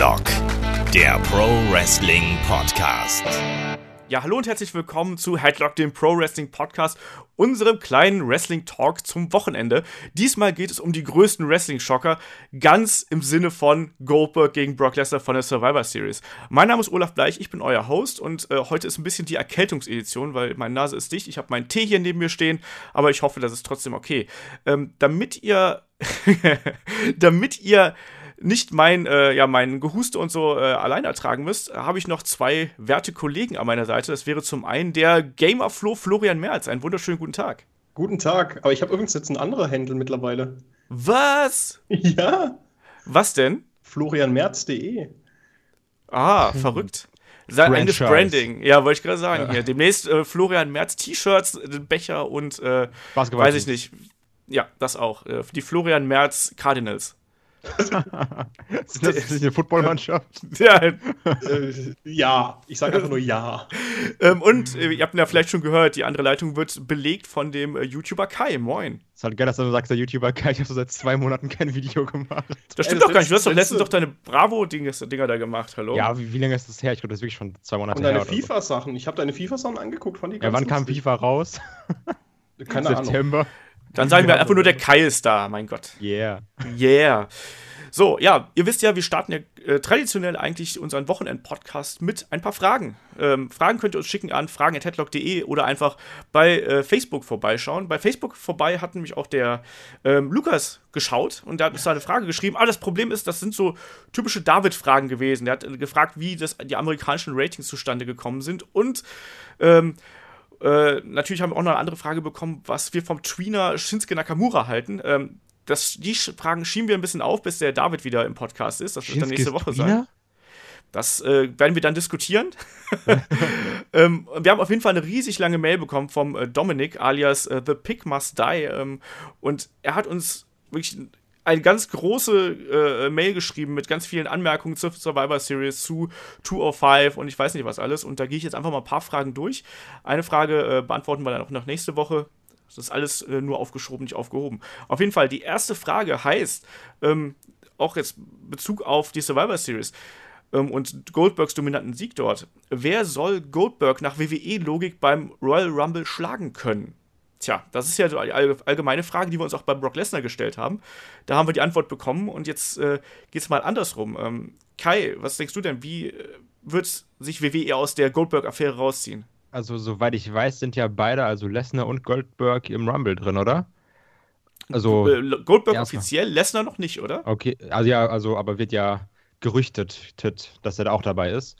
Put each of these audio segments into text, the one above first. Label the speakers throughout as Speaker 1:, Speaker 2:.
Speaker 1: Headlock, der Pro Wrestling Podcast.
Speaker 2: Ja, hallo und herzlich willkommen zu Headlock, dem Pro Wrestling Podcast, unserem kleinen Wrestling Talk zum Wochenende. Diesmal geht es um die größten Wrestling-Schocker, ganz im Sinne von Goldberg gegen Brock Lesnar von der Survivor Series. Mein Name ist Olaf Bleich, ich bin euer Host und äh, heute ist ein bisschen die Erkältungsedition, weil meine Nase ist dicht. Ich habe meinen Tee hier neben mir stehen, aber ich hoffe, das ist trotzdem okay. Ähm, damit ihr, damit ihr nicht mein, äh, ja, mein Gehuste und so äh, allein ertragen müsst, habe ich noch zwei werte Kollegen an meiner Seite. Das wäre zum einen der Gamer Flo Florian Merz. Einen wunderschönen guten Tag.
Speaker 3: Guten Tag, aber ich habe übrigens jetzt ein anderer Händel mittlerweile.
Speaker 2: Was?
Speaker 3: Ja.
Speaker 2: Was denn?
Speaker 3: florianmerz.de.
Speaker 2: Ah, hm. verrückt. Sein eigenes Branding. Ja, wollte ich gerade sagen. Ja. Hier. Demnächst äh, Florian Merz T-Shirts, äh, Becher und äh, weiß ich nicht. Ja, das auch. Äh, die Florian Merz Cardinals.
Speaker 4: ist das nicht eine Footballmannschaft?
Speaker 3: Ja. Äh, ja, ich sage einfach nur ja.
Speaker 2: ähm, und äh, ihr habt ja vielleicht schon gehört, die andere Leitung wird belegt von dem äh, YouTuber Kai. Moin.
Speaker 4: Ist halt geil, dass du sagst, der YouTuber Kai, ich habe so seit zwei Monaten kein Video gemacht.
Speaker 2: Das stimmt Ey, das doch gar nicht. Du hast doch letztens doch deine Bravo-Dinger da gemacht, hallo?
Speaker 4: Ja, wie, wie lange ist das her? Ich glaube, das ist wirklich schon zwei Monate
Speaker 3: und her. Und deine FIFA-Sachen. Ich habe deine FIFA-Sachen angeguckt,
Speaker 4: fand die Ja, wann kam FIFA raus?
Speaker 3: Keine Ahnung.
Speaker 2: Dann sagen wir einfach nur, der Kai ist da, mein Gott.
Speaker 4: Yeah.
Speaker 2: Yeah. So, ja, ihr wisst ja, wir starten ja äh, traditionell eigentlich unseren Wochenend-Podcast mit ein paar Fragen. Ähm, Fragen könnt ihr uns schicken an fragen.headlock.de oder einfach bei äh, Facebook vorbeischauen. Bei Facebook vorbei hat nämlich auch der ähm, Lukas geschaut und der hat uns da eine Frage geschrieben. Aber das Problem ist, das sind so typische David-Fragen gewesen. Der hat äh, gefragt, wie das, die amerikanischen Ratings zustande gekommen sind und ähm, äh, natürlich haben wir auch noch eine andere Frage bekommen, was wir vom Tweener Shinsuke Nakamura halten. Ähm, das, die Fragen schieben wir ein bisschen auf, bis der David wieder im Podcast ist. Das wird dann nächste Woche sein. Das äh, werden wir dann diskutieren. ähm, wir haben auf jeden Fall eine riesig lange Mail bekommen vom äh, Dominik alias äh, The Pig Must Die. Ähm, und er hat uns wirklich eine ganz große äh, Mail geschrieben mit ganz vielen Anmerkungen zur Survivor Series, zu 205 und ich weiß nicht was alles. Und da gehe ich jetzt einfach mal ein paar Fragen durch. Eine Frage äh, beantworten wir dann auch noch nächste Woche. Das ist alles äh, nur aufgeschoben, nicht aufgehoben. Auf jeden Fall, die erste Frage heißt, ähm, auch jetzt Bezug auf die Survivor Series ähm, und Goldbergs dominanten Sieg dort. Wer soll Goldberg nach WWE-Logik beim Royal Rumble schlagen können? Tja, das ist ja die allgemeine Frage, die wir uns auch bei Brock Lesnar gestellt haben. Da haben wir die Antwort bekommen und jetzt äh, geht es mal andersrum. Ähm, Kai, was denkst du denn? Wie äh, wird sich WWE aus der Goldberg-Affäre rausziehen?
Speaker 4: Also, soweit ich weiß, sind ja beide, also Lesnar und Goldberg, im Rumble drin, oder?
Speaker 2: Also. Goldberg offiziell, Lesnar noch nicht, oder?
Speaker 4: Okay, also ja, also, aber wird ja gerüchtet, dass er da auch dabei ist.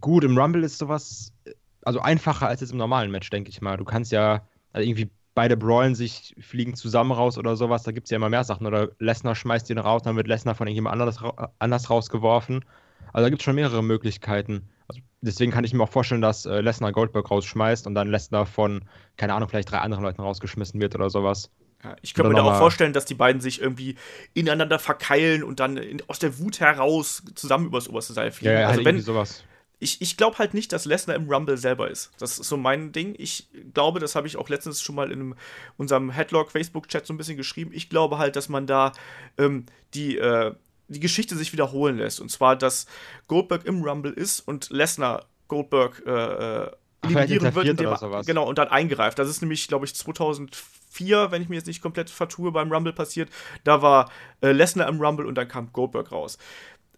Speaker 4: Gut, im Rumble ist sowas, also einfacher als jetzt im normalen Match, denke ich mal. Du kannst ja also irgendwie beide brawlen sich, fliegen zusammen raus oder sowas. Da gibt es ja immer mehr Sachen. Oder Lesnar schmeißt ihn raus, dann wird Lesnar von irgendjemand anders, anders rausgeworfen. Also da gibt es schon mehrere Möglichkeiten. Also deswegen kann ich mir auch vorstellen, dass äh, Lesnar Goldberg rausschmeißt und dann Lesnar von, keine Ahnung, vielleicht drei anderen Leuten rausgeschmissen wird oder sowas.
Speaker 2: Ja, ich könnte mir da auch vorstellen, dass die beiden sich irgendwie ineinander verkeilen und dann in, aus der Wut heraus zusammen übers oberste Seil fliegen.
Speaker 4: Ja, ja also halt wenn, sowas
Speaker 2: ich, ich glaube halt nicht, dass Lesnar im Rumble selber ist. Das ist so mein Ding. Ich glaube, das habe ich auch letztens schon mal in unserem Headlock Facebook-Chat so ein bisschen geschrieben. Ich glaube halt, dass man da ähm, die, äh, die Geschichte sich wiederholen lässt. Und zwar, dass Goldberg im Rumble ist und Lesnar Goldberg äh, äh eliminieren wird. Indem, genau, und dann eingreift. Das ist nämlich, glaube ich, 2004, wenn ich mir jetzt nicht komplett vertue, beim Rumble passiert. Da war äh, Lesnar im Rumble und dann kam Goldberg raus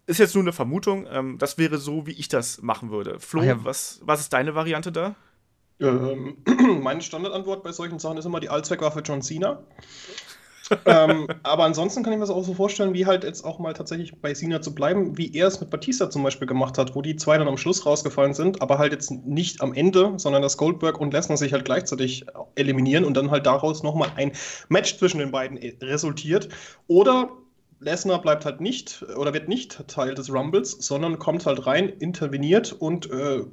Speaker 2: ist jetzt nur eine Vermutung. Ähm, das wäre so, wie ich das machen würde. Flo, ja. was, was ist deine Variante da?
Speaker 3: Ähm, meine Standardantwort bei solchen Sachen ist immer die Allzweckwaffe John Cena. ähm, aber ansonsten kann ich mir das auch so vorstellen, wie halt jetzt auch mal tatsächlich bei Cena zu bleiben, wie er es mit Batista zum Beispiel gemacht hat, wo die zwei dann am Schluss rausgefallen sind, aber halt jetzt nicht am Ende, sondern dass Goldberg und Lesnar sich halt gleichzeitig eliminieren und dann halt daraus nochmal ein Match zwischen den beiden resultiert. Oder Lesnar bleibt halt nicht oder wird nicht Teil des Rumbles, sondern kommt halt rein, interveniert und äh,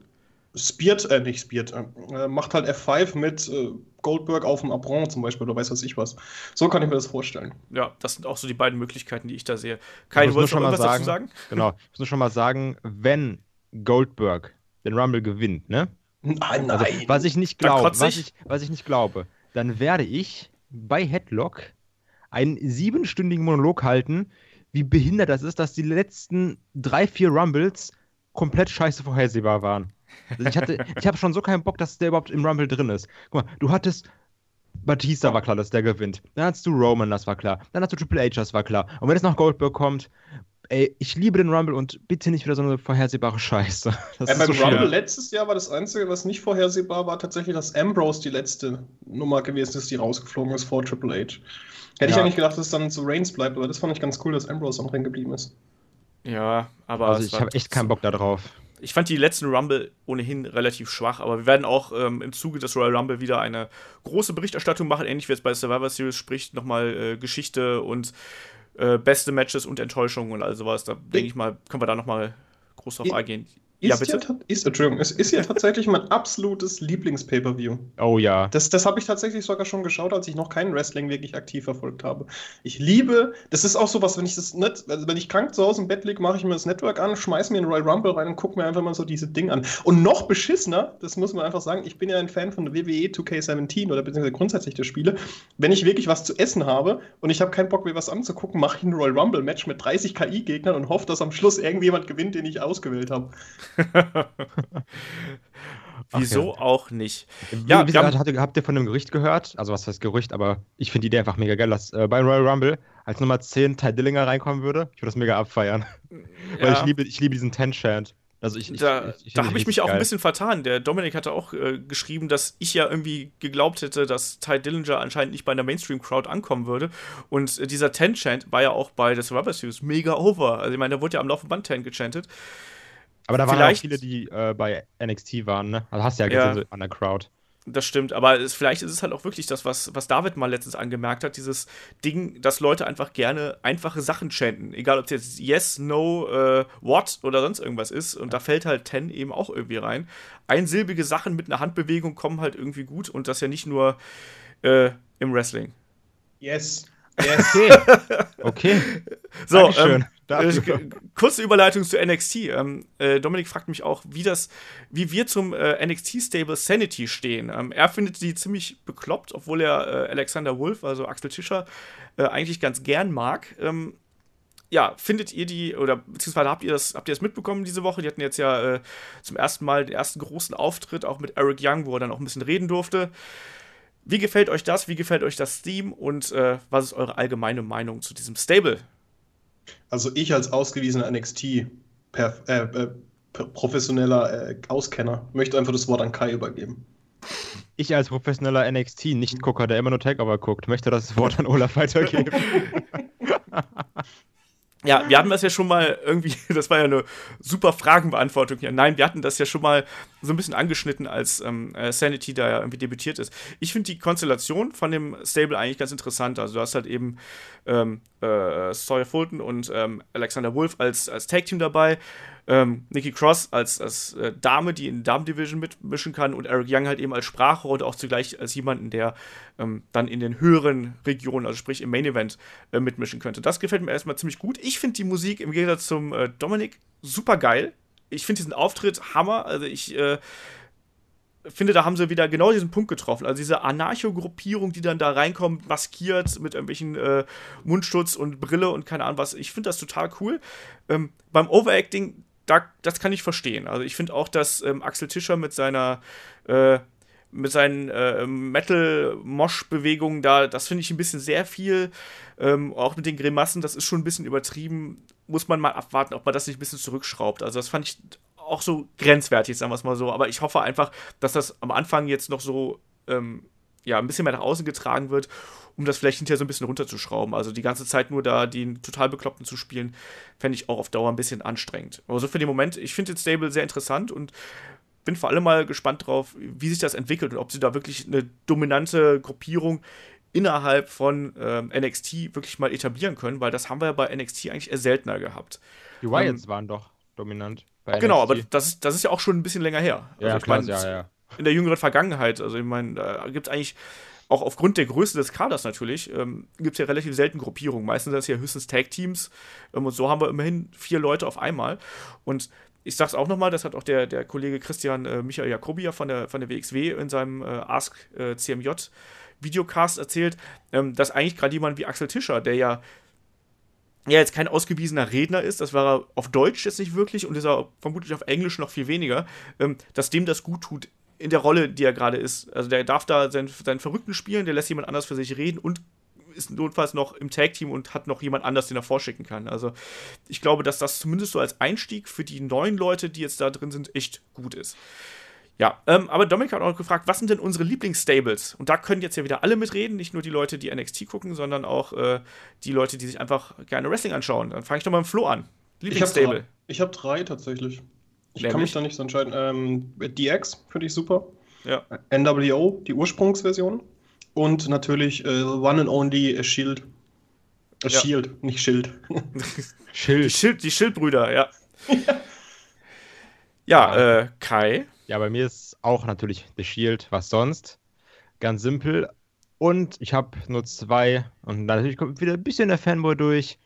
Speaker 3: spiert, äh, nicht spiert, äh, macht halt F5 mit äh, Goldberg auf dem Apron zum Beispiel oder weiß was ich was. So kann ich mir das vorstellen.
Speaker 2: Ja, das sind auch so die beiden Möglichkeiten, die ich da sehe. Kai, du wolltest
Speaker 4: schon mal sagen, sagen? Genau, ich muss nur schon mal sagen, wenn Goldberg den Rumble gewinnt, ne?
Speaker 3: Nein,
Speaker 4: also, nein. was ich nicht glaube, was ich, was ich nicht glaube, dann werde ich bei Headlock einen siebenstündigen Monolog halten, wie behindert das ist, dass die letzten drei, vier Rumbles komplett scheiße vorhersehbar waren. Also ich ich habe schon so keinen Bock, dass der überhaupt im Rumble drin ist. Guck mal, du hattest Batista war klar, dass der gewinnt. Dann hattest du Roman, das war klar. Dann hast du Triple H, das war klar. Und wenn jetzt noch Goldberg kommt, ey, ich liebe den Rumble und bitte nicht wieder so eine vorhersehbäre Scheiße.
Speaker 3: Ja, beim so Rumble letztes Jahr war das Einzige, was nicht vorhersehbar war, tatsächlich, dass Ambrose die letzte Nummer gewesen ist, die rausgeflogen ist vor Triple H. Hätte ja. ich eigentlich gedacht, dass es dann zu Reigns bleibt, aber das fand ich ganz cool, dass Ambrose am Rennen geblieben ist.
Speaker 2: Ja, aber.
Speaker 4: Also ich habe echt keinen Bock darauf.
Speaker 2: Ich fand die letzten Rumble ohnehin relativ schwach, aber wir werden auch ähm, im Zuge des Royal Rumble wieder eine große Berichterstattung machen, ähnlich wie es bei Survivor Series spricht, nochmal äh, Geschichte und äh, beste Matches und Enttäuschungen und all sowas. Da denke ich mal, können wir da nochmal groß drauf eingehen.
Speaker 3: Ist ja? Ja, ist, Entschuldigung, es ist ja tatsächlich mein absolutes Lieblings-Pay-Per-View.
Speaker 4: Oh ja.
Speaker 3: Das, das habe ich tatsächlich sogar schon geschaut, als ich noch kein Wrestling wirklich aktiv verfolgt habe. Ich liebe, das ist auch sowas, wenn ich das nicht, also wenn ich krank zu Hause im Bett liege, mache ich mir das Network an, schmeiße mir einen Royal Rumble rein und gucke mir einfach mal so diese Ding an. Und noch beschissener, das muss man einfach sagen, ich bin ja ein Fan von der WWE 2K17 oder beziehungsweise grundsätzlich der Spiele. Wenn ich wirklich was zu essen habe und ich habe keinen Bock, mir was anzugucken, mache ich ein Royal Rumble-Match mit 30 KI-Gegnern und hoffe, dass am Schluss irgendjemand gewinnt, den ich ausgewählt habe.
Speaker 2: Wieso ja. auch nicht?
Speaker 4: Ja, wie, habt, ihr, habt ihr von dem Gerücht gehört? Also, was heißt Gerücht, aber ich finde die Idee einfach mega geil, dass äh, bei Royal Rumble als Nummer 10 Ty Dillinger reinkommen würde. Ich würde das mega abfeiern. Ja. Weil ich liebe, ich liebe diesen Ten-Chant. Also ich,
Speaker 2: da,
Speaker 4: ich, ich,
Speaker 2: da habe ich mich geil. auch ein bisschen vertan. Der Dominik hatte auch äh, geschrieben, dass ich ja irgendwie geglaubt hätte, dass Ty Dillinger anscheinend nicht bei einer Mainstream-Crowd ankommen würde. Und äh, dieser Ten-Chant war ja auch bei The Survivor Series mega over. Also ich meine, da wurde ja am laufenden Band Ten gechantet.
Speaker 4: Aber da waren auch viele, die äh, bei NXT waren, ne? Also hast du ja gesehen ja, an der Crowd.
Speaker 2: Das stimmt, aber es, vielleicht ist es halt auch wirklich das, was, was David mal letztens angemerkt hat, dieses Ding, dass Leute einfach gerne einfache Sachen chanten. Egal, ob es jetzt Yes, No, äh, What oder sonst irgendwas ist. Und da fällt halt Ten eben auch irgendwie rein. Einsilbige Sachen mit einer Handbewegung kommen halt irgendwie gut und das ja nicht nur äh, im Wrestling.
Speaker 3: Yes.
Speaker 4: Yes. Okay. okay.
Speaker 2: So, ähm, äh, kurze Überleitung zu NXT. Ähm, äh, Dominik fragt mich auch, wie das, wie wir zum äh, NXT-Stable Sanity stehen. Ähm, er findet die ziemlich bekloppt, obwohl er äh, Alexander Wolf, also Axel Tischer, äh, eigentlich ganz gern mag. Ähm, ja, findet ihr die, oder beziehungsweise habt ihr das, habt ihr das mitbekommen diese Woche? Die hatten jetzt ja äh, zum ersten Mal den ersten großen Auftritt, auch mit Eric Young, wo er dann auch ein bisschen reden durfte. Wie gefällt euch das? Wie gefällt euch das Theme? Und was ist eure allgemeine Meinung zu diesem Stable?
Speaker 3: Also ich als ausgewiesener NXT per, äh, äh, professioneller äh, Auskenner möchte einfach das Wort an Kai übergeben.
Speaker 4: Ich als professioneller NXT-Nicht-Gucker, der immer nur Takeover guckt, möchte das Wort an Olaf weitergeben.
Speaker 2: Ja, wir hatten das ja schon mal irgendwie, das war ja eine super Fragenbeantwortung hier. Nein, wir hatten das ja schon mal so ein bisschen angeschnitten, als ähm, äh, Sanity da ja irgendwie debütiert ist. Ich finde die Konstellation von dem Stable eigentlich ganz interessant. Also du hast halt eben ähm, äh, Sawyer Fulton und ähm, Alexander Wolf als, als Tag-Team dabei ähm, Nikki Cross als, als äh, Dame, die in der Damen-Division mitmischen kann und Eric Young halt eben als Sprachrohr und auch zugleich als jemanden, der ähm, dann in den höheren Regionen, also sprich im Main-Event, äh, mitmischen könnte. Das gefällt mir erstmal ziemlich gut. Ich finde die Musik im Gegensatz zum äh, Dominik super geil. Ich finde diesen Auftritt Hammer. Also ich äh, finde, da haben sie wieder genau diesen Punkt getroffen. Also diese Anarcho-Gruppierung, die dann da reinkommt, maskiert mit irgendwelchen äh, Mundschutz und Brille und keine Ahnung was. Ich finde das total cool. Ähm, beim Overacting da, das kann ich verstehen. Also ich finde auch, dass ähm, Axel Tischer mit seiner äh, mit seinen äh, Metal-Mosh-Bewegungen da, das finde ich ein bisschen sehr viel. Ähm, auch mit den Grimassen, das ist schon ein bisschen übertrieben. Muss man mal abwarten, ob man das nicht ein bisschen zurückschraubt. Also das fand ich auch so grenzwertig, sagen wir es mal so. Aber ich hoffe einfach, dass das am Anfang jetzt noch so ähm, ja, ein bisschen mehr nach außen getragen wird, um das vielleicht hinterher so ein bisschen runterzuschrauben. Also die ganze Zeit nur da den total Bekloppten zu spielen, fände ich auch auf Dauer ein bisschen anstrengend. Aber so für den Moment, ich finde den Stable sehr interessant und bin vor allem mal gespannt drauf, wie sich das entwickelt und ob sie da wirklich eine dominante Gruppierung innerhalb von ähm, NXT wirklich mal etablieren können, weil das haben wir ja bei NXT eigentlich eher seltener gehabt.
Speaker 4: Die Wyatts ähm, waren doch dominant.
Speaker 2: genau, aber das, das ist ja auch schon ein bisschen länger her.
Speaker 4: Ja, also, klar, mein, ja, ja
Speaker 2: in der jüngeren Vergangenheit. Also ich meine, da gibt es eigentlich auch aufgrund der Größe des Kaders natürlich, ähm, gibt es ja relativ selten Gruppierungen. Meistens sind das ja höchstens Tag-Teams. Ähm, und so haben wir immerhin vier Leute auf einmal. Und ich sag's auch nochmal, das hat auch der, der Kollege Christian äh, Michael Jacobi von der, von der WXW in seinem äh, Ask äh, CMJ Videocast erzählt, ähm, dass eigentlich gerade jemand wie Axel Tischer, der ja ja jetzt kein ausgewiesener Redner ist, das war er auf Deutsch jetzt nicht wirklich und ist er vermutlich auf Englisch noch viel weniger, ähm, dass dem das gut tut in der Rolle, die er gerade ist. Also der darf da seinen, seinen Verrückten spielen, der lässt jemand anders für sich reden und ist notfalls noch im Tag-Team und hat noch jemand anders, den er vorschicken kann. Also ich glaube, dass das zumindest so als Einstieg für die neuen Leute, die jetzt da drin sind, echt gut ist. Ja, ähm, aber Dominik hat auch noch gefragt, was sind denn unsere Lieblingsstables? Und da können jetzt ja wieder alle mitreden, nicht nur die Leute, die NXT gucken, sondern auch äh, die Leute, die sich einfach gerne Wrestling anschauen. Dann fange ich doch mal mit Flo an.
Speaker 3: Lieblingsstable. Ich habe drei, hab drei, tatsächlich. Ich Nämlich? kann mich da nicht so entscheiden. Ähm, DX finde ich super.
Speaker 2: Ja.
Speaker 3: NWO, die Ursprungsversion. Und natürlich äh, One and Only Shield. Äh, ja. Shield, nicht Schild.
Speaker 2: Schild. Die, Schild. die Schildbrüder, ja. ja, ja äh, Kai.
Speaker 4: Ja, bei mir ist auch natürlich The Shield, was sonst. Ganz simpel. Und ich habe nur zwei. Und natürlich kommt wieder ein bisschen der Fanboy durch.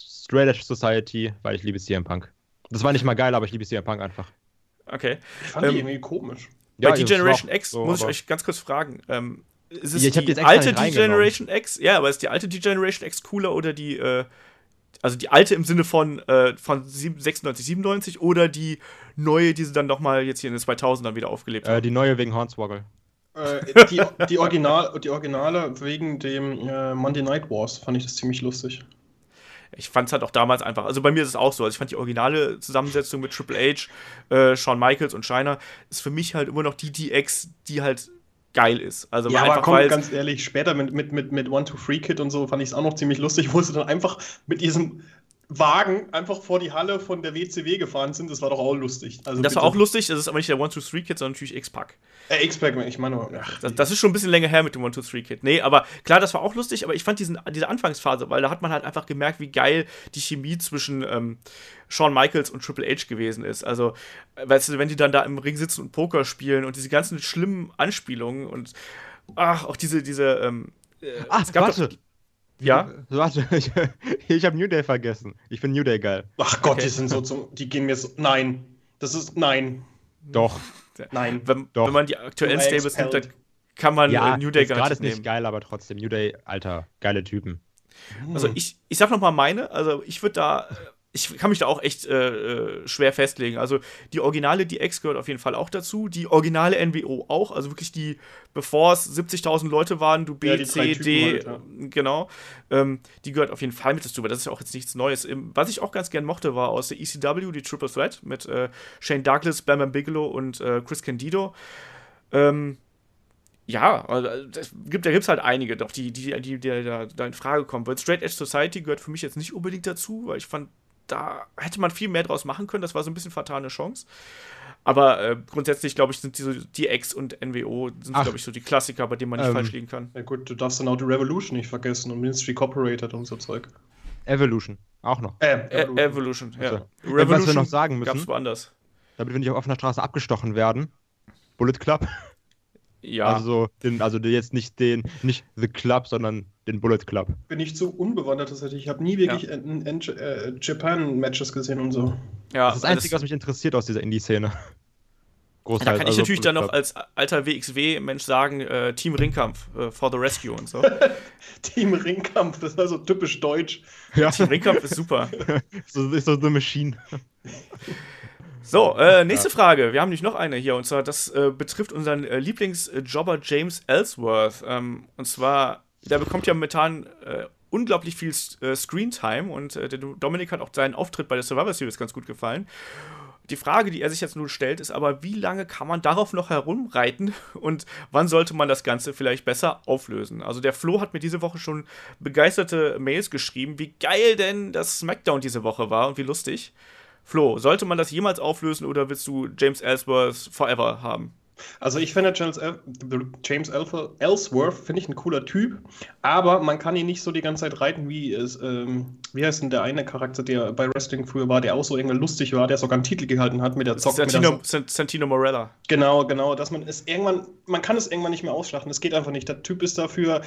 Speaker 4: Straight Edge Society, weil ich liebe CM Punk. Das war nicht mal geil, aber ich liebe CM Punk einfach.
Speaker 2: Okay.
Speaker 3: Ich fand ähm, die irgendwie komisch.
Speaker 2: Bei ja, D-Generation X so, muss ich euch ganz kurz fragen. Ähm, ist es ja, die alte D-Generation X? Ja, aber ist die alte D-Generation X cooler oder die, äh, also die alte im Sinne von, äh, von 96, 97 oder die neue, die sie dann nochmal jetzt hier in den 2000ern wieder aufgelebt
Speaker 4: äh, haben? Die neue wegen Hornswoggle.
Speaker 3: Äh, die, die, Original, die Originale wegen dem äh, Monday Night Wars fand ich das ziemlich lustig
Speaker 2: ich fand es halt auch damals einfach, also bei mir ist es auch so, also ich fand die originale Zusammensetzung mit Triple H, äh, Shawn Michaels und Shiner ist für mich halt immer noch die DX, die halt geil ist. Also
Speaker 3: ja, aber komm, ganz ehrlich, später mit, mit, mit, mit One-Two-Free-Kit und so fand ich es auch noch ziemlich lustig, wo sie dann einfach mit diesem Wagen einfach vor die Halle von der WCW gefahren sind. Das war doch auch lustig.
Speaker 2: Also das war auch lustig, das ist aber nicht der One-Two-Three-Kit, sondern natürlich X-Pack.
Speaker 3: Äh, X-Pack, ich meine.
Speaker 2: Ach, das, das, ist schon ein bisschen länger her mit dem One-Two-Three-Kit. Nee, aber klar, das war auch lustig, aber ich fand diesen, diese Anfangsphase, weil da hat man halt einfach gemerkt, wie geil die Chemie zwischen ähm, Shawn Michaels und Triple H gewesen ist. Also, weißt du, wenn die dann da im Ring sitzen und Poker spielen und diese ganzen schlimmen Anspielungen und ach, auch diese, diese, ähm,
Speaker 4: äh, Ach, es gab warte. Doch, ja? Warte, ich, ich habe New Day vergessen. Ich finde New Day geil.
Speaker 3: Ach Gott, okay. die sind so zum. Die gehen mir so. Nein. Das ist. Nein.
Speaker 4: Doch.
Speaker 2: Nein. Wenn, Doch. wenn man die aktuellen Stables nimmt, dann kann man
Speaker 4: ja, New Day gar nicht nehmen. ist nicht geil, aber trotzdem. New Day, alter, geile Typen.
Speaker 2: Also ich, ich sag noch mal meine. Also ich würde da ich kann mich da auch echt äh, äh, schwer festlegen. Also die originale DX gehört auf jeden Fall auch dazu. Die originale NWO auch. Also wirklich die, bevor es 70.000 Leute waren, du B, ja, C, D, halt, ja. genau. Ähm, die gehört auf jeden Fall mit dazu, weil das ist ja auch jetzt nichts Neues. Was ich auch ganz gern mochte, war aus der ECW die Triple Threat mit äh, Shane Douglas, Bam Bam Bigelow und äh, Chris Candido. Ähm, ja, also das gibt, da gibt es halt einige, doch die, die, die, die da, da in Frage kommen. Weil Straight Edge Society gehört für mich jetzt nicht unbedingt dazu, weil ich fand, da hätte man viel mehr draus machen können. Das war so ein bisschen fatale Chance. Aber äh, grundsätzlich, glaube ich, sind diese DX und NWO sind, glaube ich, so die Klassiker, bei denen man nicht ähm, falsch liegen kann.
Speaker 3: Ja gut, du darfst dann auch die Revolution nicht vergessen und Ministry Corporated und so Zeug.
Speaker 4: Evolution, auch noch.
Speaker 2: Äh, Evolution, Evolution ja.
Speaker 4: Also, Revolution was wir noch sagen müssen,
Speaker 2: gab's woanders.
Speaker 4: damit wir nicht auf offener Straße abgestochen werden. Bullet Club.
Speaker 2: Ja.
Speaker 4: Also, den, also jetzt nicht den, nicht The Club, sondern den Bullet Club.
Speaker 3: Bin ich zu unbewandert tatsächlich. Ich habe nie wirklich ja. äh, Japan-Matches gesehen und so.
Speaker 4: Ja, das ist das Einzige, was mich interessiert aus dieser Indie-Szene.
Speaker 2: Großteil. Da kann ich also natürlich dann noch als alter WXW-Mensch sagen, äh, Team Ringkampf äh, for the Rescue und so.
Speaker 3: Team Ringkampf, das war so typisch deutsch.
Speaker 2: Ja. Team Ringkampf ist super.
Speaker 4: so ist so eine Maschine.
Speaker 2: So, äh, nächste ja. Frage. Wir haben nicht noch eine hier und zwar, das äh, betrifft unseren äh, Lieblingsjobber James Ellsworth. Ähm, und zwar, der bekommt ja momentan äh, unglaublich viel äh, Screentime und äh, der Dominik hat auch seinen Auftritt bei der Survivor Series ganz gut gefallen. Die Frage, die er sich jetzt nun stellt, ist aber, wie lange kann man darauf noch herumreiten und wann sollte man das Ganze vielleicht besser auflösen? Also der Flo hat mir diese Woche schon begeisterte Mails geschrieben, wie geil denn das SmackDown diese Woche war und wie lustig. Flo, sollte man das jemals auflösen oder willst du James Ellsworth forever haben?
Speaker 3: Also ich finde James, El James Ellsworth finde ich ein cooler Typ, aber man kann ihn nicht so die ganze Zeit reiten, wie es, ähm, wie heißt denn der eine Charakter, der bei Wrestling früher war, der auch so irgendwie lustig war, der sogar einen Titel gehalten hat mit der
Speaker 2: Zock. Santino, Santino Morella.
Speaker 3: Genau, genau, dass man es irgendwann, man kann es irgendwann nicht mehr ausschlachten. Es geht einfach nicht. Der Typ ist dafür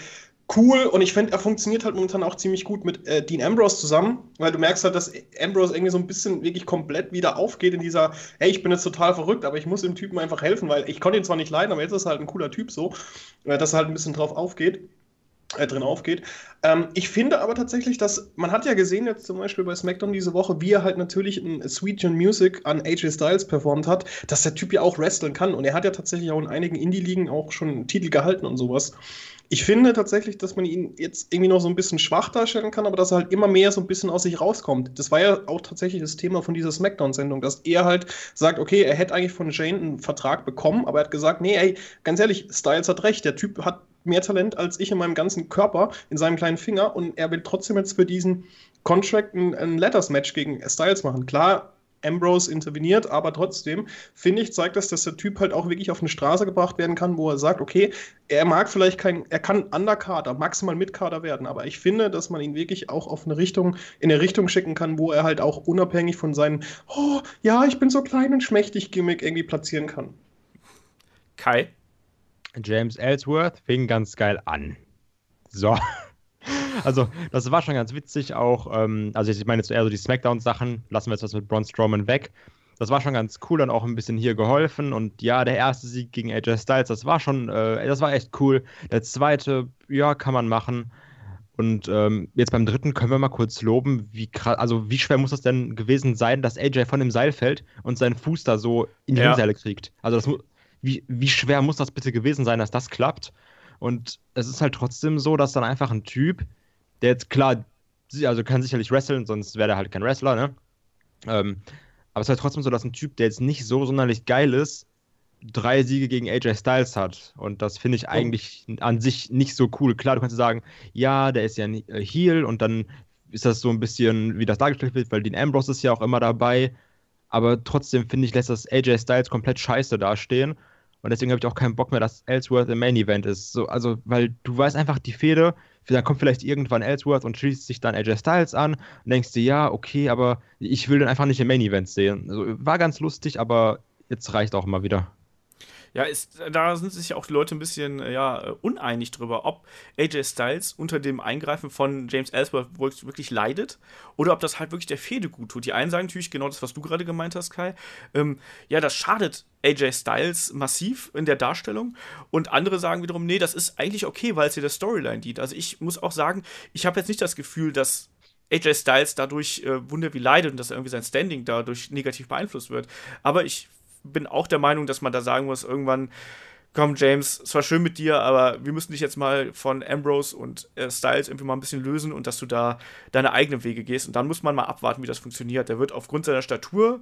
Speaker 3: cool und ich finde, er funktioniert halt momentan auch ziemlich gut mit äh, Dean Ambrose zusammen, weil du merkst halt, dass Ambrose irgendwie so ein bisschen wirklich komplett wieder aufgeht in dieser, hey, ich bin jetzt total verrückt, aber ich muss dem Typen einfach helfen, weil ich konnte ihn zwar nicht leiden, aber jetzt ist er halt ein cooler Typ so, äh, dass er halt ein bisschen drauf aufgeht. äh, drin aufgeht. Ähm, ich finde aber tatsächlich, dass man hat ja gesehen jetzt zum Beispiel bei SmackDown diese Woche, wie er halt natürlich ein Sweet John Music an AJ Styles performt hat, dass der Typ ja auch wresteln kann und er hat ja tatsächlich auch in einigen Indie-Ligen auch schon Titel gehalten und sowas. Ich finde tatsächlich, dass man ihn jetzt irgendwie noch so ein bisschen schwach darstellen kann, aber dass er halt immer mehr so ein bisschen aus sich rauskommt. Das war ja auch tatsächlich das Thema von dieser Smackdown-Sendung, dass er halt sagt, okay, er hätte eigentlich von Jane einen Vertrag bekommen, aber er hat gesagt, nee, ey, ganz ehrlich, Styles hat recht, der Typ hat mehr Talent als ich in meinem ganzen Körper, in seinem kleinen Finger und er will trotzdem jetzt für diesen Contract ein, ein Letters-Match gegen Styles machen. Klar, Ambrose interveniert, aber trotzdem, finde ich, zeigt das, dass der Typ halt auch wirklich auf eine Straße gebracht werden kann, wo er sagt, okay, er mag vielleicht kein, er kann Underkader, maximal Mitkader werden, aber ich finde, dass man ihn wirklich auch auf eine Richtung, in eine Richtung schicken kann, wo er halt auch unabhängig von seinem, oh, ja, ich bin so klein und schmächtig Gimmick irgendwie platzieren kann.
Speaker 2: Kai?
Speaker 4: James Ellsworth fing ganz geil an. So. Also, das war schon ganz witzig auch. Ähm, also, ich meine jetzt eher so die Smackdown-Sachen. Lassen wir jetzt was mit Braun Strowman weg. Das war schon ganz cool, dann auch ein bisschen hier geholfen. Und ja, der erste Sieg gegen AJ Styles, das war schon, äh, das war echt cool. Der zweite, ja, kann man machen. Und ähm, jetzt beim dritten können wir mal kurz loben, wie krass, also wie schwer muss das denn gewesen sein, dass AJ von dem Seil fällt und seinen Fuß da so in die
Speaker 2: Ja.
Speaker 4: Ringseile kriegt. Also das, wie, wie schwer muss das bitte gewesen sein, dass das klappt? Und es ist halt trotzdem so, dass dann einfach ein Typ, der jetzt klar, also kann sicherlich wresteln, sonst wäre er halt kein Wrestler, ne? Ähm, aber es ist halt trotzdem so, dass ein Typ, der jetzt nicht so sonderlich geil ist, drei Siege gegen AJ Styles hat. Und das finde ich eigentlich an sich nicht so cool. Klar, du kannst sagen, ja, der ist ja ein äh, Heel und dann ist das so ein bisschen, wie das dargestellt wird, weil Dean Ambrose ist ja auch immer dabei. Aber trotzdem finde ich, lässt das AJ Styles komplett scheiße dastehen. Und deswegen habe ich auch keinen Bock mehr, dass Ellsworth im Main Event ist. So, also, weil du weißt einfach, die Fehde, dann kommt vielleicht irgendwann Ellsworth und schließt sich dann AJ Styles an und denkst dir, ja, okay, aber ich will den einfach nicht im Main Event sehen. Also, war ganz lustig, aber jetzt reicht auch mal wieder.
Speaker 2: Ja, ist, da sind sich auch die Leute ein bisschen äh, ja, äh, uneinig drüber, ob AJ Styles unter dem Eingreifen von James Ellsworth wirklich leidet oder ob das halt wirklich der Fehde gut tut. Die einen sagen natürlich genau das, was du gerade gemeint hast, Kai. Ähm, ja, das schadet AJ Styles massiv in der Darstellung und andere sagen wiederum, nee, das ist eigentlich okay, weil es dir der Storyline dient. Also ich muss auch sagen, ich habe jetzt nicht das Gefühl, dass AJ Styles dadurch äh, wunder wie leidet und dass irgendwie sein Standing dadurch negativ beeinflusst wird. Aber ich bin auch der Meinung, dass man da sagen muss, irgendwann, komm, James, es war schön mit dir, aber wir müssen dich jetzt mal von Ambrose und äh, Styles irgendwie mal ein bisschen lösen und dass du da deine eigenen Wege gehst. Und dann muss man mal abwarten, wie das funktioniert. Der wird aufgrund seiner Statur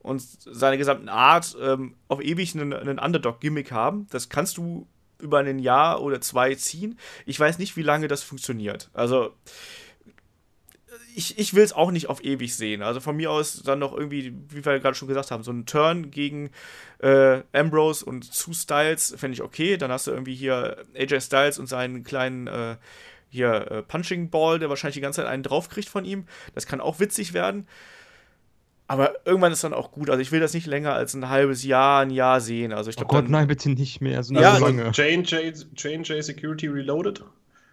Speaker 2: und seiner gesamten Art ähm, auf ewig einen, einen Underdog-Gimmick haben. Das kannst du über ein Jahr oder zwei ziehen. Ich weiß nicht, wie lange das funktioniert. Also, ich, ich will es auch nicht auf ewig sehen. Also von mir aus dann noch irgendwie, wie wir gerade schon gesagt haben, so ein Turn gegen äh, Ambrose und Sue Styles fände ich okay. Dann hast du irgendwie hier AJ Styles und seinen kleinen äh, hier äh, Punching Ball, der wahrscheinlich die ganze Zeit einen draufkriegt von ihm. Das kann auch witzig werden. Aber irgendwann ist dann auch gut. Also ich will das nicht länger als ein halbes Jahr, ein Jahr sehen. Also ich
Speaker 4: Oh
Speaker 2: glaube,
Speaker 4: Gott,
Speaker 2: dann,
Speaker 4: nein, bitte nicht mehr. So
Speaker 2: Ja,
Speaker 4: so
Speaker 3: Also
Speaker 4: lange.
Speaker 3: J&J J&J Security Reloaded.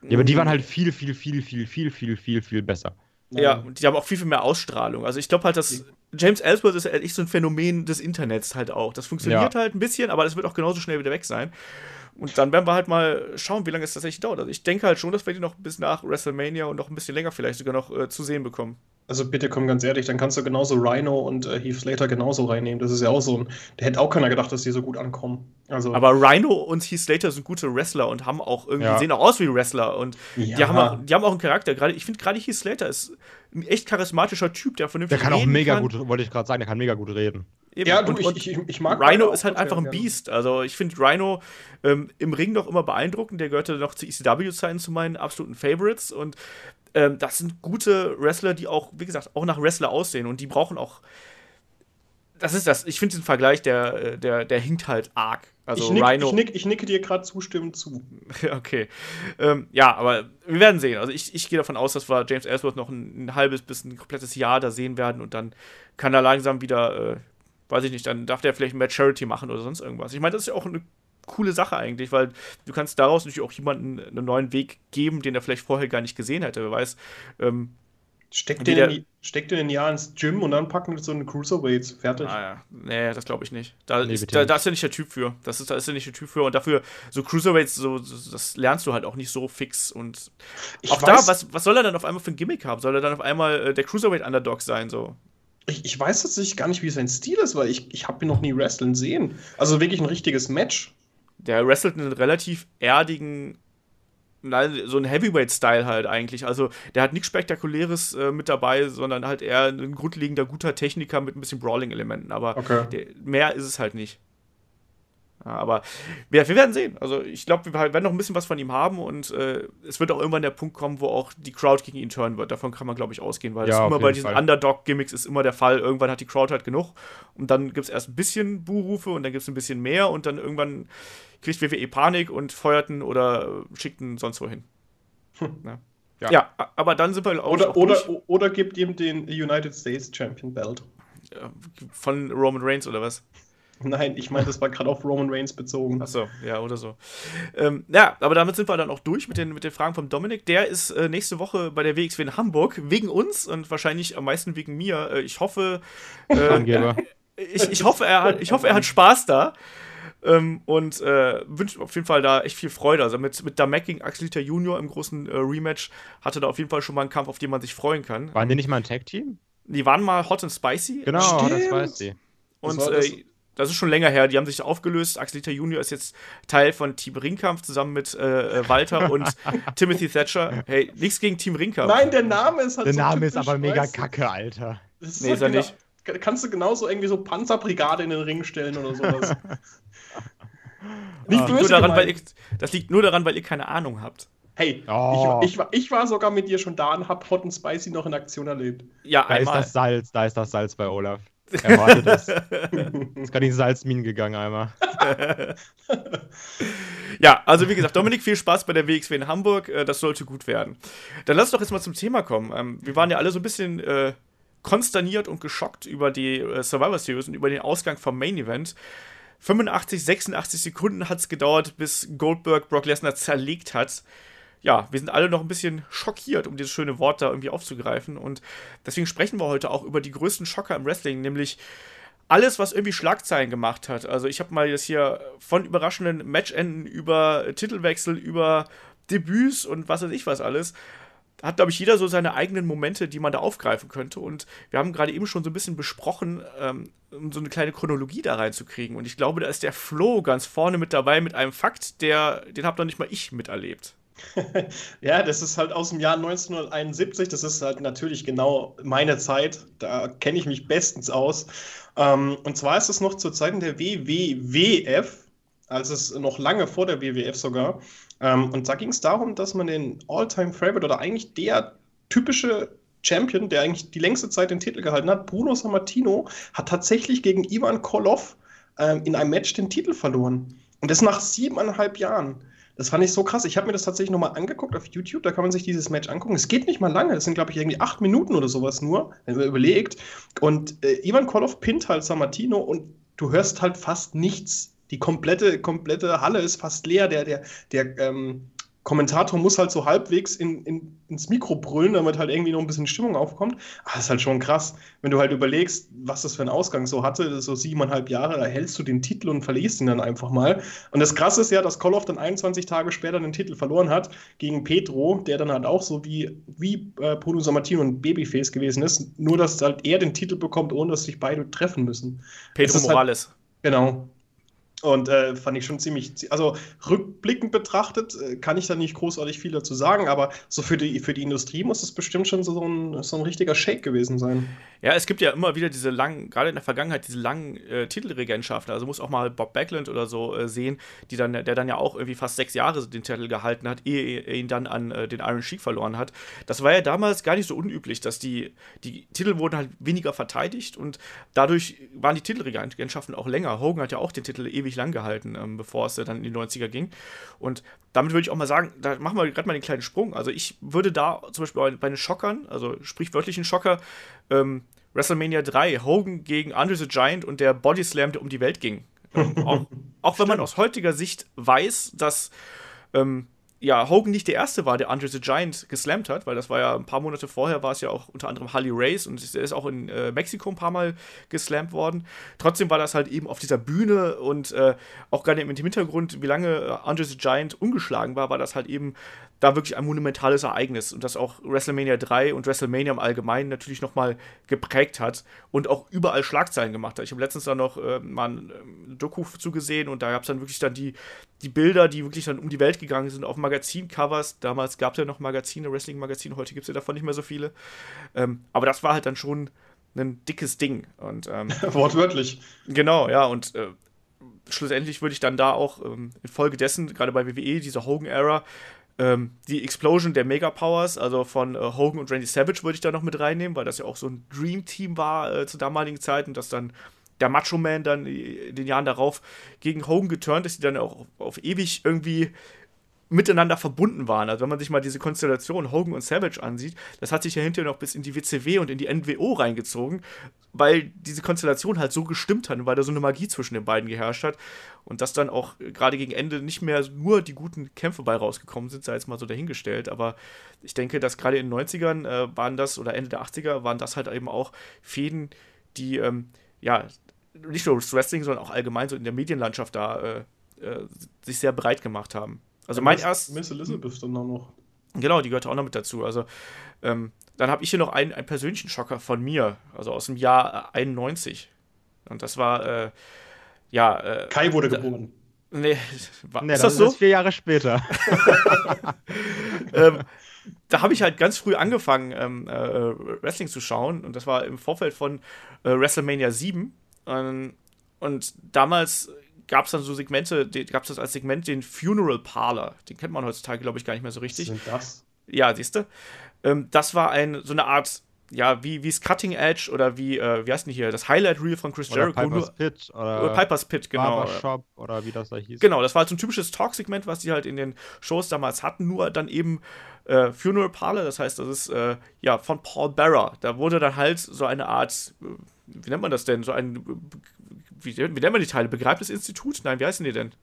Speaker 4: Ja, aber die waren halt viel, viel, viel, viel, viel, viel, viel, viel besser.
Speaker 2: Ja, und die haben auch viel, viel mehr Ausstrahlung. Also ich glaube halt, dass James Ellsworth ist echt so ein Phänomen des Internets halt auch. Das funktioniert
Speaker 4: Ja.
Speaker 2: halt ein bisschen, aber das wird auch genauso schnell wieder weg sein. Und dann werden wir halt mal schauen, wie lange es tatsächlich dauert. Also ich denke halt schon, dass wir die noch bis nach WrestleMania und noch ein bisschen länger vielleicht sogar noch äh, zu sehen bekommen.
Speaker 3: Also bitte komm ganz ehrlich, dann kannst du genauso Rhino und äh, Heath Slater genauso reinnehmen. Das ist ja auch so ein. Da hätte auch keiner gedacht, dass die so gut ankommen. Also,
Speaker 2: Aber Rhino und Heath Slater sind gute Wrestler und haben auch irgendwie,
Speaker 4: Ja.
Speaker 2: sehen auch aus wie Wrestler und die,
Speaker 3: Ja.
Speaker 2: haben auch, die haben auch einen Charakter. Gerade, ich finde gerade Heath Slater ist ein echt charismatischer Typ, der vernünftig
Speaker 4: Der kann auch mega
Speaker 2: kann.
Speaker 4: gut, wollte ich gerade sagen, der kann mega gut reden.
Speaker 2: Eben.
Speaker 3: ja, du,
Speaker 2: und,
Speaker 3: ich,
Speaker 2: und
Speaker 3: ich, ich, ich mag
Speaker 2: Rhino ist halt einfach ein
Speaker 3: gerne.
Speaker 2: Beast. Also ich finde Rhino ähm, im Ring noch immer beeindruckend. Der gehörte noch zu ECW-Zeiten zu meinen absoluten Favorites. Und ähm, das sind gute Wrestler, die auch, wie gesagt, auch nach Wrestler aussehen. Und die brauchen auch. Das ist das. Ich finde den Vergleich, der, äh, der, der hinkt halt arg. Also
Speaker 3: ich, nick,
Speaker 2: Rhino.
Speaker 3: ich, nick, ich nicke dir gerade zustimmend zu.
Speaker 2: Okay. Ähm, ja, aber wir werden sehen. Also ich, ich gehe davon aus, dass wir James Ellsworth noch ein, ein halbes bis ein komplettes Jahr da sehen werden und dann kann er langsam wieder, äh, weiß ich nicht, dann darf der vielleicht mehr Charity machen oder sonst irgendwas. Ich meine, das ist ja auch eine coole Sache eigentlich, weil du kannst daraus natürlich auch jemanden einen neuen Weg geben, den er vielleicht vorher gar nicht gesehen hätte. Wer weiß, ähm,
Speaker 3: Steckt den, in, steckt den Jahr ins Gym und dann packen wir so eine Cruiserweights. Fertig.
Speaker 2: Ah, ja. Nee, das glaube ich nicht. Da, nee, ist, da, da, ist er nicht der Typ für. Das ist, da ist er nicht der Typ für. Und dafür, so Cruiserweights, so, das lernst du halt auch nicht so fix. Und ich auch weiß, da, was, was soll er dann auf einmal für ein Gimmick haben? Soll er dann auf einmal äh, der Cruiserweight-Underdog sein? So?
Speaker 3: Ich, ich weiß tatsächlich gar nicht, wie sein Stil ist, weil ich, ich habe ihn noch nie wrestlen sehen. Also wirklich ein richtiges Match.
Speaker 2: Der wrestelt einen relativ erdigen so ein Heavyweight-Style halt eigentlich. Also der hat nichts Spektakuläres äh, mit dabei, sondern halt eher ein grundlegender guter Techniker mit ein bisschen Brawling-Elementen. Aber okay. der, mehr ist es halt nicht. Ja, aber wir, wir, werden sehen. Also ich glaube, wir werden noch ein bisschen was von ihm haben und äh, es wird auch irgendwann der Punkt kommen, wo auch die Crowd gegen ihn turnen wird. Davon kann man, glaube ich, ausgehen, weil ja, das immer bei diesen Underdog-Gimmicks ist immer der Fall. Irgendwann hat die Crowd halt genug und dann gibt es erst ein bisschen Buhrufe und dann gibt es ein bisschen mehr und dann irgendwann kriegt WWE Panik und feuerten oder schickten sonst wohin. Hm. Ja. Ja. ja. aber dann sind wir
Speaker 3: auch. Oder, auch oder, oder gibt ihm den United States Champion Belt.
Speaker 2: Von Roman Reigns oder was?
Speaker 3: Nein, ich meine, das war gerade auf Roman Reigns bezogen.
Speaker 2: Achso, ja, oder so. Ähm, ja, aber damit sind wir dann auch durch mit den, mit den Fragen von Dominik. Der ist äh, nächste Woche bei der WXW in Hamburg, wegen uns und wahrscheinlich am meisten wegen mir. Äh, ich hoffe. Äh, ich, ich, hoffe, er hat, ich hoffe, er hat Spaß da. Ähm, und äh, wünsche auf jeden Fall da echt viel Freude. Also mit, mit Damek gegen Axelita Junior im großen äh, Rematch hatte da auf jeden Fall schon mal einen Kampf, auf den man sich freuen kann.
Speaker 4: Waren die nicht mal ein Tag-Team?
Speaker 2: Die waren mal Hot and Spicy.
Speaker 4: Genau, Hot and Spicy.
Speaker 2: Und das, das ist schon länger her. Die haben sich aufgelöst. Axelita Junior ist jetzt Teil von Team Ringkampf zusammen mit äh, äh Walter und Timothy Thatcher. Hey, nichts gegen Team Ringkampf.
Speaker 3: Nein, der Name ist
Speaker 4: halt Der so Name ist aber mega kacke, Alter.
Speaker 3: Das nee, ist er genau, nicht. Kannst du genauso irgendwie so Panzerbrigade in den Ring stellen oder sowas.
Speaker 2: Nicht böse daran, weil ihr, das liegt nur daran, weil ihr keine Ahnung habt.
Speaker 3: Hey, oh. ich, ich, ich, war sogar mit dir schon da und hab Hot and Spicy noch in Aktion erlebt.
Speaker 4: Ja, da einmal. ist das Salz, da ist das Salz bei Olaf. Er wartet das. ist in die Salzminen gegangen einmal.
Speaker 2: ja, also wie gesagt, Dominik, viel Spaß bei der WXW in Hamburg. Äh, das sollte gut werden. Dann lass doch jetzt mal zum Thema kommen. Ähm, wir waren ja alle so ein bisschen äh, konsterniert und geschockt über die äh, Survivor Series und über den Ausgang vom Main Event. 85, 86 Sekunden hat es gedauert, bis Goldberg Brock Lesnar zerlegt hat. Ja, wir sind alle noch ein bisschen schockiert, um dieses schöne Wort da irgendwie aufzugreifen. Und deswegen sprechen wir heute auch über die größten Schocker im Wrestling, nämlich alles, was irgendwie Schlagzeilen gemacht hat. Also ich habe mal jetzt hier von überraschenden Matchenden über Titelwechsel, über Debüts und was weiß ich was alles hat, glaube ich, jeder so seine eigenen Momente, die man da aufgreifen könnte. Und wir haben gerade eben schon so ein bisschen besprochen, ähm, um so eine kleine Chronologie da reinzukriegen. Und ich glaube, da ist der Flo ganz vorne mit dabei mit einem Fakt, der, den habe noch nicht mal ich miterlebt.
Speaker 3: ja, das ist halt aus dem Jahr 1971. Das ist halt natürlich genau meine Zeit. Da kenne ich mich bestens aus. Ähm, und zwar ist es noch zu Zeiten der WWWF, also es noch lange vor der WWF sogar. Ähm, und da ging es darum, dass man den All-Time-Favorite oder eigentlich der typische Champion, der eigentlich die längste Zeit den Titel gehalten hat, Bruno Sammartino, hat tatsächlich gegen Ivan Kolov ähm, in einem Match den Titel verloren. Und das nach siebeneinhalb Jahren. Das fand ich so krass. Ich habe mir das tatsächlich nochmal angeguckt auf YouTube. Da kann man sich dieses Match angucken. Es geht nicht mal lange. Es sind, glaube ich, irgendwie acht Minuten oder sowas nur, wenn man überlegt. Und äh, Ivan Kolov pinnt halt Sammartino und du hörst halt fast nichts die komplette, komplette Halle ist fast leer. Der, der, der ähm, Kommentator muss halt so halbwegs in, in, ins Mikro brüllen, damit halt irgendwie noch ein bisschen Stimmung aufkommt. Aber das ist halt schon krass, wenn du halt überlegst, was das für einen Ausgang so hatte, so siebeneinhalb Jahre, da hältst du den Titel und verlierst ihn dann einfach mal. Und das Krasse ist ja, dass Koloff dann 21 Tage später den Titel verloren hat gegen Petro, der dann halt auch so wie, wie äh, Bruno Sammartino und Babyface gewesen ist, nur dass halt er den Titel bekommt, ohne dass sich beide treffen müssen.
Speaker 2: Petro halt Morales.
Speaker 3: Halt, genau. Und äh, fand ich schon ziemlich, also rückblickend betrachtet äh, kann ich da nicht großartig viel dazu sagen, aber so für die, für die Industrie muss es bestimmt schon so ein, so ein richtiger Shake gewesen sein.
Speaker 2: Ja, es gibt ja immer wieder diese langen, gerade in der Vergangenheit, diese langen äh, Titelregentschaften. Also muss auch mal Bob Backlund oder so äh, sehen, die dann, der dann ja auch irgendwie fast sechs Jahre den Titel gehalten hat, ehe er ihn dann an äh, den Iron Sheik verloren hat. Das war ja damals gar nicht so unüblich, dass die, die Titel wurden halt weniger verteidigt und dadurch waren die Titelregentschaften auch länger. Hogan hat ja auch den Titel ewig lang gehalten, ähm, bevor es dann in die 90er ging. Und damit würde ich auch mal sagen, da machen wir gerade mal den kleinen Sprung. Also ich würde da zum Beispiel bei den Schockern, also sprichwörtlichen Schocker, ähm, WrestleMania 3, Hogan gegen Andre the Giant und der Body Slam, der um die Welt ging. Ähm, auch, auch wenn man aus heutiger Sicht weiß, dass ähm, ja, Hogan nicht der Erste war, der Andre the Giant geslammt hat, weil das war ja ein paar Monate vorher, war es ja auch unter anderem Harley Race und er ist auch in äh, Mexiko ein paar Mal geslammt worden. Trotzdem war das halt eben auf dieser Bühne und äh, auch gerade mit dem Hintergrund, wie lange äh, Andre the Giant ungeschlagen war, war das halt eben da wirklich ein monumentales Ereignis und das auch WrestleMania 3 und WrestleMania im Allgemeinen natürlich nochmal geprägt hat und auch überall Schlagzeilen gemacht hat. Ich habe letztens da noch äh, mal ein ähm, Doku zugesehen und da gab es dann wirklich dann die, die Bilder, die wirklich dann um die Welt gegangen sind, auf Magazincovers. Damals gab es ja noch Magazine, Wrestling-Magazine, heute gibt es ja davon nicht mehr so viele. Ähm, aber das war halt dann schon ein dickes Ding. Und, ähm,
Speaker 3: Wortwörtlich.
Speaker 2: Genau, ja, und äh, schlussendlich würde ich dann da auch ähm, infolgedessen, gerade bei WWE, dieser Hogan-Era, ähm, die Explosion der Mega Powers, also von äh, Hogan und Randy Savage, würde ich da noch mit reinnehmen, weil das ja auch so ein Dream-Team war äh, zur damaligen Zeit und dass dann der Macho Man dann in den Jahren darauf gegen Hogan geturnt ist, die dann auch auf ewig irgendwie miteinander verbunden waren. Also wenn man sich mal diese Konstellation Hogan und Savage ansieht, das hat sich ja hinterher noch bis in die WCW und in die NWO reingezogen, weil diese Konstellation halt so gestimmt hat und weil da so eine Magie zwischen den beiden geherrscht hat und dass dann auch gerade gegen Ende nicht mehr nur die guten Kämpfe bei rausgekommen sind, sei jetzt mal so dahingestellt, aber ich denke, dass gerade in den 90ern äh, waren das oder Ende der 80er waren das halt eben auch Fäden, die ähm, ja nicht nur das Wrestling, sondern auch allgemein so in der Medienlandschaft da äh, äh, sich sehr breit gemacht haben. Also mein erst.
Speaker 3: Miss Elizabeth dann auch noch.
Speaker 2: Genau, die gehört auch noch mit dazu. Also ähm, dann habe ich hier noch einen, einen persönlichen Schocker von mir, also aus dem Jahr 91. Und das war, äh, ja. Äh,
Speaker 3: Kai wurde geboren.
Speaker 2: Nee, war,
Speaker 4: Nee,
Speaker 2: ist
Speaker 4: das
Speaker 2: das so?
Speaker 4: ist vier Jahre später.
Speaker 2: ähm, da habe ich halt ganz früh angefangen, ähm, äh, Wrestling zu schauen. Und das war im Vorfeld von äh, WrestleMania 7. Ähm, und damals gab es dann so Segmente, gab es das als Segment den Funeral Parlor. Den kennt man heutzutage, glaube ich, gar nicht mehr so richtig.
Speaker 3: Was sind das?
Speaker 2: Ja, siehst du. Ähm, das war ein, so eine Art, ja, wie es Cutting Edge oder wie, äh, wie heißt denn hier, das Highlight Reel von Chris
Speaker 4: Oder
Speaker 2: Jericho.
Speaker 4: Piper's
Speaker 2: nur-
Speaker 4: Pit oder,
Speaker 2: oder Piper's Pit, genau.
Speaker 4: Barbershop oder wie das da hieß.
Speaker 2: Genau, das war halt so ein typisches Talk-Segment, was die halt in den Shows damals hatten, nur dann eben äh, Funeral Parlor, das heißt, das ist äh, ja von Paul Bearer. Da wurde dann halt so eine Art, äh, wie nennt man das denn, so ein, äh, wie, wie nennt man die Teile, Begräbnisinstitut? Nein, wie heißen die denn?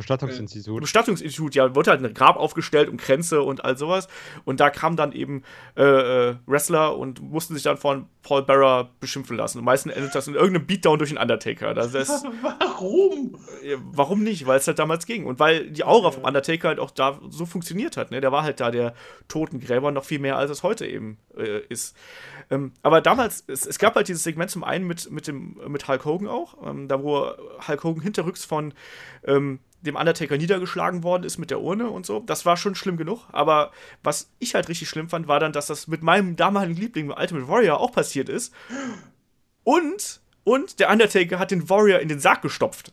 Speaker 4: Bestattungsinstitut.
Speaker 2: Bestattungsinstitut, ja, wurde halt ein Grab aufgestellt und Kränze und all sowas. Und da kamen dann eben äh, äh, Wrestler und mussten sich dann von Paul Bearer beschimpfen lassen. Und meistens endet das in irgendeinem Beatdown durch den Undertaker. Das ist,
Speaker 3: Warum?
Speaker 2: Warum nicht? Weil es halt damals ging. Und weil die Aura vom Undertaker halt auch da so funktioniert hat. Ne? Der war halt da der Totengräber noch viel mehr, als es heute eben äh, ist. Ähm, aber damals, es, es gab halt dieses Segment zum einen mit, mit, dem, mit Hulk Hogan auch, ähm, da wo Hulk Hogan hinterrücks von ähm, dem Undertaker niedergeschlagen worden ist mit der Urne und so. Das war schon schlimm genug. Aber was ich halt richtig schlimm fand, war dann, dass das mit meinem damaligen Liebling, Ultimate Warrior, auch passiert ist. Und, und der Undertaker hat den Warrior in den Sarg gestopft.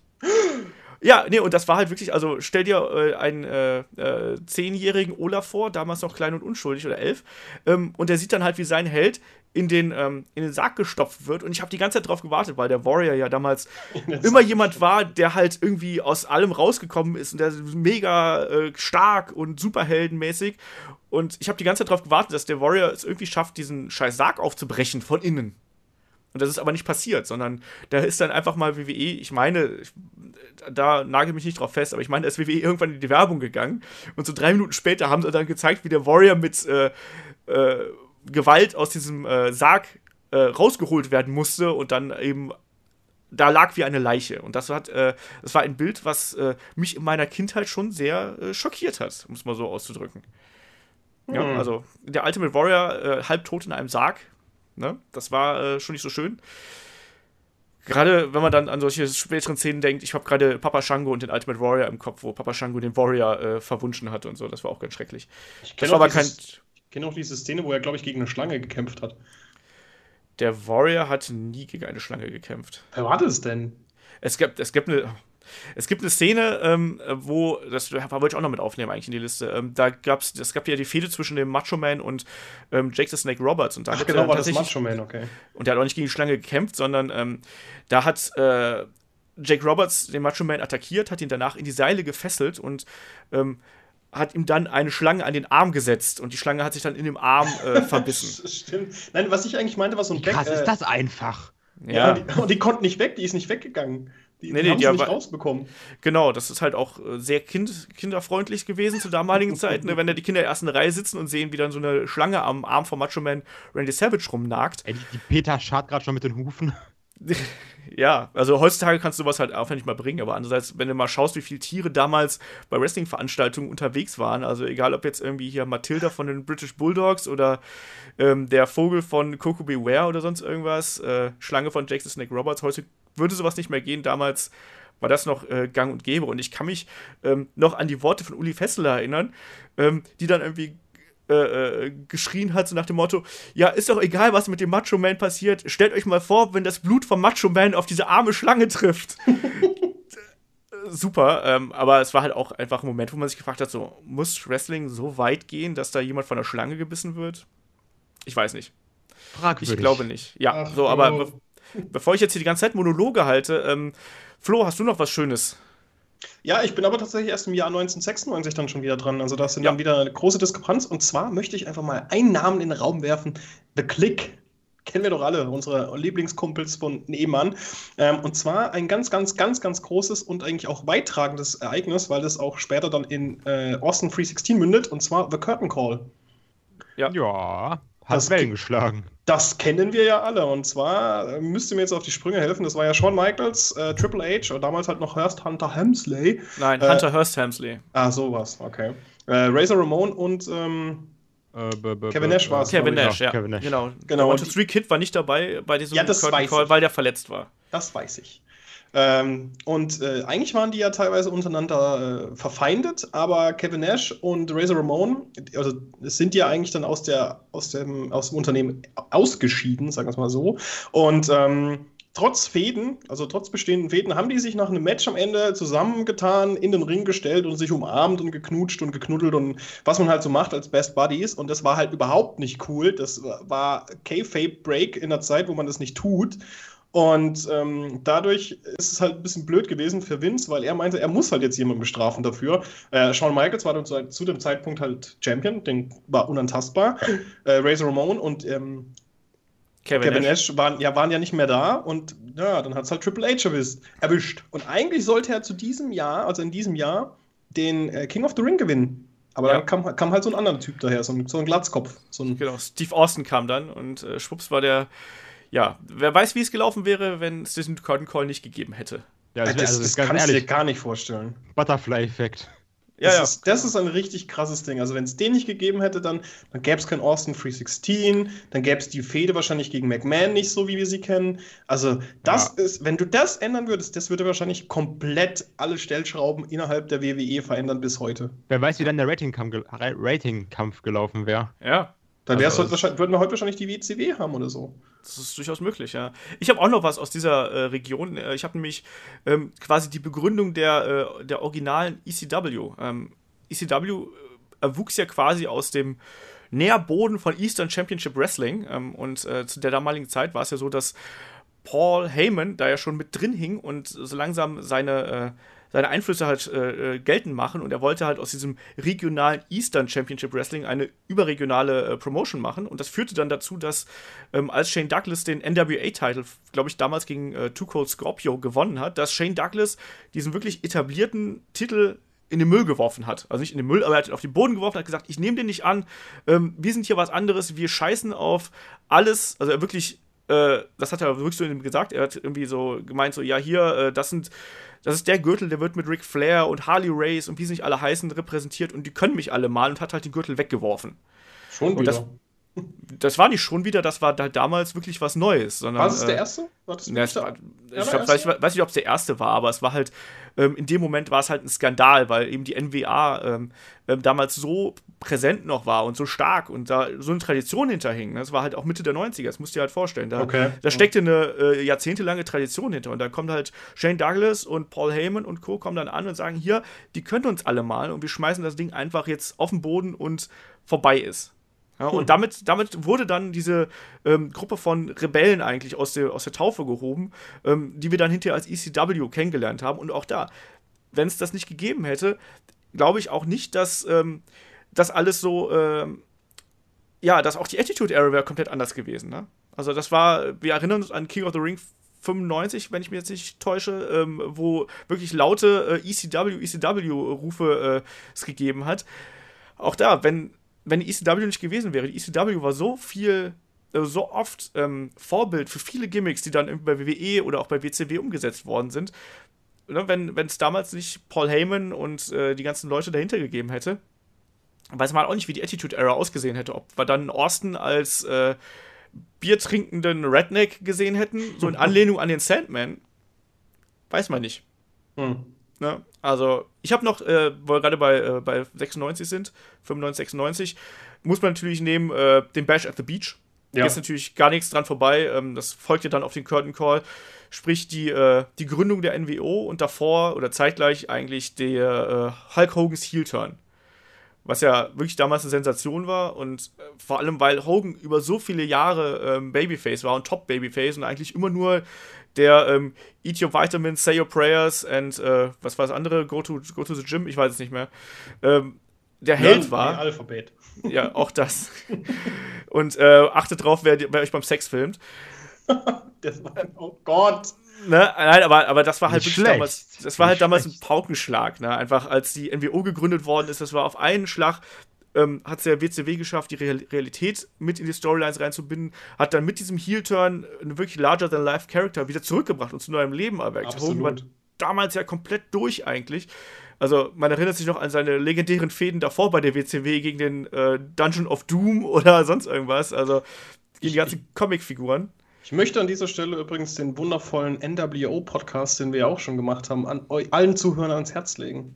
Speaker 2: Ja, nee, und das war halt wirklich, also stell dir äh, einen äh, äh, zehnjährigen Olaf vor, damals noch klein und unschuldig oder elf, ähm, und der sieht dann halt, wie sein Held in den, ähm, in den Sarg gestopft wird. Und ich habe die ganze Zeit drauf gewartet, weil der Warrior ja damals immer jemand war, der halt irgendwie aus allem rausgekommen ist und der ist mega äh, stark und superheldenmäßig. Und ich habe die ganze Zeit drauf gewartet, dass der Warrior es irgendwie schafft, diesen scheiß Sarg aufzubrechen von innen. Und das ist aber nicht passiert, sondern da ist dann einfach mal WWE, ich meine, da nagel mich nicht drauf fest, aber ich meine, da ist WWE irgendwann in die Werbung gegangen und so drei Minuten später haben sie dann gezeigt, wie der Warrior mit äh, äh, Gewalt aus diesem äh, Sarg äh, rausgeholt werden musste und dann eben da lag wie eine Leiche. Und das, hat, äh, das war ein Bild, was äh, mich in meiner Kindheit schon sehr äh, schockiert hat, um es mal so auszudrücken. Ja,
Speaker 3: Hm.
Speaker 2: also der Ultimate Warrior äh, halbtot in einem Sarg, ne? das war äh, schon nicht so schön. Gerade wenn man dann an solche späteren Szenen denkt, ich habe gerade Papa Shango und den Ultimate Warrior im Kopf, wo Papa Shango den Warrior äh, verwunschen hat und so, das war auch ganz schrecklich.
Speaker 3: Ich
Speaker 2: Das war aber kein.
Speaker 3: Dieses- ich kenn auch diese Szene, wo er, glaube ich, gegen eine Schlange gekämpft hat.
Speaker 2: Der Warrior hat nie gegen eine Schlange gekämpft.
Speaker 3: Wer war das denn?
Speaker 2: Es gibt, es gibt eine. Es gibt eine Szene, ähm, wo, das wollte ich auch noch mit aufnehmen eigentlich in die Liste. Ähm, da gab's, es gab ja die Fehde zwischen dem Macho Man und ähm, Jake the Snake Roberts und da
Speaker 3: Ach,
Speaker 2: hat
Speaker 3: genau,
Speaker 2: er
Speaker 3: war das Macho Man, okay.
Speaker 2: Und der hat auch nicht gegen die Schlange gekämpft, sondern ähm, da hat äh, Jake Roberts den Macho Man attackiert, hat ihn danach in die Seile gefesselt und ähm, hat ihm dann eine Schlange an den Arm gesetzt und die Schlange hat sich dann in dem Arm äh, verbissen.
Speaker 3: Stimmt. Nein, was ich eigentlich meinte, war so ein
Speaker 4: Krass,
Speaker 3: Back-
Speaker 4: ist
Speaker 3: äh,
Speaker 4: das einfach.
Speaker 3: Ja, und die, und die konnte nicht weg, die ist nicht weggegangen. Die,
Speaker 2: Nee,
Speaker 3: die
Speaker 2: nee,
Speaker 3: haben
Speaker 2: die
Speaker 3: es nicht
Speaker 2: aber-
Speaker 3: rausbekommen.
Speaker 2: Genau, das ist halt auch äh, sehr kind, kinderfreundlich gewesen zur damaligen Zeit, ne? wenn da die Kinder in der ersten Reihe sitzen und sehen, wie dann so eine Schlange am Arm von Macho Man Randy Savage rumnagt.
Speaker 4: Ey, die, die Peter schart gerade schon mit den Hufen.
Speaker 2: Ja, also heutzutage kannst du sowas halt auch nicht mal bringen, aber andererseits, wenn du mal schaust, wie viele Tiere damals bei Wrestling-Veranstaltungen unterwegs waren, also egal ob jetzt irgendwie hier Matilda von den British Bulldogs oder ähm, der Vogel von Coco Beware oder sonst irgendwas, äh, Schlange von the Snake Roberts, heute würde sowas nicht mehr gehen, damals war das noch äh, gang und gäbe. Und ich kann mich ähm, noch an die Worte von Uli Fessler erinnern, ähm, die dann irgendwie äh, äh, geschrien hat, so nach dem Motto: Ja, ist doch egal, was mit dem Macho Man passiert. Stellt euch mal vor, wenn das Blut vom Macho Man auf diese arme Schlange trifft. Super, ähm, aber es war halt auch einfach ein Moment, wo man sich gefragt hat: so, muss Wrestling so weit gehen, dass da jemand von einer Schlange gebissen wird? Ich weiß nicht.
Speaker 4: Fragwürdig.
Speaker 2: Ich glaube nicht. Ja,
Speaker 3: Ach,
Speaker 2: so, aber be bevor ich jetzt hier die ganze Zeit Monologe halte, ähm, Flo, hast du noch was Schönes?
Speaker 3: Ja, ich bin aber tatsächlich erst im Jahr 1996 dann schon wieder dran. Also das sind
Speaker 2: Ja.
Speaker 3: dann wieder eine große Diskrepanz. Und zwar möchte ich einfach mal einen Namen in den Raum werfen. The Click. Kennen wir doch alle, unsere Lieblingskumpels von nebenan. Ähm, und zwar ein ganz, ganz, ganz, ganz großes und eigentlich auch weittragendes Ereignis, weil es auch später dann in äh, Austin 316 mündet. Und zwar The Curtain Call.
Speaker 4: Ja, hat
Speaker 3: Das
Speaker 4: Wellen geschlagen.
Speaker 3: Das kennen wir ja alle. Und zwar äh, müsst ihr mir jetzt auf die Sprünge helfen. Das war ja Shawn Michaels, äh, Triple H und damals halt noch Hurst Hunter Hemsley.
Speaker 2: Nein,
Speaker 3: Äh,
Speaker 2: Hunter Hurst Helmsley.
Speaker 3: Ah, sowas, okay. Äh, Razor Ramon und ähm,
Speaker 4: Äh,
Speaker 3: Kevin Nash war's,
Speaker 2: Kevin
Speaker 3: glaub ich,
Speaker 2: Nash, ja.
Speaker 4: Kevin Nash.
Speaker 2: Genau.
Speaker 3: Genau,
Speaker 2: Und
Speaker 3: und
Speaker 2: Street Kid war nicht dabei bei diesem
Speaker 3: Ja, das
Speaker 2: Curtain
Speaker 3: weiß
Speaker 2: Call,
Speaker 3: ich.
Speaker 2: weil der verletzt war.
Speaker 3: das weiß ich. Ähm, und äh, eigentlich waren die ja teilweise untereinander äh, verfeindet, aber Kevin Nash und Razor Ramon, also sind ja eigentlich dann aus, der, aus, dem, aus dem Unternehmen ausgeschieden, sagen wir es mal so. Und ähm, trotz Fäden, also trotz bestehenden Fäden, haben die sich nach einem Match am Ende zusammengetan, in den Ring gestellt und sich umarmt und geknutscht und geknuddelt und was man halt so macht als Best Buddies. Und das war halt überhaupt nicht cool. Das war K-Fape Break in der Zeit, wo man das nicht tut. Und ähm, dadurch ist es halt ein bisschen blöd gewesen für Vince, weil er meinte, er muss halt jetzt jemanden bestrafen dafür. Äh, Shawn Michaels war dann zu, zu dem Zeitpunkt halt Champion, den war unantastbar. Äh, Razor Ramon und ähm,
Speaker 2: Kevin,
Speaker 3: Kevin
Speaker 2: Nash.
Speaker 3: Nash waren, ja, waren ja nicht mehr da und ja, dann hat es halt Triple H erwischt, erwischt. Und eigentlich sollte er zu diesem Jahr, also in diesem Jahr, den äh, King of the Ring gewinnen. Aber
Speaker 2: Ja.
Speaker 3: dann kam, kam halt so ein anderer Typ daher, so ein, so ein Glatzkopf. So ein,
Speaker 2: Genau, Steve Austin kam dann und äh, schwupps war der. Ja, wer weiß, wie es gelaufen wäre, wenn es diesen Curtain Call nicht gegeben hätte.
Speaker 4: Ja,
Speaker 3: das,
Speaker 4: das, also,
Speaker 3: das kannst du dir gar nicht vorstellen.
Speaker 4: Butterfly-Effekt.
Speaker 2: Ja,
Speaker 3: das,
Speaker 2: ja.
Speaker 3: Ist, das ist ein richtig krasses Ding. Also, wenn es den nicht gegeben hätte, dann, dann gäbe es kein Austin 316, dann gäbe es die Fehde wahrscheinlich gegen McMahon nicht so, wie wir sie kennen. Also, das
Speaker 4: Ja.
Speaker 3: ist, wenn du das ändern würdest, das würde wahrscheinlich komplett alle Stellschrauben innerhalb der WWE verändern bis heute.
Speaker 4: Wer weiß, wie dann der Ratingkampf, gel Ra- Ratingkampf gelaufen wäre.
Speaker 2: ja.
Speaker 3: Dann
Speaker 2: Also,
Speaker 3: würden wir heute wahrscheinlich die WCW haben oder so.
Speaker 2: Das ist durchaus möglich, ja. Ich habe auch noch was aus dieser äh, Region. Äh, Ich habe nämlich ähm, quasi die Begründung der, äh, der originalen ECW. Ähm, ECW äh, erwuchs ja quasi aus dem Nährboden von Eastern Championship Wrestling. Ähm, und äh, zu der damaligen Zeit war es ja so, dass Paul Heyman da ja schon mit drin hing und so langsam seine, äh, seine Einflüsse halt äh, äh, geltend machen und er wollte halt aus diesem regionalen Eastern Championship Wrestling eine überregionale äh, Promotion machen und das führte dann dazu, dass ähm, als Shane Douglas den NWA-Titel, glaube ich, damals gegen äh, Too Cold Scorpio gewonnen hat, dass Shane Douglas diesen wirklich etablierten Titel in den Müll geworfen hat. Also nicht in den Müll, aber er hat ihn auf den Boden geworfen hat gesagt, ich nehme den nicht an, ähm, wir sind hier was anderes, wir scheißen auf alles, also er wirklich äh, das hat er wirklich so gesagt. Er hat irgendwie so gemeint, so, ja, hier, äh, das sind, das ist der Gürtel, der wird mit Ric Flair und Harley Race und wie sie nicht alle heißen, repräsentiert und die können mich alle mal und hat halt den Gürtel weggeworfen.
Speaker 3: Schon
Speaker 2: Und das- Das war nicht schon wieder, das war halt damals wirklich was Neues, sondern.
Speaker 3: war es der
Speaker 2: äh,
Speaker 3: erste? War das
Speaker 2: na, es
Speaker 3: der-
Speaker 2: war, ich
Speaker 3: der
Speaker 2: glaub,
Speaker 3: erste?
Speaker 2: weiß, weiß nicht, ob es der erste war, aber es war halt, ähm, in dem Moment war es halt ein Skandal, weil eben die NWA ähm, ähm, damals so präsent noch war und so stark und da so eine Tradition hinterhing. ne? Das war halt auch Mitte der 90er, das musst du dir halt vorstellen. Da,
Speaker 3: Okay.
Speaker 2: da steckte eine äh, jahrzehntelange Tradition hinter und da kommt halt Shane Douglas und Paul Heyman und Co. kommen dann an und sagen, hier, die können uns alle mal und wir schmeißen das Ding einfach jetzt auf den Boden und vorbei ist. Ja, und damit, damit wurde dann diese ähm, Gruppe von Rebellen eigentlich aus der, aus der Taufe gehoben, ähm, die wir dann hinterher als ECW kennengelernt haben. Und auch da, wenn es das nicht gegeben hätte, glaube ich auch nicht, dass ähm, das alles so, ähm, ja, dass auch die Attitude Era wäre komplett anders gewesen. Ne? Also das war, wir erinnern uns an King of the Ring 95, wenn ich mich jetzt nicht täusche, ähm, wo wirklich laute äh, ECW, ECW-Rufe äh, es gegeben hat. Auch da, wenn, wenn die ECW nicht gewesen wäre, die ECW war so viel, äh, so oft ähm, Vorbild für viele Gimmicks, die dann bei WWE oder auch bei WCW umgesetzt worden sind. Ne, wenn es damals nicht Paul Heyman und äh, die ganzen Leute dahinter gegeben hätte, weiß man auch nicht, wie die Attitude Era ausgesehen hätte. Ob wir dann Austin als äh, biertrinkenden Redneck gesehen hätten, so in Anlehnung an den Sandman, weiß man nicht. Hm. Ne? Also, ich habe noch, äh, wo wir gerade bei, äh, bei 96 sind, 95, 96, muss man natürlich nehmen äh, den Bash at the Beach. Ja. Da ist natürlich gar nichts dran vorbei. Ähm, das folgte dann auf den Curtain Call. Sprich, die, äh, die Gründung der NWO und davor oder zeitgleich eigentlich der äh, Hulk Hogan's Heel Turn was ja wirklich damals eine Sensation war und äh, vor allem, weil Hogan über so viele Jahre ähm, Babyface war und Top Babyface und eigentlich immer nur der ähm, Eat Your Vitamins, Say Your Prayers and äh, was war das andere? Go to, go to the Gym, ich weiß es nicht mehr. Ähm, der Held war.
Speaker 3: Alphabet.
Speaker 2: Ja, auch das. und äh, achtet drauf, wer, wer euch beim Sex filmt.
Speaker 3: das war, oh Gott.
Speaker 2: Ne? Nein, aber, aber das war halt wirklich damals, das war halt damals ein Paukenschlag, ne? Einfach als die NWO gegründet worden ist, das war auf einen Schlag, ähm, hat es der WCW geschafft, die Realität mit in die Storylines reinzubinden, hat dann mit diesem Heel-Turn einen wirklich larger-than-life-Charakter wieder zurückgebracht und zu neuem Leben erweckt.
Speaker 3: Absolut. Hogan war
Speaker 2: damals ja komplett durch eigentlich. Also man erinnert sich noch an seine legendären Fäden davor bei der WCW gegen den äh, Dungeon of Doom oder sonst irgendwas. Also gegen die ganzen Comicfiguren.
Speaker 3: Ich möchte an dieser Stelle übrigens den wundervollen NWO-Podcast, den wir ja auch schon gemacht haben, an euch allen Zuhörern ans Herz legen.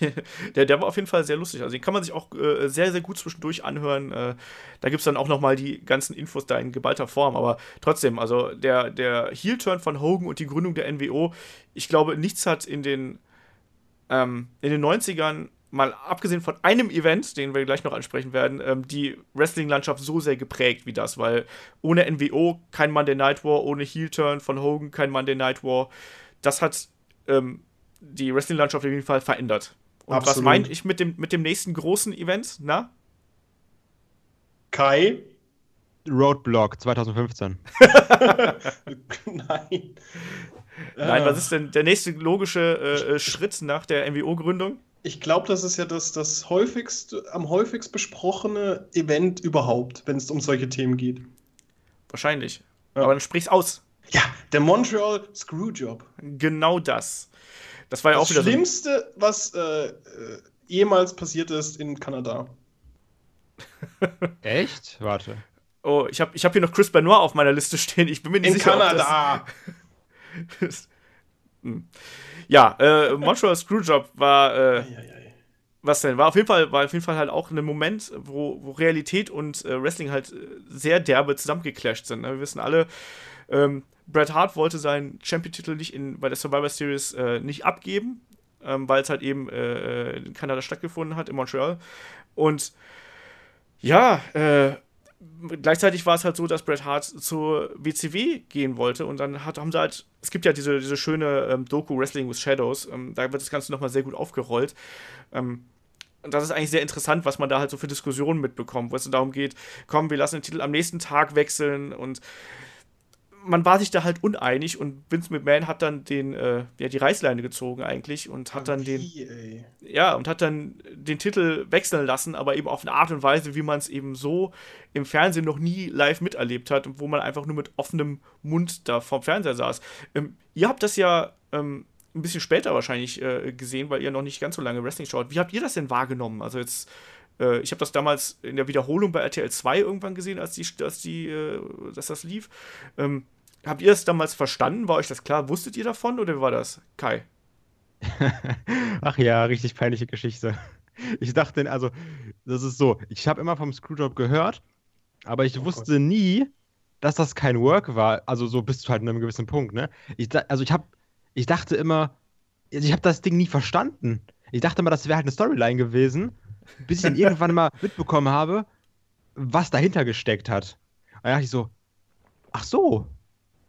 Speaker 2: der, der war auf jeden Fall sehr lustig. Also den kann man sich auch äh, sehr, sehr gut zwischendurch anhören. Äh, da gibt es dann auch nochmal die ganzen Infos da in geballter Form. Aber trotzdem, also der, der Heel-Turn von Hogan und die Gründung der NWO, ich glaube, nichts hat in den, ähm, in den 90ern mal abgesehen von einem Event, den wir gleich noch ansprechen werden, ähm, die Wrestling-Landschaft so sehr geprägt wie das, weil ohne NWO kein Monday Night War, ohne Heel-Turn von Hogan kein Monday Night War. Das hat ähm, die Wrestling-Landschaft auf jeden Fall verändert. Und Absolut. was meine ich mit dem, mit dem nächsten großen Event? Na?
Speaker 3: Kai?
Speaker 4: Roadblock 2015.
Speaker 2: Nein. Nein, was ist denn der nächste logische äh, äh Schritt nach der NWO-Gründung?
Speaker 3: Ich glaube, das ist ja das, das häufigst, am häufigst besprochene Event überhaupt, wenn es um solche Themen geht.
Speaker 2: Wahrscheinlich. Ja. Aber dann sprich's aus.
Speaker 3: Ja, der Montreal Screwjob.
Speaker 2: Genau das. Das war ja das auch wieder
Speaker 3: Das Schlimmste, so was äh, äh, jemals passiert ist in Kanada.
Speaker 4: Echt? Warte.
Speaker 2: Oh, ich habe ich hab hier noch Chris Benoit auf meiner Liste stehen. Ich bin mir nicht
Speaker 3: in
Speaker 2: sicher.
Speaker 3: In Kanada!
Speaker 2: hm. Ja, äh, Montreal Screwjob war. Äh, was denn? War auf jeden Fall, war auf jeden Fall halt auch ein Moment, wo, wo Realität und äh, Wrestling halt äh, sehr derbe zusammengeclasht sind. Ne? Wir wissen alle, ähm, Bret Hart wollte seinen Champion-Titel nicht in, bei der Survivor Series äh, nicht abgeben, ähm, weil es halt eben äh, in Kanada stattgefunden hat, in Montreal. Und ja, äh, gleichzeitig war es halt so, dass Bret Hart zur WCW gehen wollte und dann hat, haben sie halt, es gibt ja diese, diese schöne ähm, Doku Wrestling with Shadows, ähm, da wird das Ganze nochmal sehr gut aufgerollt. Ähm, und das ist eigentlich sehr interessant, was man da halt so für Diskussionen mitbekommt, wo es darum geht, komm, wir lassen den Titel am nächsten Tag wechseln und man war sich da halt uneinig und Vince McMahon hat dann den, äh, ja, die Reißleine gezogen eigentlich und hat dann den, ey. ja, und hat dann den Titel wechseln lassen, aber eben auf eine Art und Weise, wie man es eben so im Fernsehen noch nie live miterlebt hat und wo man einfach nur mit offenem Mund da vorm Fernseher saß. Ähm, ihr habt das ja ähm, ein bisschen später wahrscheinlich äh, gesehen, weil ihr noch nicht ganz so lange Wrestling schaut. Wie habt ihr das denn wahrgenommen? Also jetzt äh, ich habe das damals in der Wiederholung bei RTL 2 irgendwann gesehen, als die, als die, äh, dass das lief. Ähm, habt ihr es damals verstanden? War euch das klar? Wusstet ihr davon oder wie war das? Kai?
Speaker 4: Ach ja, richtig peinliche Geschichte. Ich dachte, also, das ist so, ich habe immer vom Screwjob gehört, aber ich oh wusste Gott. nie, dass das kein Work war. Also so bis zu halt einem gewissen Punkt, ne? Ich, also ich habe, ich dachte immer, ich habe das Ding nie verstanden. Ich dachte immer, das wäre halt eine Storyline gewesen, bis ich dann irgendwann mal mitbekommen habe, was dahinter gesteckt hat. Und dann dachte ich so, ach so,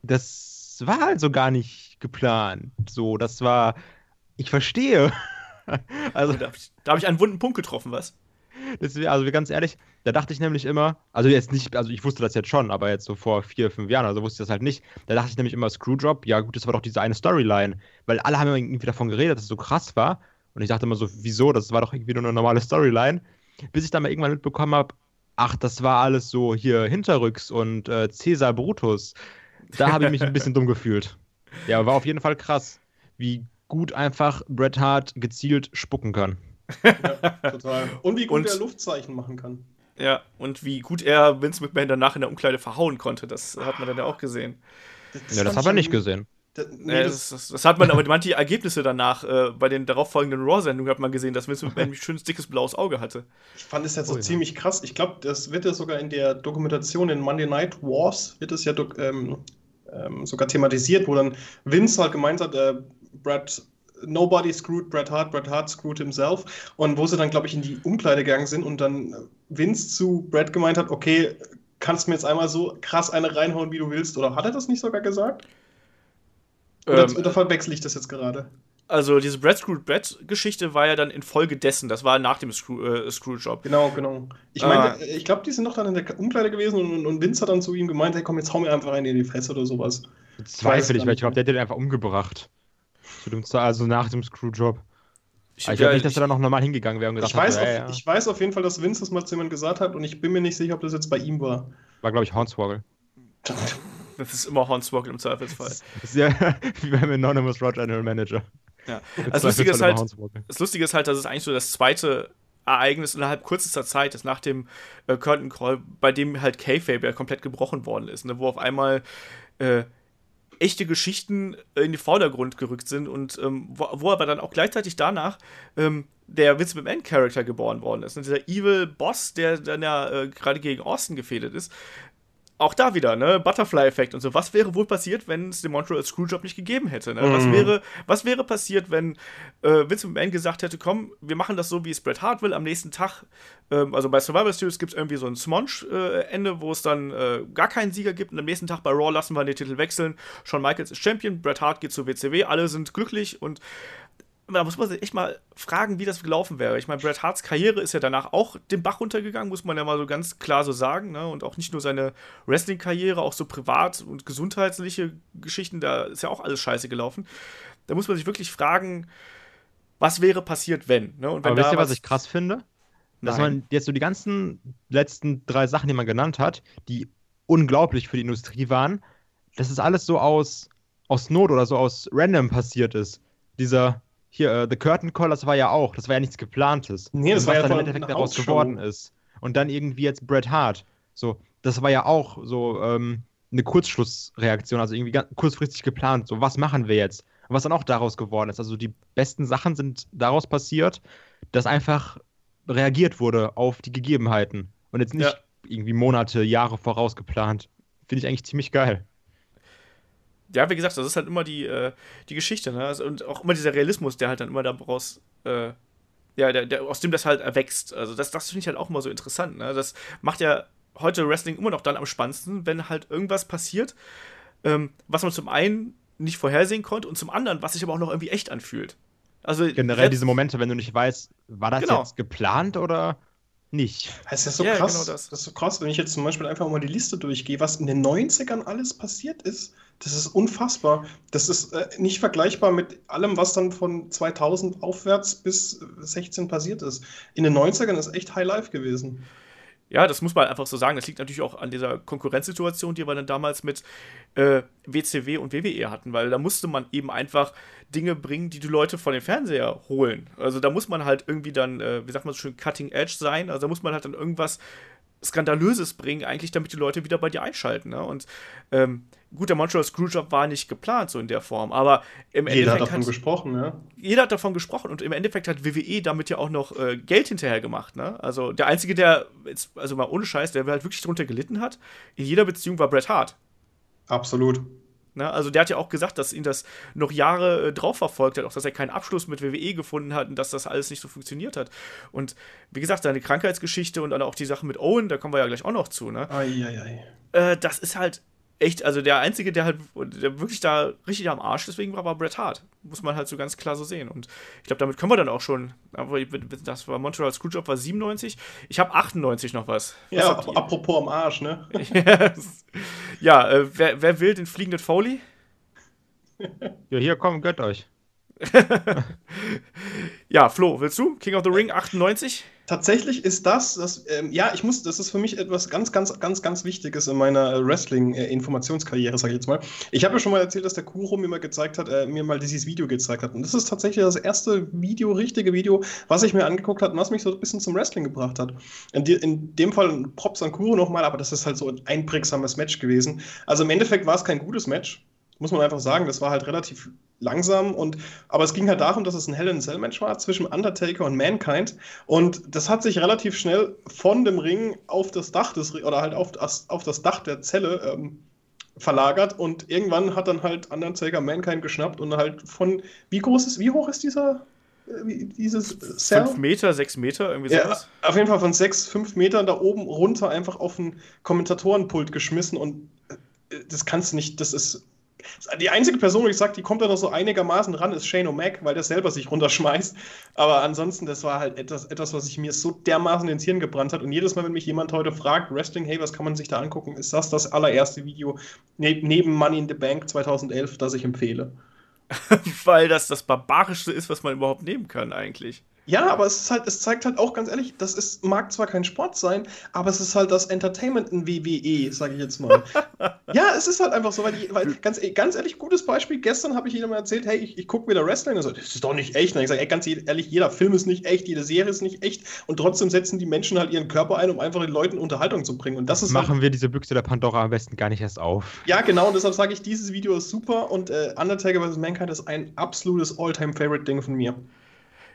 Speaker 4: das war also gar nicht geplant. So, das war, ich verstehe.
Speaker 2: also, da habe ich, einen wunden Punkt getroffen, was?
Speaker 4: Deswegen, also ganz ehrlich, da dachte ich nämlich immer, also jetzt nicht, also ich wusste das jetzt schon, aber jetzt so vor vier, fünf Jahren, also wusste ich das halt nicht. Da dachte ich nämlich immer, Screwjob, ja gut, das war doch diese eine Storyline. Weil alle haben irgendwie davon geredet, dass es so krass war. Und ich dachte immer so, wieso? Das war doch irgendwie nur eine normale Storyline. Bis ich dann mal irgendwann mitbekommen habe, ach, das war alles so hier Hinterrücks und äh, Caesar Brutus. Da habe ich mich ein bisschen dumm gefühlt. Ja, war auf jeden Fall krass, wie gut einfach Bret Hart gezielt spucken kann.
Speaker 3: Ja, total. Und wie gut
Speaker 2: Und-
Speaker 3: er Luftzeichen machen kann.
Speaker 2: Ja, und wie gut er Vince McMahon danach in der Umkleide verhauen konnte, das hat man dann ja auch gesehen.
Speaker 4: Ja, das
Speaker 3: fand
Speaker 4: haben
Speaker 3: ich
Speaker 4: wir nicht gesehen.
Speaker 3: Da, nee,
Speaker 2: Nee,
Speaker 3: das,
Speaker 2: das, das, das hat man, aber manche Ergebnisse danach, äh, bei den darauffolgenden Raw-Sendungen hat man gesehen, dass Vince McMahon ein schönes, dickes blaues Auge hatte.
Speaker 3: ich fand es jetzt so
Speaker 4: Oh ja.
Speaker 3: ziemlich krass. Ich glaube, das wird ja sogar in der Dokumentation in Monday Night Wars, wird es ja ähm, ähm, sogar thematisiert, wo dann Vince halt gemeint hat, äh, Brad, nobody screwed Bret Hart, Bret Hart screwed himself. Und wo sie dann, glaube ich, in die Umkleide gegangen sind und dann äh, Vince zu Brad gemeint hat, okay, kannst du mir jetzt einmal so krass eine reinhauen, wie du willst? Oder hat er das nicht sogar gesagt? Oder,
Speaker 2: Ähm,
Speaker 3: oder verwechsel ich das jetzt gerade?
Speaker 2: also diese Brad Screwed Brad Geschichte war ja dann infolge dessen, das war nach dem Screw, äh, Screwjob.
Speaker 3: Genau, genau. Ich
Speaker 2: Ah.
Speaker 3: meine, ich glaube, die sind noch dann in der Umkleide gewesen und, und Vince hat dann zu ihm gemeint, hey komm, jetzt hau mir einfach einen in die Fresse oder sowas.
Speaker 4: Zweifel ich, weil
Speaker 3: nicht
Speaker 4: ich glaube, der hätte den einfach umgebracht. Zu dem Ze- Also nach dem Screwjob.
Speaker 2: Ich,
Speaker 4: Ich
Speaker 2: ja,
Speaker 4: glaube nicht, dass er dann noch normal hingegangen wäre und gesagt
Speaker 3: Ich weiß,
Speaker 4: hat,
Speaker 3: auf,
Speaker 4: ja, ja.
Speaker 3: ich weiß auf jeden Fall, dass Vince das mal zu jemandem gesagt hat und ich bin mir nicht sicher, ob das jetzt bei ihm war.
Speaker 4: war, glaube ich, Hornswoggle.
Speaker 2: das ist immer Hornswoggle im Zweifelsfall.
Speaker 4: Das ist ja wie beim Anonymous Raw General Manager.
Speaker 2: Ja. Das Lustige ist halt, das Lustige ist halt, dass es eigentlich so das zweite Ereignis innerhalb kürzester Zeit ist, nach dem äh, Curtain Call, bei dem halt Kayfabe ja komplett gebrochen worden ist, ne, wo auf einmal äh, echte Geschichten in den Vordergrund gerückt sind und ähm, wo, wo aber dann auch gleichzeitig danach ähm, der Vince McMahon-Charakter geboren worden ist. Ne, dieser Evil Boss, der dann ja äh, gerade gegen Austin gefädet ist. Auch da wieder, ne, Butterfly-Effekt und so. Was wäre wohl passiert, wenn es den Montreal Screwjob nicht gegeben hätte? Ne? Was,
Speaker 3: Mhm.
Speaker 2: wäre, was wäre passiert, wenn äh, Vince McMahon gesagt hätte, komm, wir machen das so, wie es Bret Hart will, am nächsten Tag, ähm, also bei Survivor Series gibt es irgendwie so ein Smonge-Ende, wo es dann äh, gar keinen Sieger gibt und am nächsten Tag bei Raw lassen wir den Titel wechseln. Shawn Michaels ist Champion, Bret Hart geht zur WCW, alle sind glücklich und da muss man sich echt mal fragen, wie das gelaufen wäre. Ich meine, Bret Harts Karriere ist ja danach auch den Bach runtergegangen, muss man ja mal so ganz klar so sagen. Ne? Und auch nicht nur seine Wrestling-Karriere, auch so privat und gesundheitliche Geschichten, da ist ja auch alles scheiße gelaufen. Da muss man sich wirklich fragen, was wäre passiert, wenn? Ne? Und wenn
Speaker 4: Aber wisst ihr, was ich krass finde? Dass
Speaker 2: Nein.
Speaker 4: man jetzt so die ganzen letzten drei Sachen, die man genannt hat, die unglaublich für die Industrie waren, dass es alles so aus, aus Not oder so aus random passiert ist. Dieser, hier, äh, The Curtain Call, das war ja auch, das war ja nichts geplantes.
Speaker 3: Nee, das
Speaker 4: Und
Speaker 3: war
Speaker 4: was
Speaker 3: ja
Speaker 4: dann im Endeffekt daraus
Speaker 3: Hausshow.
Speaker 4: geworden ist. Und dann irgendwie jetzt Bret Hart. So, das war ja auch so ähm, eine Kurzschlussreaktion, also irgendwie ganz kurzfristig geplant. So, was machen wir jetzt? Und was dann auch daraus geworden ist. Also die besten Sachen sind daraus passiert, dass einfach reagiert wurde auf die Gegebenheiten. Und jetzt nicht
Speaker 2: Ja.
Speaker 4: irgendwie Monate, Jahre vorausgeplant. Finde ich eigentlich ziemlich geil.
Speaker 2: Ja, wie gesagt, das ist halt immer die, äh, die Geschichte, ne? Also, und auch immer dieser Realismus, der halt dann immer daraus, äh, ja, der, der, aus dem das halt erwächst. Also das, das finde ich halt auch immer so interessant, ne? Das macht ja heute Wrestling immer noch dann am spannendsten, wenn halt irgendwas passiert, ähm, was man zum einen nicht vorhersehen konnte und zum anderen, was sich aber auch noch irgendwie echt anfühlt. Also
Speaker 4: Generell diese Momente, wenn du nicht weißt, war das
Speaker 2: Genau.
Speaker 4: jetzt geplant oder nicht?
Speaker 3: Es ist so
Speaker 2: Ja,
Speaker 3: krass.
Speaker 2: genau das.
Speaker 3: das. ist so krass, wenn ich jetzt zum Beispiel einfach mal die Liste durchgehe, was in den 90ern alles passiert ist. Das ist unfassbar. Das ist äh, nicht vergleichbar mit allem, was dann von 2000 aufwärts bis äh, 16 passiert ist. In den 90ern ist echt High Life gewesen.
Speaker 2: Ja, das muss man einfach so sagen. Das liegt natürlich auch an dieser Konkurrenzsituation, die wir dann damals mit äh, WCW und WWE hatten, weil da musste man eben einfach Dinge bringen, die die Leute von dem Fernseher holen. Also da muss man halt irgendwie dann, äh, wie sagt man so schön, Cutting Edge sein. Also da muss man halt dann irgendwas Skandalöses bringen, eigentlich, damit die Leute wieder bei dir einschalten. Ne? Und ähm, gut, der Montreal Screwjob war nicht geplant so in der Form, aber im
Speaker 3: Jeder hat
Speaker 2: Endeffekt
Speaker 3: davon gesprochen, ja.
Speaker 2: jeder hat davon gesprochen und im Endeffekt hat WWE damit ja auch noch äh, Geld hinterher gemacht. Ne? Also der Einzige, der, jetzt, also mal ohne Scheiß, der halt wirklich drunter gelitten hat, in jeder Beziehung war Bret Hart.
Speaker 3: Absolut.
Speaker 2: Ne? Also der hat ja auch gesagt, dass ihn das noch Jahre äh, drauf verfolgt hat, auch dass er keinen Abschluss mit WWE gefunden hat und dass das alles nicht so funktioniert hat. Und wie gesagt, seine Krankheitsgeschichte und dann auch die Sache mit Owen, da kommen wir ja gleich auch noch zu. Ne?
Speaker 3: Eieiei.
Speaker 2: Äh, das ist halt echt, also der Einzige, der halt der wirklich da richtig am Arsch deswegen war, war Bret Hart. Muss man halt so ganz klar so sehen. Und ich glaube, damit können wir dann auch schon. Das war Montreal Screwjob war 97. Ich habe 98 noch was. was
Speaker 3: ja, apropos am Arsch, ne?
Speaker 2: ja, äh, wer, wer will den fliegenden Foley?
Speaker 4: Ja, hier, komm, gönnt euch.
Speaker 2: ja, Flo, willst du? King of the Ring 98?
Speaker 3: Tatsächlich ist das, das ähm, ja, ich muss, das ist für mich etwas ganz, ganz, ganz, ganz Wichtiges in meiner Wrestling-Informationskarriere, sage ich jetzt mal. Ich habe ja schon mal erzählt, dass der Kuro mir mal gezeigt hat, äh, mir mal dieses Video gezeigt hat. Und das ist tatsächlich das erste Video, richtige Video, was ich mir angeguckt habe und was mich so ein bisschen zum Wrestling gebracht hat. In, die, in dem Fall Props an Kuro nochmal, aber das ist halt so ein einprägsames Match gewesen. Also im Endeffekt war es kein gutes Match muss man einfach sagen, das war halt relativ langsam und aber es ging halt darum, dass es ein Hell in Cell Match war zwischen Undertaker und Mankind und das hat sich relativ schnell von dem Ring auf das Dach des oder halt auf das, auf das Dach der Zelle ähm, verlagert und irgendwann hat dann halt Undertaker Mankind geschnappt und halt von wie groß ist wie hoch ist dieser äh, dieses
Speaker 2: Cell? Fünf Meter, sechs Meter, irgendwie
Speaker 3: sowas? Ja, auf jeden Fall von sechs, fünf Metern da oben runter einfach auf ein Kommentatorenpult geschmissen und äh, das kannst du nicht, das ist die einzige Person, wo ich sage, die kommt da noch so einigermaßen ran, ist Shane O'Mac, weil der selber sich runterschmeißt. Aber ansonsten, das war halt etwas, etwas, was sich mir so dermaßen ins Hirn gebrannt hat. Und jedes Mal, wenn mich jemand heute fragt, Wrestling, hey, was kann man sich da angucken, ist das das allererste Video ne neben Money in the Bank 2011, das ich empfehle.
Speaker 2: weil das das Barbarischste ist, was man überhaupt nehmen kann, eigentlich.
Speaker 3: Ja, aber es ist halt, es zeigt halt auch ganz ehrlich, das ist, mag zwar kein Sport sein, aber es ist halt das Entertainment in WWE, sage ich jetzt mal. ja, es ist halt einfach so, weil, die, weil ganz, ganz ehrlich, gutes Beispiel, gestern habe ich jemandem erzählt, hey, ich, ich gucke wieder Wrestling und so, das ist doch nicht echt. Und ich sage, ey, ganz ehrlich, jeder Film ist nicht echt, jede Serie ist nicht echt und trotzdem setzen die Menschen halt ihren Körper ein, um einfach den Leuten Unterhaltung zu bringen. Und das ist
Speaker 4: Machen halt, wir diese Büchse der Pandora am besten gar nicht erst auf.
Speaker 3: Ja, genau, und deshalb sage ich, dieses Video ist super und äh, Undertaker vs. Mankind ist ein absolutes All-Time-Favorite-Ding von mir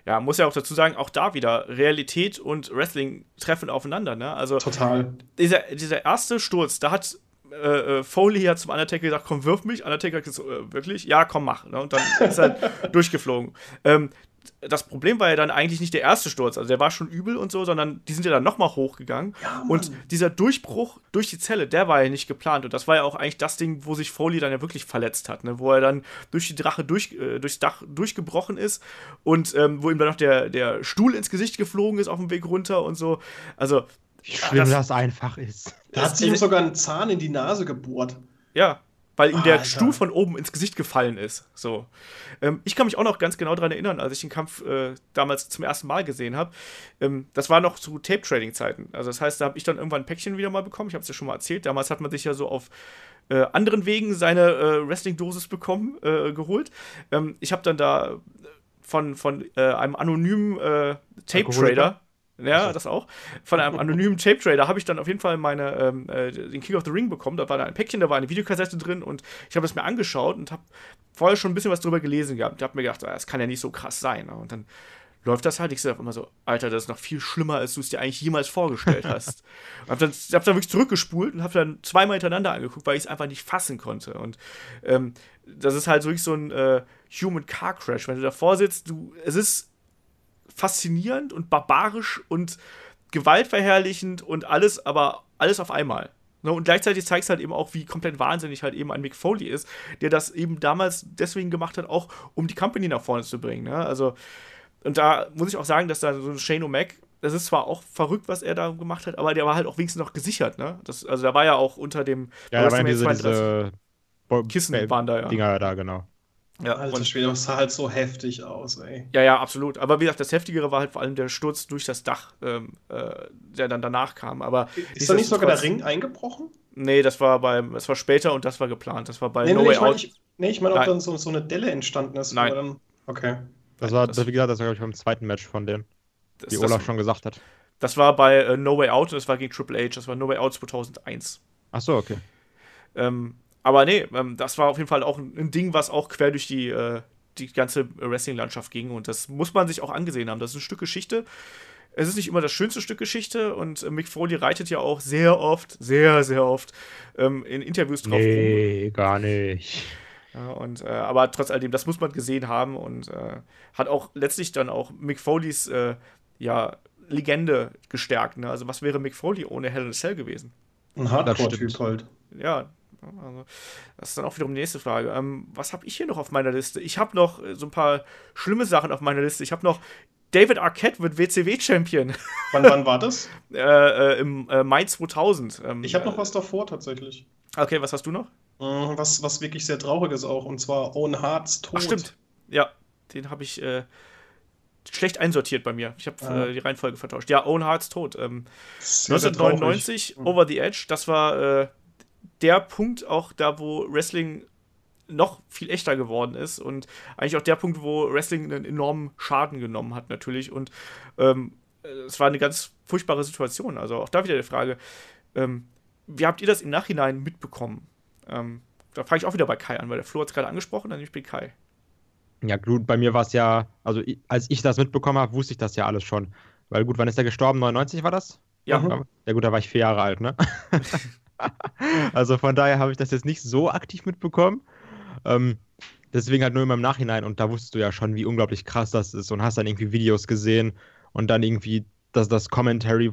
Speaker 2: ja, muss ja auch dazu sagen, auch da wieder Realität und Wrestling treffen aufeinander, ne? Also
Speaker 3: total.
Speaker 2: Dieser, dieser erste Sturz, da hat äh, äh Foley ja zum Undertaker gesagt, komm, wirf mich. Undertaker hat gesagt, äh, wirklich? Ja, komm, mach. Ne? Und dann ist er durchgeflogen. Ähm, das Problem war ja dann eigentlich nicht der erste Sturz, also der war schon übel und so, sondern die sind ja dann nochmal hochgegangen. Ja, und dieser Durchbruch durch die Zelle, der war ja nicht geplant. Und das war ja auch eigentlich das Ding, wo sich Foley dann ja wirklich verletzt hat, ne? wo er dann durch die Drache durch, äh, durchs Dach durchgebrochen ist und ähm, wo ihm dann noch der, der Stuhl ins Gesicht geflogen ist auf dem Weg runter und so. Also.
Speaker 4: Wie schlimm das, das einfach ist.
Speaker 3: Da hat sich ihm sogar einen Zahn in die Nase gebohrt.
Speaker 2: Ja, weil ihm der Alter. Stuhl von oben ins Gesicht gefallen ist. So. Ähm, ich kann mich auch noch ganz genau daran erinnern, als ich den Kampf äh, damals zum ersten Mal gesehen habe. Ähm, das war noch zu Tape-Trading-Zeiten. Also das heißt, da habe ich dann irgendwann ein Päckchen wieder mal bekommen. Ich habe es ja schon mal erzählt. Damals hat man sich ja so auf äh, anderen Wegen seine äh, Wrestling-Dosis bekommen, äh, geholt. Ähm, ich habe dann da von, von äh, einem anonymen äh, Tape-Trader ja, das auch. Von einem anonymen Tape Trader habe ich dann auf jeden Fall meine, ähm, äh, den King of the Ring bekommen. Da war da ein Päckchen, da war eine Videokassette drin und ich habe es mir angeschaut und habe vorher schon ein bisschen was drüber gelesen gehabt. Ich habe mir gedacht, ah, das kann ja nicht so krass sein. Ne? Und dann läuft das halt. Ich sage immer so, Alter, das ist noch viel schlimmer, als du es dir eigentlich jemals vorgestellt hast. hab dann, hab dann wirklich zurückgespult und habe dann zweimal hintereinander angeguckt, weil ich es einfach nicht fassen konnte. Und ähm, das ist halt wirklich so ein äh, Human Car Crash. Wenn du davor sitzt, du, es ist faszinierend und barbarisch und gewaltverherrlichend und alles, aber alles auf einmal. Ne, und gleichzeitig zeigt es halt eben auch, wie komplett wahnsinnig halt eben ein Mick Foley ist, der das eben damals deswegen gemacht hat, auch um die Company nach vorne zu bringen. Ne? Also, und da muss ich auch sagen, dass da so ein Shane O'Mac, das ist zwar auch verrückt, was er da gemacht hat, aber der war halt auch wenigstens noch gesichert. Ne? Das, also, da war ja auch unter dem.
Speaker 4: Ja, da waren diese, diese
Speaker 2: Kissen waren da ja.
Speaker 4: Dinger da, genau.
Speaker 3: Ja, Alter und Schwede, das sah halt so heftig aus, ey.
Speaker 2: Ja, ja, absolut. Aber wie gesagt, das Heftigere war halt vor allem der Sturz durch das Dach, ähm, äh, der dann danach kam. Aber
Speaker 3: ist da nicht sogar der Ring eingebrochen?
Speaker 2: Nee, das war beim, das war später und das war geplant. Das war bei
Speaker 3: nee, No nee, Way ich mein, Out. Ich, nee, ich meine, ob dann so, so eine Delle entstanden ist.
Speaker 2: Nein. Dann,
Speaker 3: okay.
Speaker 4: Das war, das, wie gesagt, das war, glaube ich, beim zweiten Match von denen. Wie Olaf das, schon gesagt hat.
Speaker 2: Das war bei äh, No Way Out und das war gegen Triple H. Das war No Way Out 2001.
Speaker 4: Ach so, okay.
Speaker 2: Ähm, aber nee, ähm, das war auf jeden Fall auch ein, ein Ding, was auch quer durch die, äh, die ganze Wrestling-Landschaft ging. Und das muss man sich auch angesehen haben. Das ist ein Stück Geschichte. Es ist nicht immer das schönste Stück Geschichte und äh, Mick Foley reitet ja auch sehr oft, sehr, sehr oft ähm, in Interviews drauf
Speaker 4: nee, rum. gar nicht.
Speaker 2: Ja, und, äh, aber trotz alledem, das muss man gesehen haben und äh, hat auch letztlich dann auch Mick Foleys äh, ja, Legende gestärkt. Ne? Also, was wäre Mick Foley ohne Hell in a Cell gewesen?
Speaker 3: Ein Hardcore-Typ halt.
Speaker 2: Ja, Also, das ist dann auch wiederum die nächste Frage. Ähm, was habe ich hier noch auf meiner Liste? Ich habe noch äh, so ein paar schlimme Sachen auf meiner Liste. Ich habe noch David Arquette wird WCW-Champion.
Speaker 3: Wann, wann war das?
Speaker 2: äh, äh, Im äh, Mai 2000. Ähm,
Speaker 3: Ich habe noch was davor tatsächlich.
Speaker 2: Okay, was hast du noch?
Speaker 3: Mhm, Was, was wirklich sehr traurig ist auch, und zwar Owen Harts Tod.
Speaker 2: Ach, stimmt. Ja, den habe ich äh, schlecht einsortiert bei mir. Ich habe
Speaker 3: Ah.
Speaker 2: äh, die Reihenfolge vertauscht. Ja, Owen Harts Tod. Ähm,
Speaker 3: Sehr, sehr traurig.
Speaker 2: 1999,
Speaker 3: Mhm.
Speaker 2: Over the Edge, das war äh, der Punkt auch da, wo Wrestling noch viel echter geworden ist und eigentlich auch der Punkt, wo Wrestling einen enormen Schaden genommen hat natürlich und ähm, äh, es war eine ganz furchtbare Situation. Also auch da wieder die Frage, ähm, wie habt ihr das im Nachhinein mitbekommen? Ähm, da frage ich auch wieder bei Kai an, weil der Flo hat es gerade angesprochen, dann ich bin Kai.
Speaker 4: Ja, gut, bei mir war es ja, also als ich das mitbekommen habe, wusste ich das ja alles schon. Weil gut, wann ist er gestorben? 99 war das?
Speaker 2: Ja.
Speaker 4: Ja gut, da war ich vier Jahre alt, ne? also von daher habe ich das jetzt nicht so aktiv mitbekommen. Ähm, deswegen halt nur immer im Nachhinein und da wusstest du ja schon, wie unglaublich krass das ist und hast dann irgendwie Videos gesehen und dann irgendwie das, das Commentary,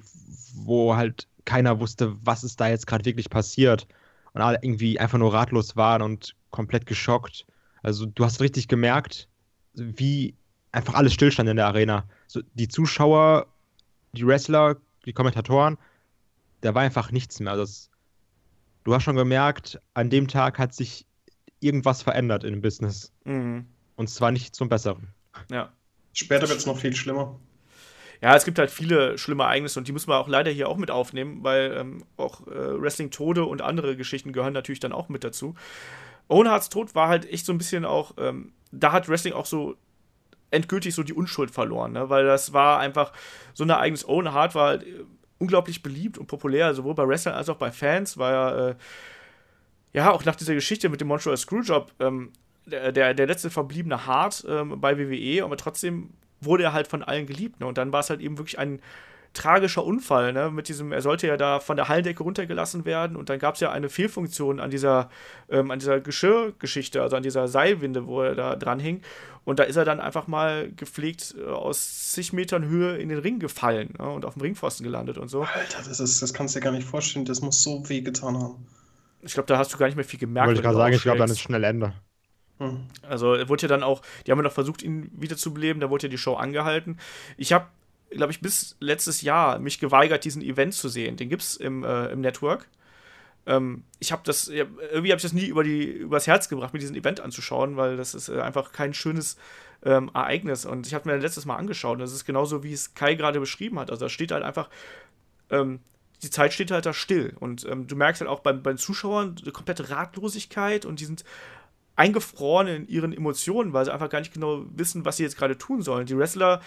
Speaker 4: wo halt keiner wusste, was ist da jetzt gerade wirklich passiert und alle irgendwie einfach nur ratlos waren und komplett geschockt. Also du hast richtig gemerkt, wie einfach alles stillstand in der Arena. So, die Zuschauer, die Wrestler, die Kommentatoren, da war einfach nichts mehr. Also das, du hast schon gemerkt, an dem Tag hat sich irgendwas verändert im Business.
Speaker 2: Mhm.
Speaker 4: Und zwar nicht zum Besseren.
Speaker 2: ja.
Speaker 3: Später wird es noch viel schlimmer.
Speaker 2: Ja, es gibt halt viele schlimme Ereignisse und die müssen wir auch leider hier auch mit aufnehmen, weil ähm, auch äh, Wrestling-Tode und andere Geschichten gehören natürlich dann auch mit dazu. Owen Harts Tod war halt echt so ein bisschen auch, ähm, da hat Wrestling auch so endgültig so die Unschuld verloren, ne? weil das war einfach so ein Ereignis. Owen Hart war halt, äh, unglaublich beliebt und populär, sowohl bei Wrestlern als auch bei Fans, war er, äh, ja, auch nach dieser Geschichte mit dem Montreal Screwjob, ähm, der, der, der letzte verbliebene Hart ähm, bei WWE, aber trotzdem wurde er halt von allen geliebt. Ne? Und dann war es halt eben wirklich ein tragischer Unfall, ne? Mit diesem, er sollte ja da von der Hallendecke runtergelassen werden und dann gab es ja eine Fehlfunktion an dieser, ähm, an dieser Geschirrgeschichte, also an dieser Seilwinde, wo er da dran hing. Und da ist er dann einfach mal gepflegt äh, aus zig Metern Höhe in den Ring gefallen ne? und auf dem Ringpfosten gelandet und so.
Speaker 3: Alter, das, ist, das kannst du dir gar nicht vorstellen. Das muss so weh getan haben.
Speaker 2: Ich glaube, da hast du gar nicht mehr viel gemerkt.
Speaker 4: Wollte ich
Speaker 2: wenn
Speaker 4: gerade sagen, ich glaube, dann ist schnell Ende.
Speaker 3: Hm.
Speaker 2: Also er wurde ja dann auch, die haben ja noch versucht, ihn wiederzubeleben, da wurde ja die Show angehalten. Ich habe, glaube ich, bis letztes Jahr mich geweigert, diesen Event zu sehen. Den gibt's im, äh, im Network. Ähm, ich habe das, irgendwie habe ich das nie über die, übers Herz gebracht, mir diesen Event anzuschauen, weil das ist äh, einfach kein schönes ähm, Ereignis. Und ich habe mir das letztes Mal angeschaut und das ist genauso, wie es Kai gerade beschrieben hat. Also da steht halt einfach, ähm, die Zeit steht halt da still. Und ähm, du merkst halt auch bei, bei den Zuschauern eine komplette Ratlosigkeit und die sind eingefroren in ihren Emotionen, weil sie einfach gar nicht genau wissen, was sie jetzt gerade tun sollen. Die Wrestler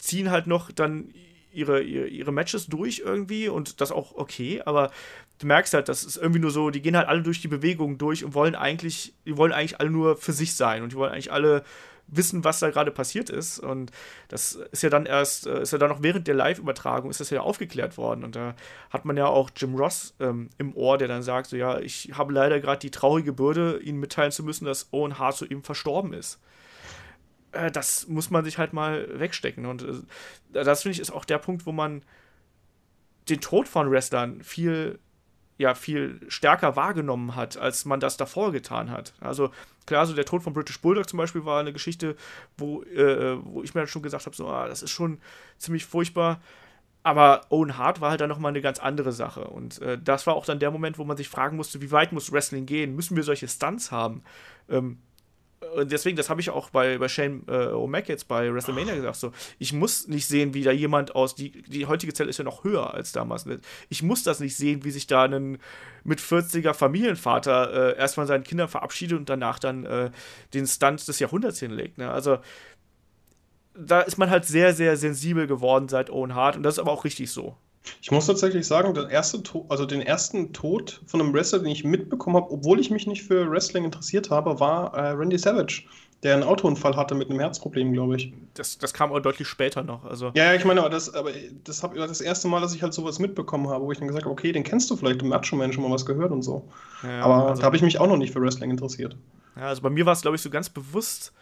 Speaker 2: ziehen halt noch dann ihre, ihre, ihre Matches durch irgendwie und das auch okay, aber du merkst halt, das ist irgendwie nur so, die gehen halt alle durch die Bewegungen durch und wollen eigentlich, die wollen eigentlich alle nur für sich sein und die wollen eigentlich alle wissen, was da gerade passiert ist. Und das ist ja dann erst, äh, ist ja dann noch während der Live-Übertragung ist das ja aufgeklärt worden. Und da hat man ja auch Jim Ross ähm, im Ohr, der dann sagt: so, ja, ich habe leider gerade die traurige Bürde, Ihnen mitteilen zu müssen, dass Owen Hart soeben verstorben ist. Äh, das muss man sich halt mal wegstecken. Und äh, das finde ich ist auch der Punkt, wo man den Tod von Wrestlern viel ja viel stärker wahrgenommen hat, als man das davor getan hat. Also klar, so der Tod von British Bulldog zum Beispiel war eine Geschichte, wo, äh, wo ich mir dann schon gesagt habe, so, ah, das ist schon ziemlich furchtbar. Aber Owen Hart war halt dann nochmal eine ganz andere Sache. Und äh, das war auch dann der Moment, wo man sich fragen musste, wie weit muss Wrestling gehen? Müssen wir solche Stunts haben? Ähm, und deswegen, das habe ich auch bei, bei Shane äh, O'Mac jetzt bei WrestleMania gesagt, so, ich muss nicht sehen, wie da jemand aus, die, die heutige Zelle ist ja noch höher als damals. Ich muss das nicht sehen, wie sich da ein mit 40er Familienvater äh, erst seinen Kindern verabschiedet und danach dann äh, den Stunt des Jahrhunderts hinlegt. Ne? Also da ist man halt sehr, sehr sensibel geworden seit Owen Hart und das ist aber auch richtig so.
Speaker 3: Ich muss tatsächlich sagen, der erste to also den ersten Tod von einem Wrestler, den ich mitbekommen habe, obwohl ich mich nicht für Wrestling interessiert habe, war äh, Randy Savage, der einen Autounfall hatte mit einem Herzproblem, glaube ich.
Speaker 2: Das, das kam auch deutlich später noch. Also,
Speaker 3: Ja, ja, ich meine, aber das, aber das hab, das erste Mal, dass ich halt sowas mitbekommen habe, wo ich dann gesagt habe, okay, den kennst du vielleicht, im Macho-Man schon mal was gehört und so.
Speaker 2: ja,
Speaker 3: aber
Speaker 2: also,
Speaker 3: da habe ich mich auch noch nicht für Wrestling interessiert.
Speaker 2: ja, also bei mir war es, glaube ich, so ganz bewusst.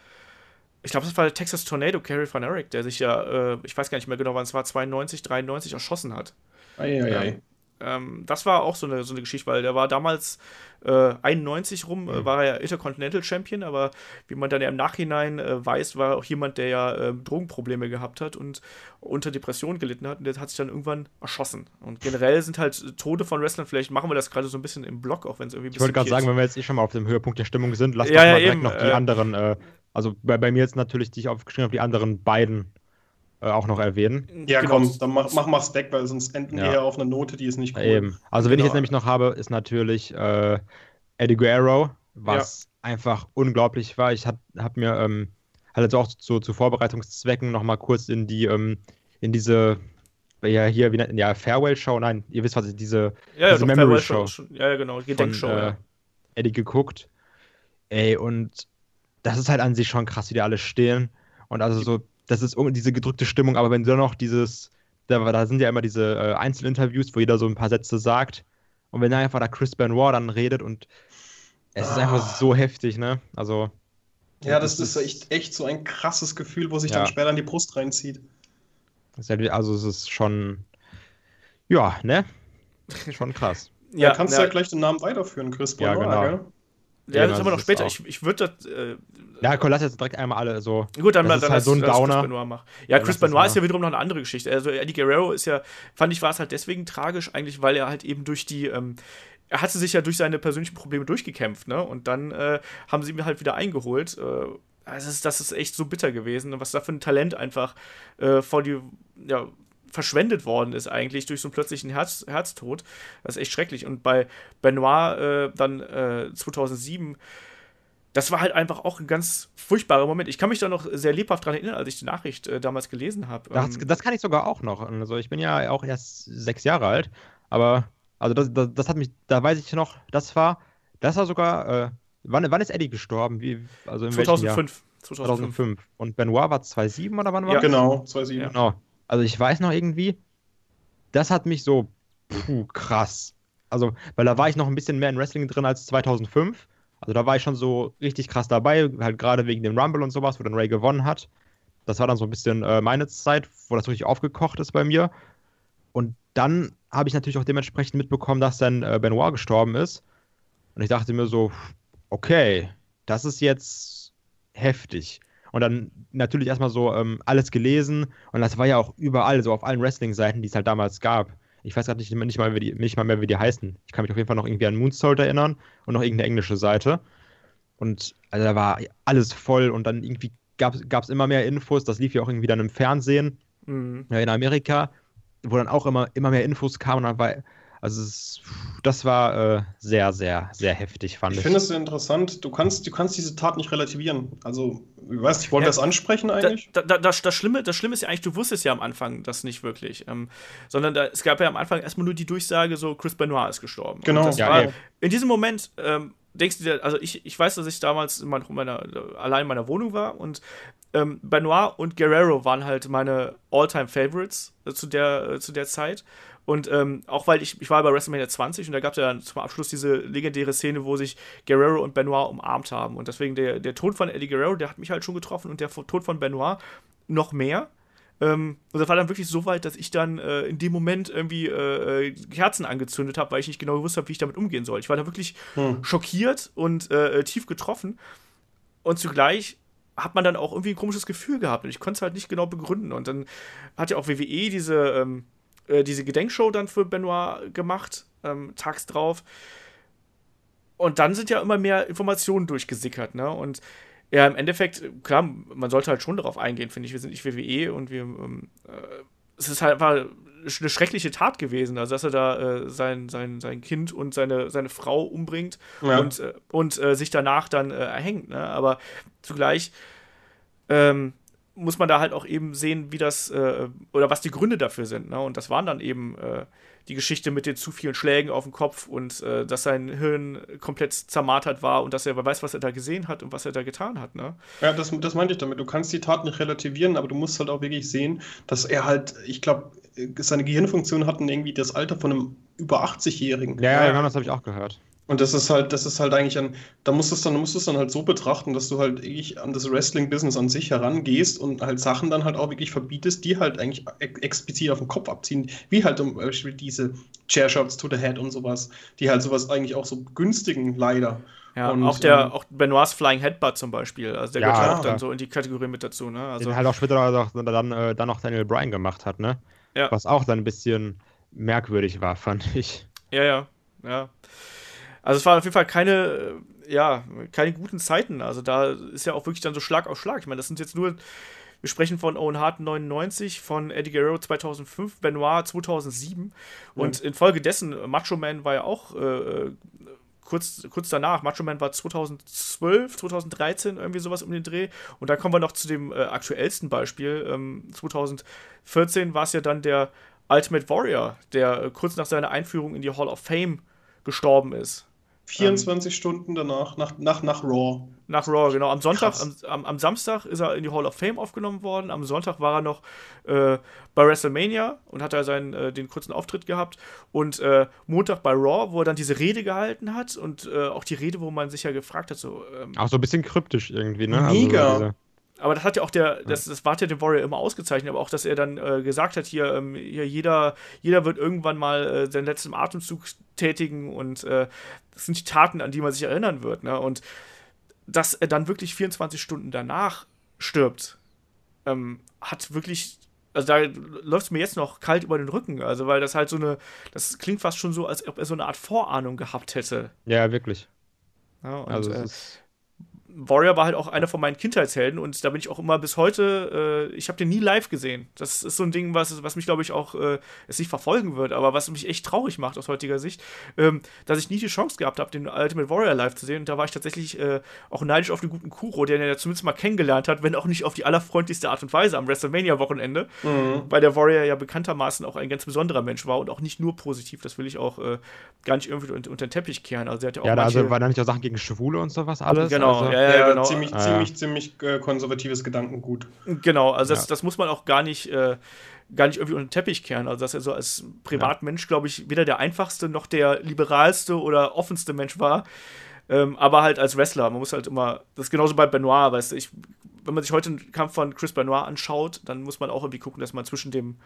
Speaker 2: Ich glaube, das war der Texas Tornado, Kerry Van Erich, der sich ja, äh, ich weiß gar nicht mehr genau, wann es war, 92, 93 erschossen hat.
Speaker 3: Eieiei.
Speaker 2: Ähm, das war auch so eine, so eine Geschichte, weil der war damals äh, 91 rum, äh, mhm. war er ja Intercontinental Champion, aber wie man dann ja im Nachhinein äh, weiß, war auch jemand, der ja äh, Drogenprobleme gehabt hat und unter Depressionen gelitten hat und der hat sich dann irgendwann erschossen. Und generell sind halt Tode von Wrestlern, vielleicht machen wir das gerade so ein bisschen im Block, auch wenn es irgendwie.
Speaker 4: Ich wollte gerade sagen, wenn wir jetzt eh schon mal auf dem Höhepunkt der Stimmung sind, lass
Speaker 2: ja, doch
Speaker 4: mal
Speaker 2: ja,
Speaker 4: direkt
Speaker 2: eben,
Speaker 4: noch die
Speaker 2: äh,
Speaker 4: anderen, äh, also bei, bei mir jetzt natürlich, die ich aufgeschrieben habe, die anderen beiden äh, auch noch erwähnen.
Speaker 3: Ja,
Speaker 2: Genau.
Speaker 3: komm, dann mach, mach mach's weg, weil sonst enden
Speaker 4: Ja.
Speaker 3: wir ja auf einer Note, die ist nicht cool.
Speaker 4: Eben. Also, wen ich
Speaker 3: Genau.
Speaker 4: jetzt nämlich noch habe, ist natürlich äh, Eddie Guerrero, was einfach unglaublich war. Ich habe hab mir ähm, halt jetzt auch zu, zu Vorbereitungszwecken nochmal kurz in die, ähm, in diese, ja, hier, wie nennt ja, Farewell-Show, nein, ihr wisst was, ich- diese
Speaker 2: Ja, ja,
Speaker 4: diese
Speaker 2: doch,
Speaker 4: Memory
Speaker 2: Farewell
Speaker 4: Show
Speaker 2: schon- Ja, ja, genau,
Speaker 4: von
Speaker 2: Gedenkshow.
Speaker 4: äh,
Speaker 2: ja.
Speaker 4: Eddie geguckt. Ey, und das ist halt an sich schon krass, wie die alle stehen. Und also so, das ist irgendwie diese gedrückte Stimmung, aber wenn du dann noch dieses, da, da sind ja immer diese äh, Einzelinterviews, wo jeder so ein paar Sätze sagt. Und wenn dann einfach da Chris Benoit dann redet und es ist einfach
Speaker 3: Ah.
Speaker 4: so heftig, ne? Also,
Speaker 3: Ja, das ist echt, echt so ein krasses Gefühl, wo sich
Speaker 4: Ja.
Speaker 3: dann später in die Brust reinzieht.
Speaker 4: das ja, also es ist schon, ja, ne? Schon krass.
Speaker 3: Ja, kannst du
Speaker 2: ja,
Speaker 3: ja gleich den Namen weiterführen, Chris
Speaker 4: Ja,
Speaker 3: Benoit,
Speaker 4: genau.
Speaker 3: gell?
Speaker 2: Ja, das
Speaker 4: Eben,
Speaker 2: haben wir noch
Speaker 4: ist
Speaker 2: später. Ich, ich würde das. Äh,
Speaker 4: Ja, komm, lass jetzt direkt einmal alle so.
Speaker 2: Gut, dann,
Speaker 4: Das
Speaker 2: dann
Speaker 4: ist halt so ein Downer.
Speaker 2: Chris Benoit machen. Ja,
Speaker 4: Dann
Speaker 2: Chris Benoit ist ja wiederum noch eine andere Geschichte. Also Eddie Guerrero ist ja, fand ich, war es halt deswegen tragisch, eigentlich, weil er halt eben durch die, ähm, er hatte sich ja durch seine persönlichen Probleme durchgekämpft, ne? Und dann äh, haben sie ihn halt wieder eingeholt. Äh, das, ist, das ist echt so bitter gewesen, was da für ein Talent einfach äh, vor die, ja, verschwendet worden ist eigentlich durch so einen plötzlichen Herz, Herztod. Das ist echt schrecklich. Und bei Benoit äh, dann äh, 2007 das war halt einfach auch ein ganz furchtbarer Moment. Ich kann mich da noch sehr lebhaft dran erinnern, als ich die Nachricht äh, damals gelesen habe.
Speaker 4: Das, das kann ich sogar auch noch. Also ich bin ja auch erst sechs Jahre alt, aber also das, das, das hat mich, da weiß ich noch, das war, das war sogar, äh, wann, wann ist Eddie gestorben? Wie, also in welchem Jahr?
Speaker 2: 2005. 2005.
Speaker 4: 2005. Und Benoit war 2007 oder wann war
Speaker 2: Ja.
Speaker 4: das?
Speaker 3: Genau, 2007.
Speaker 2: Ja.
Speaker 4: Genau. Also ich weiß noch irgendwie, das hat mich so, puh, krass. Also, weil da war ich noch ein bisschen mehr in Wrestling drin als 2005. Also da war ich schon so richtig krass dabei, halt gerade wegen dem Rumble und sowas, wo dann Ray gewonnen hat. Das war dann so ein bisschen äh, meine Zeit, wo das richtig aufgekocht ist bei mir. Und dann habe ich natürlich auch dementsprechend mitbekommen, dass dann äh, Benoit gestorben ist. Und ich dachte mir so, okay, das ist jetzt heftig. Und dann natürlich erstmal so ähm, alles gelesen. Und das war ja auch überall, so auf allen Wrestling-Seiten, die es halt damals gab. Ich weiß gerade nicht, nicht, mal, wie die, nicht mal mehr, wie die heißen. Ich kann mich auf jeden Fall noch irgendwie an Moonsault erinnern und noch irgendeine englische Seite. Und also da war alles voll und dann irgendwie gab es immer mehr Infos. Das lief ja auch irgendwie dann im Fernsehen
Speaker 2: Mhm.
Speaker 4: ja, in Amerika, wo dann auch immer, immer mehr Infos kamen. Und dann war, also es, das war äh, sehr, sehr, sehr heftig, fand
Speaker 3: Ich
Speaker 4: ich.
Speaker 3: finde es sehr interessant. Du kannst, du kannst diese Tat nicht relativieren. Also, ich weiß nicht, wollen
Speaker 2: Ja.
Speaker 3: wir das ansprechen eigentlich?
Speaker 2: da, da, das, das, Schlimme, das Schlimme ist ja eigentlich, du wusstest ja am Anfang das nicht wirklich. Ähm, sondern da, es gab ja am Anfang erstmal nur die Durchsage, so Chris Benoit ist gestorben.
Speaker 3: Genau.
Speaker 4: Ja,
Speaker 2: war, in diesem Moment ähm, denkst du dir, also ich, ich weiß, dass ich damals in meiner, meiner, allein in meiner Wohnung war und ähm, Benoit und Guerrero waren halt meine All-Time-Favorites äh, zu, der, äh, zu der Zeit. Und ähm, auch weil ich, ich war bei WrestleMania 20 und da gab es ja dann zum Abschluss diese legendäre Szene, wo sich Guerrero und Benoit umarmt haben. Und deswegen der, der Tod von Eddie Guerrero, der hat mich halt schon getroffen und der Tod von Benoit noch mehr. Ähm, und das war dann wirklich so weit, dass ich dann äh, in dem Moment irgendwie äh, äh, Kerzen angezündet habe, weil ich nicht genau gewusst habe, wie ich damit umgehen soll. Ich war da wirklich
Speaker 3: Hm.
Speaker 2: schockiert und äh, äh, tief getroffen. Und zugleich hat man dann auch irgendwie ein komisches Gefühl gehabt und ich konnte es halt nicht genau begründen. Und dann hat ja auch WWE diese, ähm, äh, diese Gedenkshow dann für Benoit gemacht, ähm, tags drauf. Und dann sind ja immer mehr Informationen durchgesickert, ne? Und ja, im Endeffekt, klar, man sollte halt schon darauf eingehen, finde ich. Wir sind nicht WWE und wir, ähm, äh, es ist halt einfach eine schreckliche Tat gewesen, also dass er da äh, sein, sein, sein Kind und seine, seine Frau umbringt
Speaker 3: Ja.
Speaker 2: und, äh, und äh, sich danach dann äh, erhängt. Ne? Aber zugleich ähm, muss man da halt auch eben sehen, wie das äh, oder was die Gründe dafür sind. Ne? Und das waren dann eben äh, die Geschichte mit den zu vielen Schlägen auf den Kopf und äh, dass sein Hirn komplett zermartert war und dass er wer weiß, was er da gesehen hat und was er da getan hat. Ne?
Speaker 3: Ja, das, das meinte ich damit. Du kannst die Tat nicht relativieren, aber du musst halt auch wirklich sehen, dass er halt, ich glaube, seine Gehirnfunktion hatten irgendwie das Alter von einem über 80-Jährigen.
Speaker 4: ja, ja,
Speaker 2: Ja.
Speaker 4: genau, das habe ich auch gehört.
Speaker 3: Und das ist halt, das ist halt eigentlich ein, da musst du es dann, musst du es dann halt so betrachten, dass du halt wirklich an das Wrestling-Business an sich herangehst und halt Sachen dann halt auch wirklich verbietest, die halt eigentlich explizit auf den Kopf abziehen, wie halt zum Beispiel diese Chairshots to the Head und sowas, die halt sowas eigentlich auch so begünstigen, leider.
Speaker 2: Ja,
Speaker 3: und,
Speaker 2: auch der,
Speaker 3: ähm,
Speaker 2: auch Benoits Flying Headbutt zum Beispiel, also der
Speaker 4: Ja,
Speaker 2: gehört auch
Speaker 4: ja.
Speaker 2: dann so in die Kategorie mit dazu, ne? Also,
Speaker 4: den halt auch später noch, dann, äh, dann noch Daniel Bryan gemacht hat, ne?
Speaker 2: Ja.
Speaker 4: Was auch dann ein bisschen merkwürdig war, fand ich.
Speaker 2: Ja, ja, ja. Also es war auf jeden Fall keine, äh, ja, keine guten Zeiten. Also da ist ja auch wirklich dann so Schlag auf Schlag. Ich meine, das sind jetzt nur, wir sprechen von Owen Hart 99, von Eddie Guerrero 2005, Benoit 2007 und infolgedessen, Macho Man war ja auch äh, kurz, kurz danach, Macho Man war 2012, 2013, irgendwie sowas um den Dreh. Und dann kommen wir noch zu dem äh, aktuellsten Beispiel. Ähm, 2014 war es ja dann der Ultimate Warrior, der äh, kurz nach seiner Einführung in die Hall of Fame gestorben ist.
Speaker 3: 24 Stunden danach, nach, nach, nach Raw.
Speaker 2: Nach Raw, genau. Am Sonntag, am, am, am Samstag ist er in die Hall of Fame aufgenommen worden. Am Sonntag war er noch äh, bei WrestleMania und hat da seinen, äh, den kurzen Auftritt gehabt. Und äh, Montag bei Raw, wo er dann diese Rede gehalten hat und äh, auch die Rede, wo man sich ja gefragt hat, so, ähm,
Speaker 4: Auch so ein bisschen kryptisch irgendwie, ne?
Speaker 3: Mega.
Speaker 4: Also,
Speaker 2: aber das hat ja auch der, das, das war ja dem Warrior immer ausgezeichnet, aber auch, dass er dann äh, gesagt hat, hier, ähm, hier jeder, jeder wird irgendwann mal äh, seinen letzten Atemzug tätigen und äh, das sind die Taten, an die man sich erinnern wird. Ne? Und dass er dann wirklich 24 Stunden danach stirbt, ähm, hat wirklich, also da läuft es mir jetzt noch kalt über den Rücken, also weil das halt so eine, das klingt fast schon so, als ob er so eine Art Vorahnung gehabt hätte.
Speaker 4: ja, wirklich.
Speaker 2: Ja, und,
Speaker 4: Also,
Speaker 2: äh,
Speaker 4: es ist,
Speaker 2: Warrior war halt auch einer von meinen Kindheitshelden und da bin ich auch immer bis heute, äh, ich habe den nie live gesehen. Das ist so ein Ding, was, was mich, glaube ich, auch äh, es nicht verfolgen wird, aber was mich echt traurig macht aus heutiger Sicht, ähm, dass ich nie die Chance gehabt habe, den Ultimate Warrior live zu sehen. Und da war ich tatsächlich äh, auch neidisch auf den guten Kuro, ihn ja zumindest mal kennengelernt hat, wenn auch nicht auf die allerfreundlichste Art und Weise am WrestleMania-Wochenende,
Speaker 3: Mhm.
Speaker 2: weil der Warrior ja bekanntermaßen auch ein ganz besonderer Mensch war und auch nicht nur positiv. Das will ich auch äh, gar nicht irgendwie unter, unter den Teppich kehren. Also, er hat ja auch
Speaker 4: ja, da
Speaker 2: manche,
Speaker 4: also waren da nicht auch Sachen gegen Schwule und sowas alles.
Speaker 2: Genau,
Speaker 4: also,
Speaker 2: ja, ja,
Speaker 3: Ja,
Speaker 2: genau.
Speaker 3: ziemlich,
Speaker 4: Ah,
Speaker 3: ziemlich, ziemlich äh, konservatives Gedankengut.
Speaker 2: Genau, also das,
Speaker 4: Ja.
Speaker 2: das muss man auch gar nicht, äh, gar nicht irgendwie unter den Teppich kehren. Also, dass er so als Privatmensch, glaube ich, weder der einfachste noch der liberalste oder offenste Mensch war. Ähm, aber halt als Wrestler, man muss halt immer, das ist genauso bei Benoit, weißt du, ich, wenn man sich heute einen Kampf von Chris Benoit anschaut, dann muss man auch irgendwie gucken, dass man zwischen dem,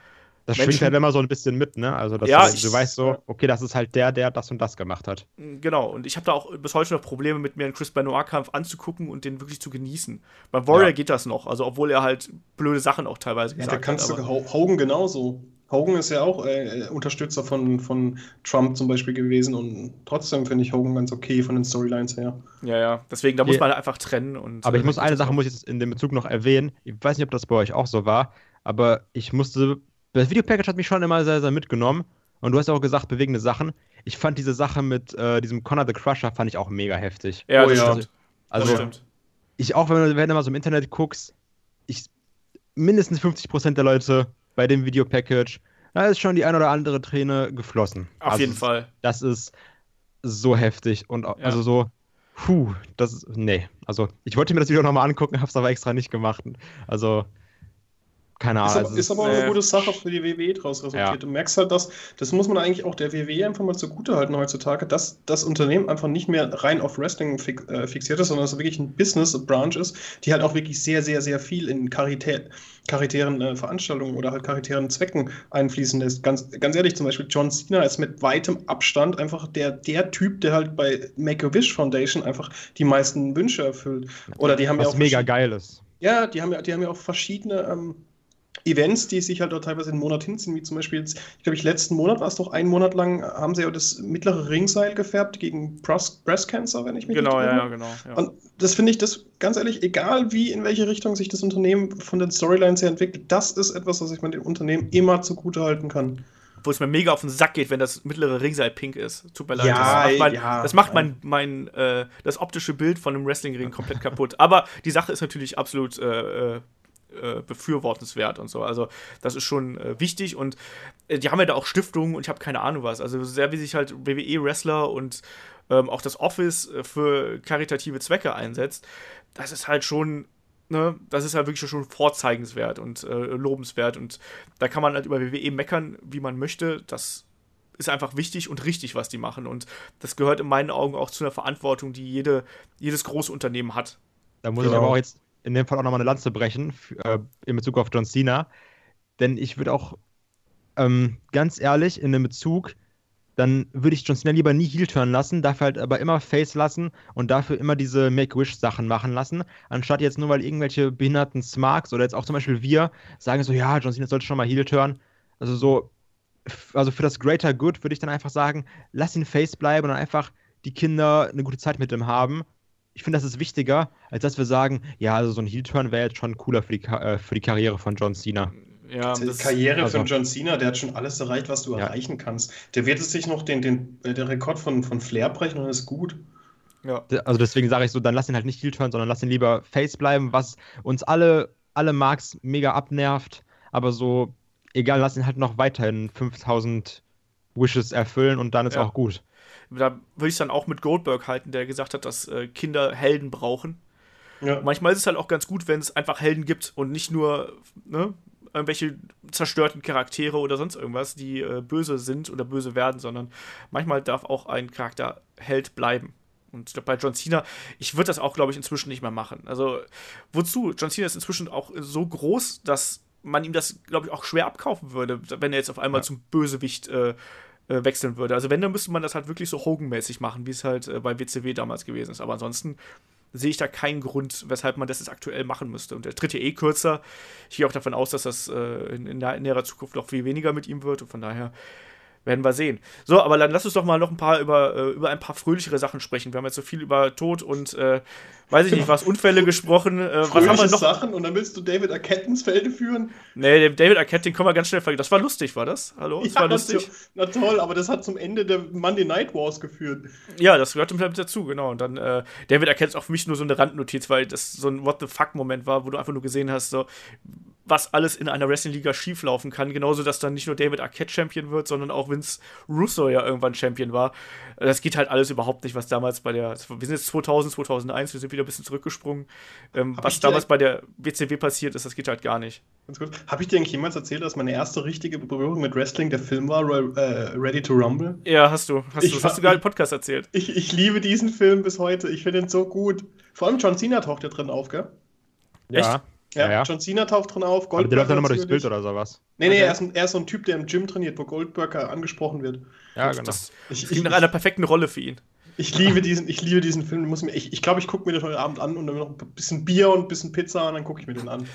Speaker 4: Das
Speaker 2: Menschen-
Speaker 4: schwingt halt immer so ein bisschen mit, ne? Also, dass
Speaker 2: Ja,
Speaker 4: du,
Speaker 2: ich-
Speaker 4: du weißt so, okay, das ist halt der, der das und das gemacht hat.
Speaker 2: genau, und ich habe da auch bis heute noch Probleme mit mir einen Chris Benoit-Kampf anzugucken und den wirklich zu genießen. Beim Warrior
Speaker 4: Ja.
Speaker 2: geht das noch, also obwohl er halt blöde Sachen auch teilweise
Speaker 3: Ja,
Speaker 2: gesagt
Speaker 3: da kannst
Speaker 2: hat.
Speaker 3: du Hogan genauso. Hogan ist ja auch äh, Unterstützer von, von Trump zum Beispiel gewesen und trotzdem finde ich Hogan ganz okay von den Storylines her.
Speaker 2: Ja, ja, deswegen, da muss man einfach trennen. Und,
Speaker 4: Aber ich
Speaker 2: äh,
Speaker 4: muss eine Sache muss ich jetzt in dem Bezug noch erwähnen. Ich weiß nicht, ob das bei euch auch so war, aber ich musste. Das Videopackage hat mich schon immer sehr, sehr mitgenommen. Und du hast ja auch gesagt, bewegende Sachen. Ich fand diese Sache mit äh, diesem Conor the Crusher fand ich auch mega heftig.
Speaker 2: Ja,
Speaker 3: Oh
Speaker 2: das
Speaker 3: ja.
Speaker 2: stimmt.
Speaker 4: Also
Speaker 2: das stimmt.
Speaker 4: ich auch, wenn du, wenn du mal so im Internet guckst, ich mindestens 50% der Leute bei dem Videopackage, da ist schon die ein oder andere Träne geflossen.
Speaker 2: Auf
Speaker 4: Also
Speaker 2: jeden Fall.
Speaker 4: Das ist so heftig und
Speaker 2: Ja.
Speaker 4: also so, puh, das ist, nee. Also ich wollte mir das Video nochmal angucken, hab's aber extra nicht gemacht. Also, keine
Speaker 3: Ist,
Speaker 4: Ahnung.
Speaker 3: aber,
Speaker 4: also
Speaker 3: ist aber auch
Speaker 2: äh,
Speaker 3: eine gute Sache für die WWE draus resultiert.
Speaker 4: Ja.
Speaker 3: Du merkst halt, dass, das muss man eigentlich auch der WWE einfach mal zugutehalten heutzutage, dass das Unternehmen einfach nicht mehr rein auf Wrestling fix, äh, fixiert ist, sondern dass es wirklich ein Business-Branch ist, die halt auch wirklich sehr, sehr, sehr viel in Charität, charitären äh, Veranstaltungen oder halt charitären Zwecken einfließen lässt. Ganz, ganz ehrlich, zum Beispiel John Cena ist mit weitem Abstand einfach der, der Typ, der halt bei Make-A-Wish Foundation einfach die meisten Wünsche erfüllt. Oder die haben ja
Speaker 4: was
Speaker 3: auch
Speaker 4: mega geil ist.
Speaker 3: ja, die haben ja, die haben ja auch verschiedene ähm, Events, die sich halt auch teilweise einen Monat hinziehen, wie zum Beispiel jetzt, ich glaube, ich letzten Monat war es doch einen Monat lang, haben sie ja das mittlere Ringseil gefärbt gegen Breast, Breast Cancer, wenn ich mich
Speaker 2: Genau,
Speaker 3: nicht
Speaker 2: ja,
Speaker 3: irre.
Speaker 2: ja, genau. Ja.
Speaker 3: Und das finde ich, das ganz ehrlich, egal wie, in welche Richtung sich das Unternehmen von den Storylines her entwickelt, das ist etwas, was ich man dem Unternehmen immer zugutehalten kann.
Speaker 2: Wo es mir mega auf den Sack geht, wenn das mittlere Ringseil pink ist. Tut mir leid.
Speaker 3: Ja,
Speaker 2: das macht, mein,
Speaker 3: ja,
Speaker 2: das, macht mein, mein äh, das optische Bild von einem Wrestlingring komplett kaputt. Aber die Sache ist natürlich absolut äh, äh, befürwortenswert und so. Also das ist schon äh, wichtig und äh, die haben ja da auch Stiftungen und ich habe keine Ahnung was. Also sehr wie sich halt WWE-Wrestler und ähm, auch das Office äh, für karitative Zwecke einsetzt, das ist halt schon Ne, das ist halt wirklich schon vorzeigenswert und äh, lobenswert. Und da kann man halt über WWE meckern, wie man möchte. Das ist einfach wichtig und richtig, was die machen. Und das gehört in meinen Augen auch zu einer Verantwortung, die jede, jedes Großunternehmen hat.
Speaker 4: Da muss genau. ich aber auch jetzt in dem Fall auch nochmal eine Lanze brechen äh, in Bezug auf John Cena. Denn ich würde auch ähm, ganz ehrlich in dem Bezug, dann würde ich John Cena lieber nie Heel turn lassen, dafür halt aber immer Face lassen und dafür immer diese Make-Wish-Sachen machen lassen, anstatt jetzt nur weil irgendwelche behinderten Smarks oder jetzt auch zum Beispiel wir sagen so, ja, John Cena sollte schon mal Heel turn. Also so, also für das Greater Good würde ich dann einfach sagen, lass ihn Face bleiben und einfach die Kinder eine gute Zeit mit ihm haben. Ich finde, das ist wichtiger, als dass wir sagen, ja, also so ein Heel-Turn wäre jetzt schon cooler für die, äh, für die Karriere von John Cena.
Speaker 3: Ja, die Karriere also, von John Cena, der hat schon alles erreicht, was du ja. erreichen kannst. Der wird es sich noch den, den, äh, den Rekord von, von Flair brechen und ist gut.
Speaker 4: Ja. Also deswegen sage ich so, dann lass ihn halt nicht Heel-Turn, sondern lass ihn lieber Face bleiben, was uns alle, alle Marks mega abnervt. Aber so egal, lass ihn halt noch weiterhin 5000 Wishes erfüllen und dann ist ja. auch gut.
Speaker 2: Da würde ich es dann auch mit Goldberg halten, der gesagt hat, dass äh, Kinder Helden brauchen. Ja. Manchmal ist es halt auch ganz gut, wenn es einfach Helden gibt und nicht nur ne, irgendwelche zerstörten Charaktere oder sonst irgendwas, die äh, böse sind oder böse werden, sondern manchmal darf auch ein Charakter Held bleiben. Und ich glaube, bei John Cena, ich würde das auch, glaube ich, inzwischen nicht mehr machen. Also, wozu? John Cena ist inzwischen auch so groß, dass man ihm das, glaube ich, auch schwer abkaufen würde, wenn er jetzt auf einmal ja. zum Bösewicht äh, äh, wechseln würde. Also wenn, dann müsste man das halt wirklich so Hogan-mäßig machen, wie es halt äh, bei WCW damals gewesen ist. Aber ansonsten sehe ich da keinen Grund, weshalb man das jetzt aktuell machen müsste. Und der tritt ja eh kürzer. Ich gehe auch davon aus, dass das äh, in, in, näherer Zukunft noch viel weniger mit ihm wird. Und von daher werden wir sehen. So, aber dann lass uns doch mal noch ein paar über, äh, über ein paar fröhlichere Sachen sprechen. Wir haben jetzt so viel über Tod und äh, weiß ich nicht, was Unfälle gesprochen. Äh, was haben wir noch?
Speaker 3: Sachen und dann willst du David Arquette ins Felde führen?
Speaker 2: Nee, David Arquette, den können wir ganz schnell vergessen. Das war lustig, war das? Hallo? Das ja, war lustig.
Speaker 3: Na toll, aber das hat zum Ende der Monday Night Wars geführt.
Speaker 2: Ja, das gehört mit dazu, genau. Und dann äh, David Arquette ist auch für mich nur so eine Randnotiz, weil das so ein What the fuck Moment war, wo du einfach nur gesehen hast, so was alles in einer Wrestling-Liga schieflaufen kann. Genauso, dass dann nicht nur David Arquette Champion wird, sondern auch Vince Russo ja irgendwann Champion war. Das geht halt alles überhaupt nicht, was damals bei der. Wir sind jetzt 2000, 2001, wir sind wieder ein bisschen zurückgesprungen. Ähm, was damals bei der WCW passiert ist, das geht halt gar nicht.
Speaker 3: Ganz gut. Habe ich dir eigentlich jemals erzählt, dass meine erste richtige Berührung mit Wrestling der Film war, äh, Ready to Rumble?
Speaker 2: Ja, hast du. Hast ich du, hast du gerade im Podcast erzählt.
Speaker 3: Ich, ich liebe diesen Film bis heute. Ich finde ihn so gut. Vor allem John Cena taucht ja drin auf, gell?
Speaker 2: Ja. Echt?
Speaker 3: Ja, ja, John Cena taucht drin auf.
Speaker 4: Goldberg Aber der läuft dann nochmal durchs Bild oder sowas.
Speaker 3: Nee, nee, okay. er, ist ein, er ist so ein Typ, der im Gym trainiert, wo Goldberg angesprochen wird.
Speaker 2: Ja, genau. Das, ich, klingt nach einer perfekten Rolle für ihn.
Speaker 3: Ich liebe diesen, ich liebe diesen Film. Muss mir, ich glaube, ich, glaub, ich gucke mir den heute Abend an und dann noch ein bisschen Bier und ein bisschen Pizza und dann gucke ich mir den an.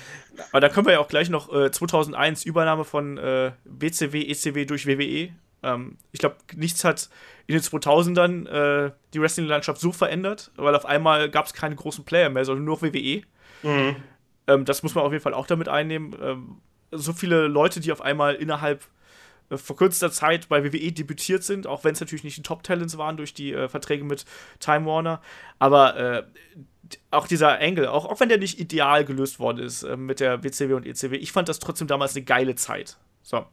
Speaker 2: Aber da können wir ja auch gleich noch äh, 2001 Übernahme von äh, BCW, ECW durch WWE. Ähm, ich glaube, nichts hat in den 2000ern äh, die Wrestling-Landschaft so verändert, weil auf einmal gab es keine großen Player mehr, sondern nur WWE. Mhm. Ähm, das muss man auf jeden Fall auch damit einnehmen. Ähm, so viele Leute, die auf einmal innerhalb vor kürzester Zeit bei WWE debütiert sind, auch wenn es natürlich nicht die Top-Talents waren durch die äh, Verträge mit Time Warner. Aber äh, auch dieser Angle, auch, auch wenn der nicht ideal gelöst worden ist äh, mit der WCW und ECW, ich fand das trotzdem damals eine geile Zeit. So.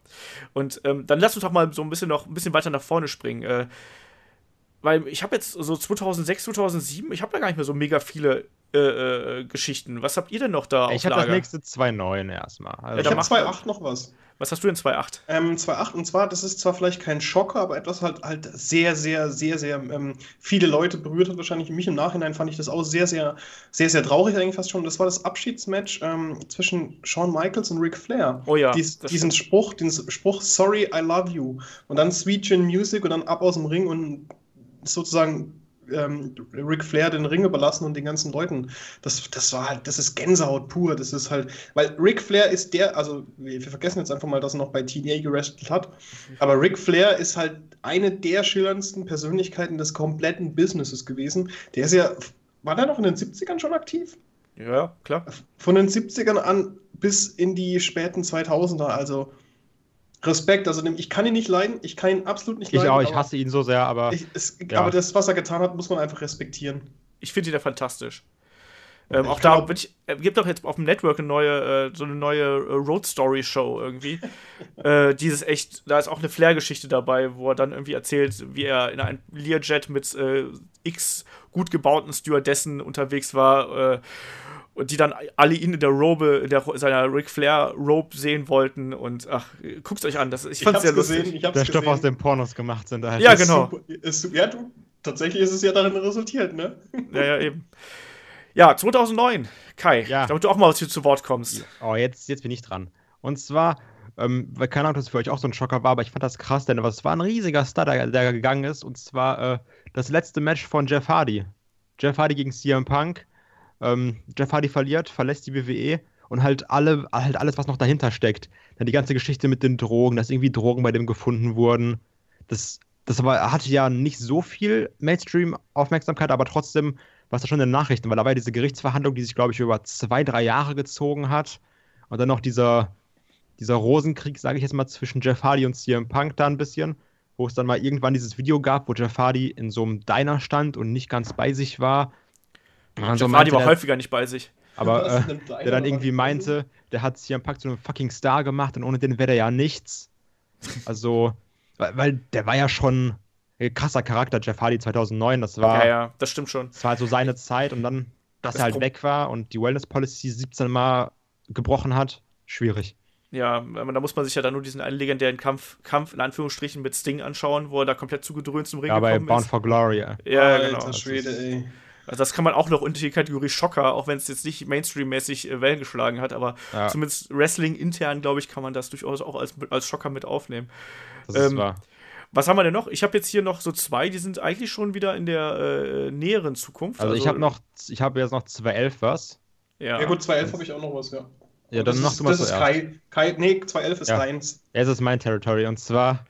Speaker 2: Und ähm, dann lass uns doch mal so ein bisschen noch ein bisschen weiter nach vorne springen. Weil ich habe jetzt so 2006, 2007, ich habe da gar nicht mehr so mega viele äh, äh, Geschichten. Was habt ihr denn noch da
Speaker 4: Ich habe das nächste 2.9 erstmal.
Speaker 3: Also ich habe 2.8 noch was.
Speaker 2: Was hast du in 2.8?
Speaker 3: Ähm, 2.8 und zwar, das ist zwar vielleicht kein Schocker, aber etwas halt halt sehr, sehr, sehr, sehr ähm, viele Leute berührt hat. Wahrscheinlich mich im Nachhinein fand ich das auch sehr, sehr, sehr, sehr traurig eigentlich fast schon. Das war das Abschiedsmatch ähm, zwischen Shawn Michaels und Ric Flair.
Speaker 2: Oh ja.
Speaker 3: Dies, diesen Spruch, diesen Spruch, sorry, I love you. Und dann Sweet Chin Music und dann ab aus dem Ring und sozusagen ähm, Ric Flair den Ring überlassen und den ganzen Leuten. Das, das war halt, das ist Gänsehaut pur. Das ist halt, weil Ric Flair ist der, also wir vergessen jetzt einfach mal, dass er noch bei TNA gerestelt hat, aber Ric Flair ist halt eine der schillerndsten Persönlichkeiten des kompletten Businesses gewesen. Der ist ja, war der noch in den 70ern schon aktiv?
Speaker 2: Ja, klar.
Speaker 3: Von den 70ern an bis in die späten 2000er, also Respekt, also ich kann ihn nicht leiden, ich kann ihn absolut nicht
Speaker 4: ich
Speaker 3: leiden.
Speaker 4: Ich auch, ich hasse ihn so sehr, aber. Ich,
Speaker 3: es, ja. Aber das, was er getan hat, muss man einfach respektieren.
Speaker 2: Ich finde ihn ja fantastisch. Ähm, auch da glaub, ich, äh, gibt doch jetzt auf dem Network eine neue, äh, so eine neue äh, Road Story Show irgendwie. äh, dieses echt, da ist auch eine Flair-Geschichte dabei, wo er dann irgendwie erzählt, wie er in einem Learjet mit äh, x gut gebauten Stewardessen unterwegs war äh, und die dann alle ihn in der Robe, in der, seiner Ric Flair Robe sehen wollten und ach, guckt euch an, das, ich fand's sehr lustig.
Speaker 3: gesehen, ich hab's
Speaker 4: Der Stoff
Speaker 3: gesehen.
Speaker 4: aus dem Pornos gemacht sind halt.
Speaker 2: Ja,
Speaker 3: Ist
Speaker 2: genau.
Speaker 3: super- Ist, ja, du, tatsächlich ist es ja darin resultiert, ne?
Speaker 2: Ja, ja, eben. Ja, 2009, Kai,
Speaker 4: Ja.
Speaker 2: damit du auch mal hier zu Wort kommst.
Speaker 4: Oh, jetzt, jetzt bin ich dran. Und zwar, ähm, weil keine Ahnung, ob das für euch auch so ein Schocker war, aber ich fand das krass, denn es war ein riesiger Star, der, der gegangen ist. Und zwar äh, das letzte Match von Jeff Hardy. Jeff Hardy gegen CM Punk. Ähm, Jeff Hardy verliert, verlässt die WWE und halt alle, halt alles, was noch dahinter steckt. Dann die ganze Geschichte mit den Drogen, dass irgendwie Drogen bei dem gefunden wurden. Das, das war, hatte ja nicht so viel Mainstream-Aufmerksamkeit, aber trotzdem war es ja schon in den Nachrichten, weil da war ja diese Gerichtsverhandlung, die sich, glaube ich, über zwei, drei Jahre gezogen hat. Und dann noch dieser, dieser Rosenkrieg, sage ich jetzt mal, zwischen Jeff Hardy und CM Punk da ein bisschen, wo es dann mal irgendwann dieses Video gab, wo Jeff Hardy in so einem Diner stand und nicht ganz bei sich war. Und dann so
Speaker 2: Jeff Hardy
Speaker 4: meinte
Speaker 2: war
Speaker 4: der-
Speaker 2: häufiger nicht bei sich.
Speaker 4: aber äh, der dann irgendwie meinte, der hat CM Punk zu einem fucking Star gemacht und ohne den wäre der ja nichts. Also, weil, weil der war ja schon ein krasser Charakter, Jeff Hardy 2009, das war,
Speaker 2: Ja, ja, das stimmt schon.
Speaker 4: das war halt so seine Zeit und dann, dass
Speaker 2: Das
Speaker 4: er halt
Speaker 2: Pro-
Speaker 4: weg war und die Wellness Policy 17 Mal gebrochen hat, schwierig.
Speaker 2: Ja, da muss man sich ja dann nur diesen einen legendären Kampf, Kampf in Anführungsstrichen mit Sting anschauen, wo er da komplett zugedröhnt zum Ring
Speaker 4: Ja, bei
Speaker 2: gekommen
Speaker 4: Bound
Speaker 2: ist.
Speaker 4: for Glory. ja.
Speaker 2: Ja,
Speaker 3: Alter
Speaker 2: genau.
Speaker 3: Schwede, ey.
Speaker 2: Also das kann man auch noch unter die Kategorie Schocker, auch wenn es jetzt nicht Mainstream-mäßig äh, Wellen geschlagen hat, aber
Speaker 4: Ja.
Speaker 2: zumindest Wrestling intern, glaube ich, kann man das durchaus auch als, als Schocker mit aufnehmen.
Speaker 4: Das ist
Speaker 2: Ähm,
Speaker 4: wahr.
Speaker 2: Was haben wir denn noch? Ich habe jetzt hier noch so zwei, die sind eigentlich schon wieder in der äh, näheren Zukunft.
Speaker 4: Also, ich habe noch, ich habe jetzt noch 211 was.
Speaker 2: Ja,
Speaker 3: Ja, gut, 211 habe ich auch noch was, ja.
Speaker 4: Ja,
Speaker 3: das
Speaker 4: dann mach
Speaker 3: ist,
Speaker 4: du mal
Speaker 3: Das ist. Kai, Kai. Nee, 211 ist
Speaker 4: Ja.
Speaker 3: deins.
Speaker 4: Es ist mein Territory und zwar,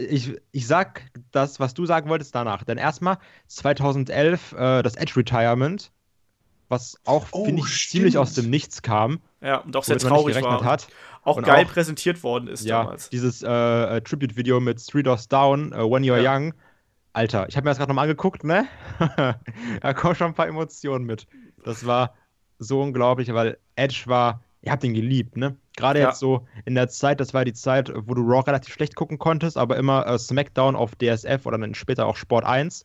Speaker 4: ich, ich sag das, was du sagen wolltest, danach. Denn erstmal 2011 äh, das Edge Retirement, was auch,
Speaker 3: Oh,
Speaker 4: finde ich,
Speaker 3: stimmt.
Speaker 4: ziemlich aus dem Nichts kam,
Speaker 2: ja, und auch sehr traurig
Speaker 4: gerechnet
Speaker 2: war.
Speaker 4: hat.
Speaker 2: Auch
Speaker 4: Und
Speaker 2: geil
Speaker 4: auch-
Speaker 2: präsentiert worden ist
Speaker 4: Ja,
Speaker 2: damals.
Speaker 4: dieses äh, äh, Tribute-Video mit Three Doors Down, äh, When You're
Speaker 2: Ja.
Speaker 4: Young. Alter, ich habe mir das gerade nochmal angeguckt, ne? da kommen schon ein paar Emotionen mit. Das war so unglaublich, weil Edge war, ihr habt ihn geliebt, ne? Gerade
Speaker 2: Ja.
Speaker 4: jetzt so in der Zeit, das war die Zeit, wo du Raw relativ schlecht gucken konntest, aber immer äh, SmackDown auf DSF oder dann später auch Sport 1.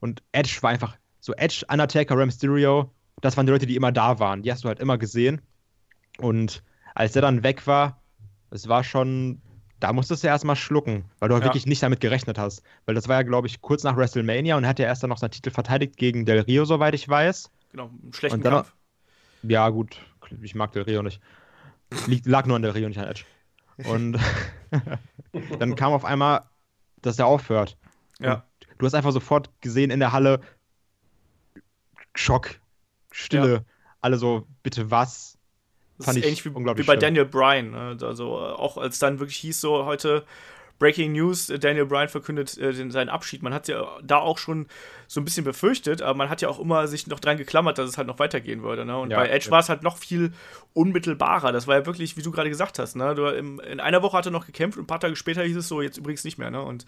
Speaker 4: Und Edge war einfach so Edge, Undertaker, Rey Mysterio, das waren die Leute, die immer da waren. Die hast du halt immer gesehen. Und als der dann weg war, es war schon, da musstest du erstmal schlucken, weil du halt
Speaker 2: Ja.
Speaker 4: wirklich nicht damit gerechnet hast. Weil das war ja, glaube ich, kurz nach WrestleMania und hat ja erst dann noch seinen Titel verteidigt gegen Del Rio, soweit ich weiß.
Speaker 2: Genau, einen schlechten
Speaker 4: dann
Speaker 2: Kampf.
Speaker 4: Ja, gut, ich mag Del Rio nicht. Liegt, lag nur an Del Rio, nicht an Edge. Und dann kam auf einmal, dass er aufhört.
Speaker 2: Ja.
Speaker 4: Und du hast einfach sofort gesehen in der Halle Schock, Stille, alle so, bitte was?
Speaker 2: Das
Speaker 4: fand
Speaker 2: ist
Speaker 4: ich
Speaker 2: ähnlich wie,
Speaker 4: unglaublich
Speaker 2: wie bei
Speaker 4: schlimm.
Speaker 2: Daniel Bryan. Ne? Also äh, auch als dann wirklich hieß so heute Breaking News, äh, Daniel Bryan verkündet äh, den, seinen Abschied. Man hat ja da auch schon so ein bisschen befürchtet, aber man hat ja auch immer sich noch dran geklammert, dass es halt noch weitergehen würde. Ne? Und
Speaker 4: Ja,
Speaker 2: bei Edge
Speaker 4: ja.
Speaker 2: war es halt noch viel unmittelbarer. Das war ja wirklich, wie du gerade gesagt hast. Ne? Du, im, in einer Woche hat er noch gekämpft und ein paar Tage später hieß es so, jetzt übrigens nicht mehr. Ne? Und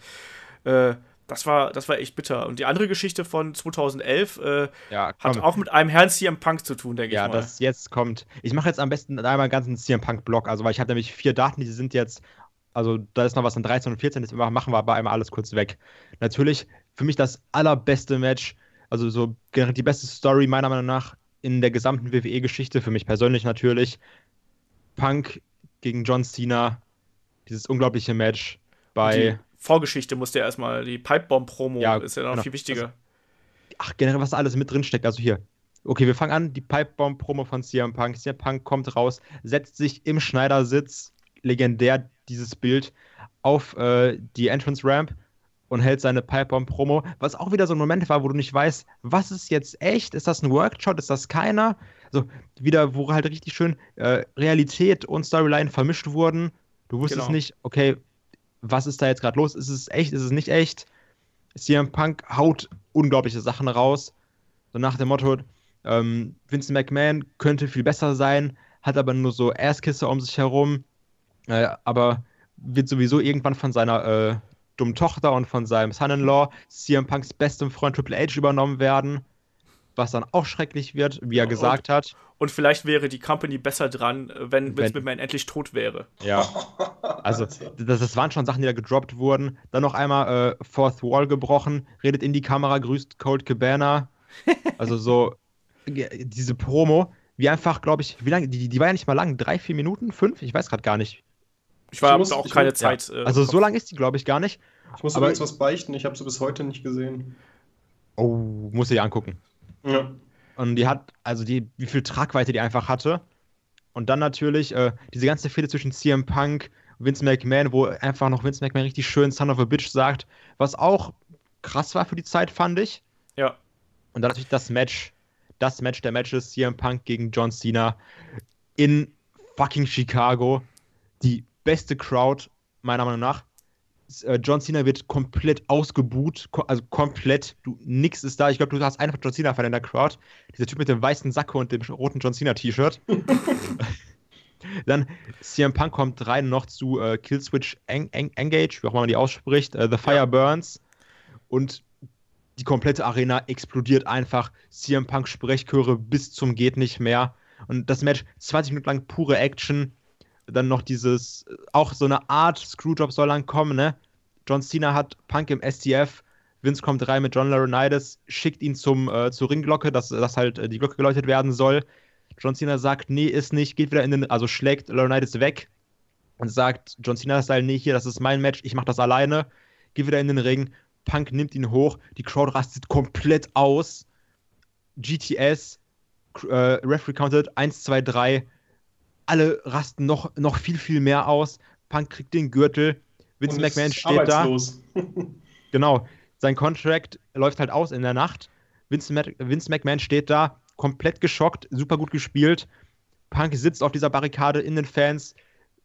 Speaker 2: äh, das war, das war echt bitter. Und die andere Geschichte von 2011 äh,
Speaker 4: Ja,
Speaker 2: hat auch mit einem Herrn CM Punk zu tun, denke
Speaker 4: Ja,
Speaker 2: ich mal.
Speaker 4: das jetzt kommt. Ich mache jetzt am besten einmal einen ganzen CM Punk-Block, also weil ich habe nämlich vier Daten, die sind jetzt, also da ist noch was an 13 und 14, das machen wir aber einmal alles kurz weg. Natürlich für mich das allerbeste Match, also so generell die beste Story meiner Meinung nach in der gesamten WWE-Geschichte, für mich persönlich natürlich. Punk gegen John Cena, dieses unglaubliche Match bei.
Speaker 2: die Vorgeschichte musste ja erstmal, die Pipebomb-Promo
Speaker 4: Ja,
Speaker 2: ist ja noch
Speaker 4: genau.
Speaker 2: viel wichtiger.
Speaker 4: ach, generell, was da alles mit drin steckt. Also hier. Okay, wir fangen an. Die Pipebomb-Promo von CM Punk. CM Punk kommt raus, setzt sich im Schneidersitz, legendär dieses Bild, auf äh, die Entrance Ramp und hält seine Pipebomb-Promo. Was auch wieder so ein Moment war, wo du nicht weißt, was ist jetzt echt? Ist das ein Workshot? Ist das keiner? Also wieder, wo halt richtig schön äh, Realität und Storyline vermischt wurden. Du wusstest
Speaker 2: Genau.
Speaker 4: nicht, okay, was ist da jetzt gerade los? Ist es echt? Ist es nicht echt? CM Punk haut unglaubliche Sachen raus. So nach dem Motto, ähm, Vince McMahon könnte viel besser sein, hat aber nur so Asskisser um sich herum, äh, aber wird sowieso irgendwann von seiner äh, dummen Tochter und von seinem Son-in-Law, CM Punks bestem Freund Triple H, übernommen werden. Was dann auch schrecklich wird, wie er
Speaker 2: Und-
Speaker 4: gesagt hat.
Speaker 2: Und vielleicht wäre die Company besser dran, wenn Vince McMahon endlich tot wäre.
Speaker 4: Ja. Also, das, das waren schon Sachen, die da gedroppt wurden. Dann noch einmal äh, Fourth Wall gebrochen, redet in die Kamera, grüßt Cold Cabana. Also so, diese Promo, wie einfach, glaube ich, wie lange, die, die war ja nicht mal lang, drei, vier Minuten, fünf, ich weiß gerade gar nicht.
Speaker 2: Ich war
Speaker 3: Ich muss-
Speaker 2: auch
Speaker 3: ich
Speaker 2: keine
Speaker 3: muss-
Speaker 2: Zeit.
Speaker 4: Ja.
Speaker 2: äh,
Speaker 4: Also so lang ist die, glaube ich, gar nicht.
Speaker 3: Ich muss
Speaker 4: Aber-
Speaker 3: übrigens was beichten, ich habe sie bis heute nicht gesehen.
Speaker 4: Oh, muss ich angucken.
Speaker 3: Ja.
Speaker 4: Und die hat, also die, wie viel Tragweite die einfach hatte. Und dann natürlich äh, diese ganze Fehde zwischen CM Punk, Vince McMahon, wo einfach noch Vince McMahon richtig schön Son of a Bitch sagt, was auch krass war für die Zeit, fand ich.
Speaker 2: Ja.
Speaker 4: Und dann natürlich das Match, das Match der Matches, CM Punk gegen John Cena in fucking Chicago. Die beste Crowd, meiner Meinung nach. Äh, John Cena wird komplett ausgebuht, also komplett, du, nix ist da. Ich glaube, du hast einfach John Cena-Fan in der Crowd. Dieser Typ mit dem weißen Sakko und dem roten John Cena-T-Shirt. Dann CM Punk kommt rein noch zu äh, Killswitch Eng Eng Engage, wie auch immer man die ausspricht, äh, The Fire
Speaker 2: Ja.
Speaker 4: Burns. Und die komplette Arena explodiert einfach. CM Punk Sprechchöre bis zum geht nicht mehr. Und das Match 20 Minuten lang pure Action. Dann noch dieses, auch so eine Art Screwjob soll dann kommen, ne? John Cena hat Punk im STF. Vince kommt rein mit John Laurinaitis, schickt ihn zum, äh, zur Ringglocke, dass, dass halt äh, die Glocke geläutet werden soll. John Cena sagt, nee, ist nicht, geht wieder in den, also schlägt Laurinaitis weg und sagt, John Cena Style, nee, hier, das ist mein Match, ich mach das alleine. Geht wieder in den Ring, Punk nimmt ihn hoch, die Crowd rastet komplett aus. GTS, äh, Referee counted 1, 2, 3. Alle rasten noch, noch viel, viel mehr aus. Punk kriegt den Gürtel. Vince
Speaker 3: Und ist
Speaker 4: McMahon steht da. Genau. Sein Contract läuft halt aus in der Nacht. Vince, Vince McMahon steht da, komplett geschockt, super gut gespielt. Punk sitzt auf dieser Barrikade in den Fans,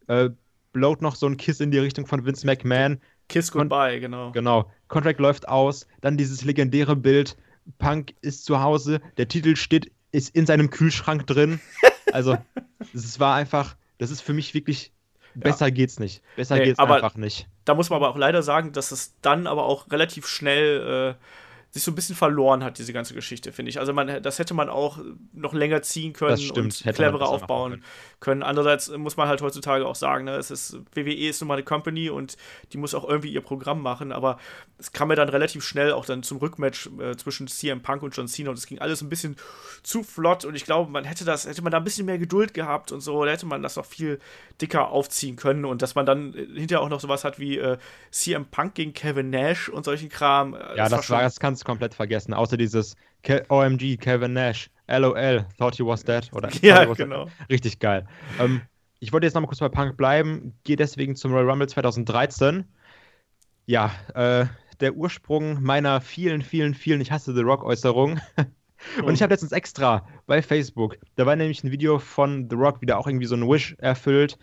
Speaker 4: äh, blowt noch so einen Kiss in die Richtung von Vince McMahon.
Speaker 2: Kiss Goodbye, genau.
Speaker 4: Genau. Contract läuft aus. Dann dieses legendäre Bild. Punk ist zu Hause. Der Titel steht, ist in seinem Kühlschrank drin. Also, es war einfach, das ist für mich wirklich, besser geht's nicht. Besser
Speaker 2: Nee,
Speaker 4: geht's einfach nicht.
Speaker 2: Da muss man aber auch leider sagen, dass es dann aber auch relativ schnell äh, sich so ein bisschen verloren hat, diese ganze Geschichte, finde ich. Also man, das hätte man auch noch länger ziehen können
Speaker 4: Das stimmt,
Speaker 2: und cleverer aufbauen können. Andererseits muss man halt heutzutage auch sagen, ne, es ist, WWE ist nun mal eine Company und die muss auch irgendwie ihr Programm machen, aber es kam mir dann relativ schnell auch dann zum Rückmatch äh, zwischen CM Punk und John Cena und es ging alles ein bisschen zu flott und ich glaube, man hätte das, hätte man da ein bisschen mehr Geduld gehabt und so, da hätte man das noch viel dicker aufziehen können und dass man dann äh, hinterher auch noch sowas hat wie äh, CM Punk gegen Kevin Nash und solchen Kram. äh,
Speaker 4: Ja, das,
Speaker 2: schon-
Speaker 4: war, das kannst komplett vergessen. Außer dieses Ke OMG, Kevin Nash, LOL, thought you was dead. Oder
Speaker 2: Ja,
Speaker 4: was
Speaker 2: genau.
Speaker 4: dead. Richtig geil. Ähm, ich wollte jetzt nochmal kurz bei Punk bleiben, gehe deswegen zum Royal Rumble 2013. Ja, äh, der Ursprung meiner vielen, vielen, vielen Ich hasse The Rock-Äußerungen. Und ich habe letztens extra bei Facebook, da war nämlich ein Video von The Rock, wie der auch irgendwie so einen Wish erfüllt.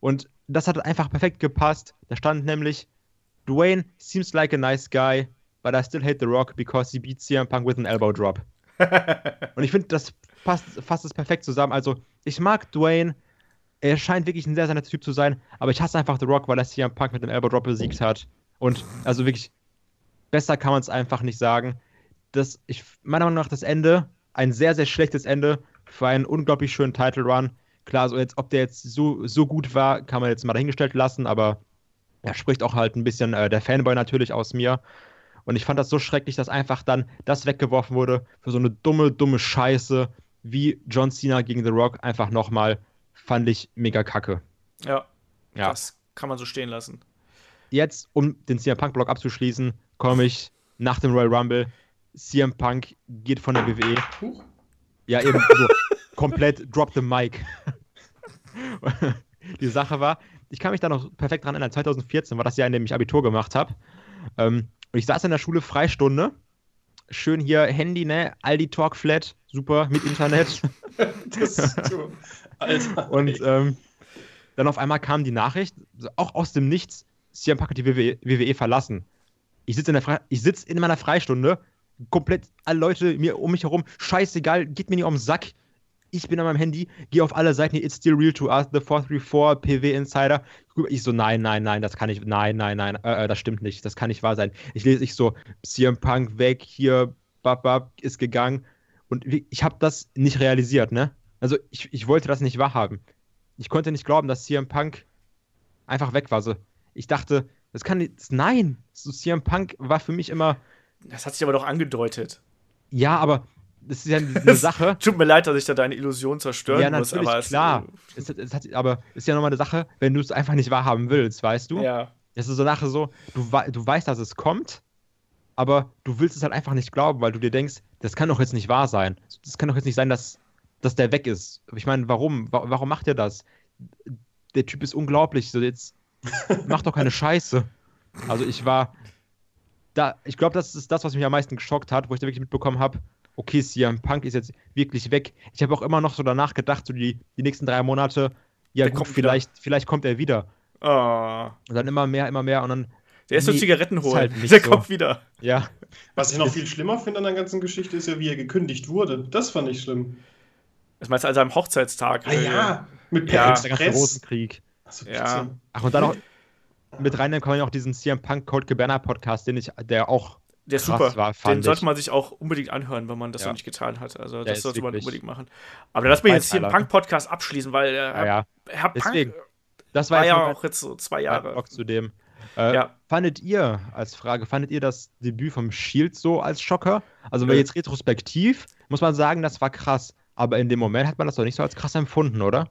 Speaker 4: Und das hat einfach perfekt gepasst. Da stand nämlich, Dwayne seems like a nice guy, but I still hate The Rock because he beat CM Punk with an elbow drop. Und ich finde, das passt, fasst es perfekt zusammen. Also, ich mag Dwayne. Er scheint wirklich ein sehr, sehr netter Typ zu sein, aber ich hasse einfach The Rock, weil er CM Punk mit dem Elbow Drop besiegt hat. Und also wirklich, besser kann man es einfach nicht sagen. Das, ich, meiner Meinung nach das Ende, ein sehr, sehr schlechtes Ende für einen unglaublich schönen Title Run. Klar, so jetzt, ob der jetzt so, so gut war, kann man jetzt mal dahingestellt lassen, aber er spricht auch halt ein bisschen äh, der Fanboy natürlich aus mir. Und ich fand das so schrecklich, dass einfach dann das weggeworfen wurde für so eine dumme, dumme Scheiße wie John Cena gegen The Rock. Einfach nochmal, fand ich mega kacke.
Speaker 2: Ja,
Speaker 4: Ja.
Speaker 2: das kann man so stehen lassen.
Speaker 4: Jetzt, um den CM Punk-Block abzuschließen, komme ich nach dem Royal Rumble. CM Punk geht von der WWE.
Speaker 3: Huch.
Speaker 4: Ja, eben so komplett drop the mic. Die Sache war, ich kann mich da noch perfekt dran erinnern, 2014 war das Jahr, in dem ich Abitur gemacht habe. Ähm, und ich saß in der Schule Freistunde. Schön hier Handy, ne? Aldi Talk Flat, super, mit Internet.
Speaker 3: Das. Alter.
Speaker 4: Und ähm, dann auf einmal kam die Nachricht, auch aus dem Nichts, CM Punk hat die WWE, WWE verlassen. Ich sitze in, der Fre- ich sitz in meiner Freistunde, komplett alle Leute mir um mich herum, scheißegal, geht mir nicht um den Sack. Ich bin an meinem Handy, gehe auf alle Seiten, it's still real to us, the 434, PW Insider. Ich so, nein, nein, nein, das kann nicht, nein, nein, nein, äh, äh, das stimmt nicht, das kann nicht wahr sein. Ich lese, ich so, CM Punk weg, hier, bab, bab, ist gegangen. Und ich habe das nicht realisiert, ne? Also ich, ich wollte das nicht wahrhaben. Ich konnte nicht glauben, dass CM Punk einfach weg war. So, ich dachte, das kann nicht. Nein! So, CM Punk war für mich immer.
Speaker 2: Das hat sich aber doch angedeutet.
Speaker 4: Ja, aber das ist ja eine Sache.
Speaker 2: Tut mir leid, dass ich da deine Illusion zerstören
Speaker 4: Ja,
Speaker 2: muss, aber es,
Speaker 4: klar. Es, es hat, aber ist ja nochmal eine Sache, wenn du es einfach nicht wahrhaben willst, weißt du?
Speaker 2: Ja.
Speaker 4: Es ist so eine Sache so, du, du weißt, dass es kommt, aber du willst es halt einfach nicht glauben, weil du dir denkst, das kann doch jetzt nicht wahr sein. Das kann doch jetzt nicht sein, dass, dass der weg ist. Ich meine, warum? Wa- Warum macht er das? Der Typ ist unglaublich. So jetzt mach doch keine Scheiße. Also ich war da, ich glaube, das ist das, was mich am meisten geschockt hat, wo ich da wirklich mitbekommen habe, okay, CM Punk ist jetzt wirklich weg. Ich habe auch immer noch so danach gedacht, so die, die nächsten drei Monate, ja
Speaker 2: Der
Speaker 4: gut, vielleicht, vielleicht kommt er wieder.
Speaker 2: Ah.
Speaker 4: Und dann immer mehr, immer mehr und dann,
Speaker 2: Der ist nur
Speaker 4: Nee,
Speaker 2: Zigaretten
Speaker 4: ist
Speaker 2: holen.
Speaker 4: halt
Speaker 2: der
Speaker 4: so.
Speaker 2: kommt wieder.
Speaker 4: ja,
Speaker 3: Was ich noch viel schlimmer finde an der ganzen Geschichte ist ja, wie er gekündigt wurde. Das fand ich schlimm.
Speaker 2: Das meinst du also am Hochzeitstag?
Speaker 3: Ah
Speaker 2: äh,
Speaker 3: ja, mit
Speaker 2: Ja,
Speaker 3: Press.
Speaker 4: der ganze Rosenkrieg.
Speaker 3: Also,
Speaker 2: Ja.
Speaker 4: Ach, und dann noch mit reinnehmen kann man ja auch diesen CM Punk Cold Cabana Podcast, den ich, der auch
Speaker 2: Der ist super.
Speaker 4: war,
Speaker 2: Den sollte man sich auch unbedingt anhören, wenn man das
Speaker 4: Ja.
Speaker 2: noch nicht getan hat. Also
Speaker 4: Der
Speaker 2: das sollte man unbedingt machen. Aber lass mich jetzt hier im
Speaker 4: Zweiteiler.
Speaker 2: Punk-Podcast abschließen, weil äh,
Speaker 4: Ja, ja.
Speaker 2: Herr Punk
Speaker 4: Deswegen. Das war
Speaker 2: war ja auch jetzt so zwei Jahre.
Speaker 4: Blog zu dem. Äh,
Speaker 2: Ja.
Speaker 4: Fandet ihr, als Frage, fandet ihr das Debüt vom Shield so als Schocker? Also, weil
Speaker 2: Nö.
Speaker 4: jetzt retrospektiv muss man sagen, das war krass. Aber in dem Moment hat man das doch nicht so als krass empfunden, oder?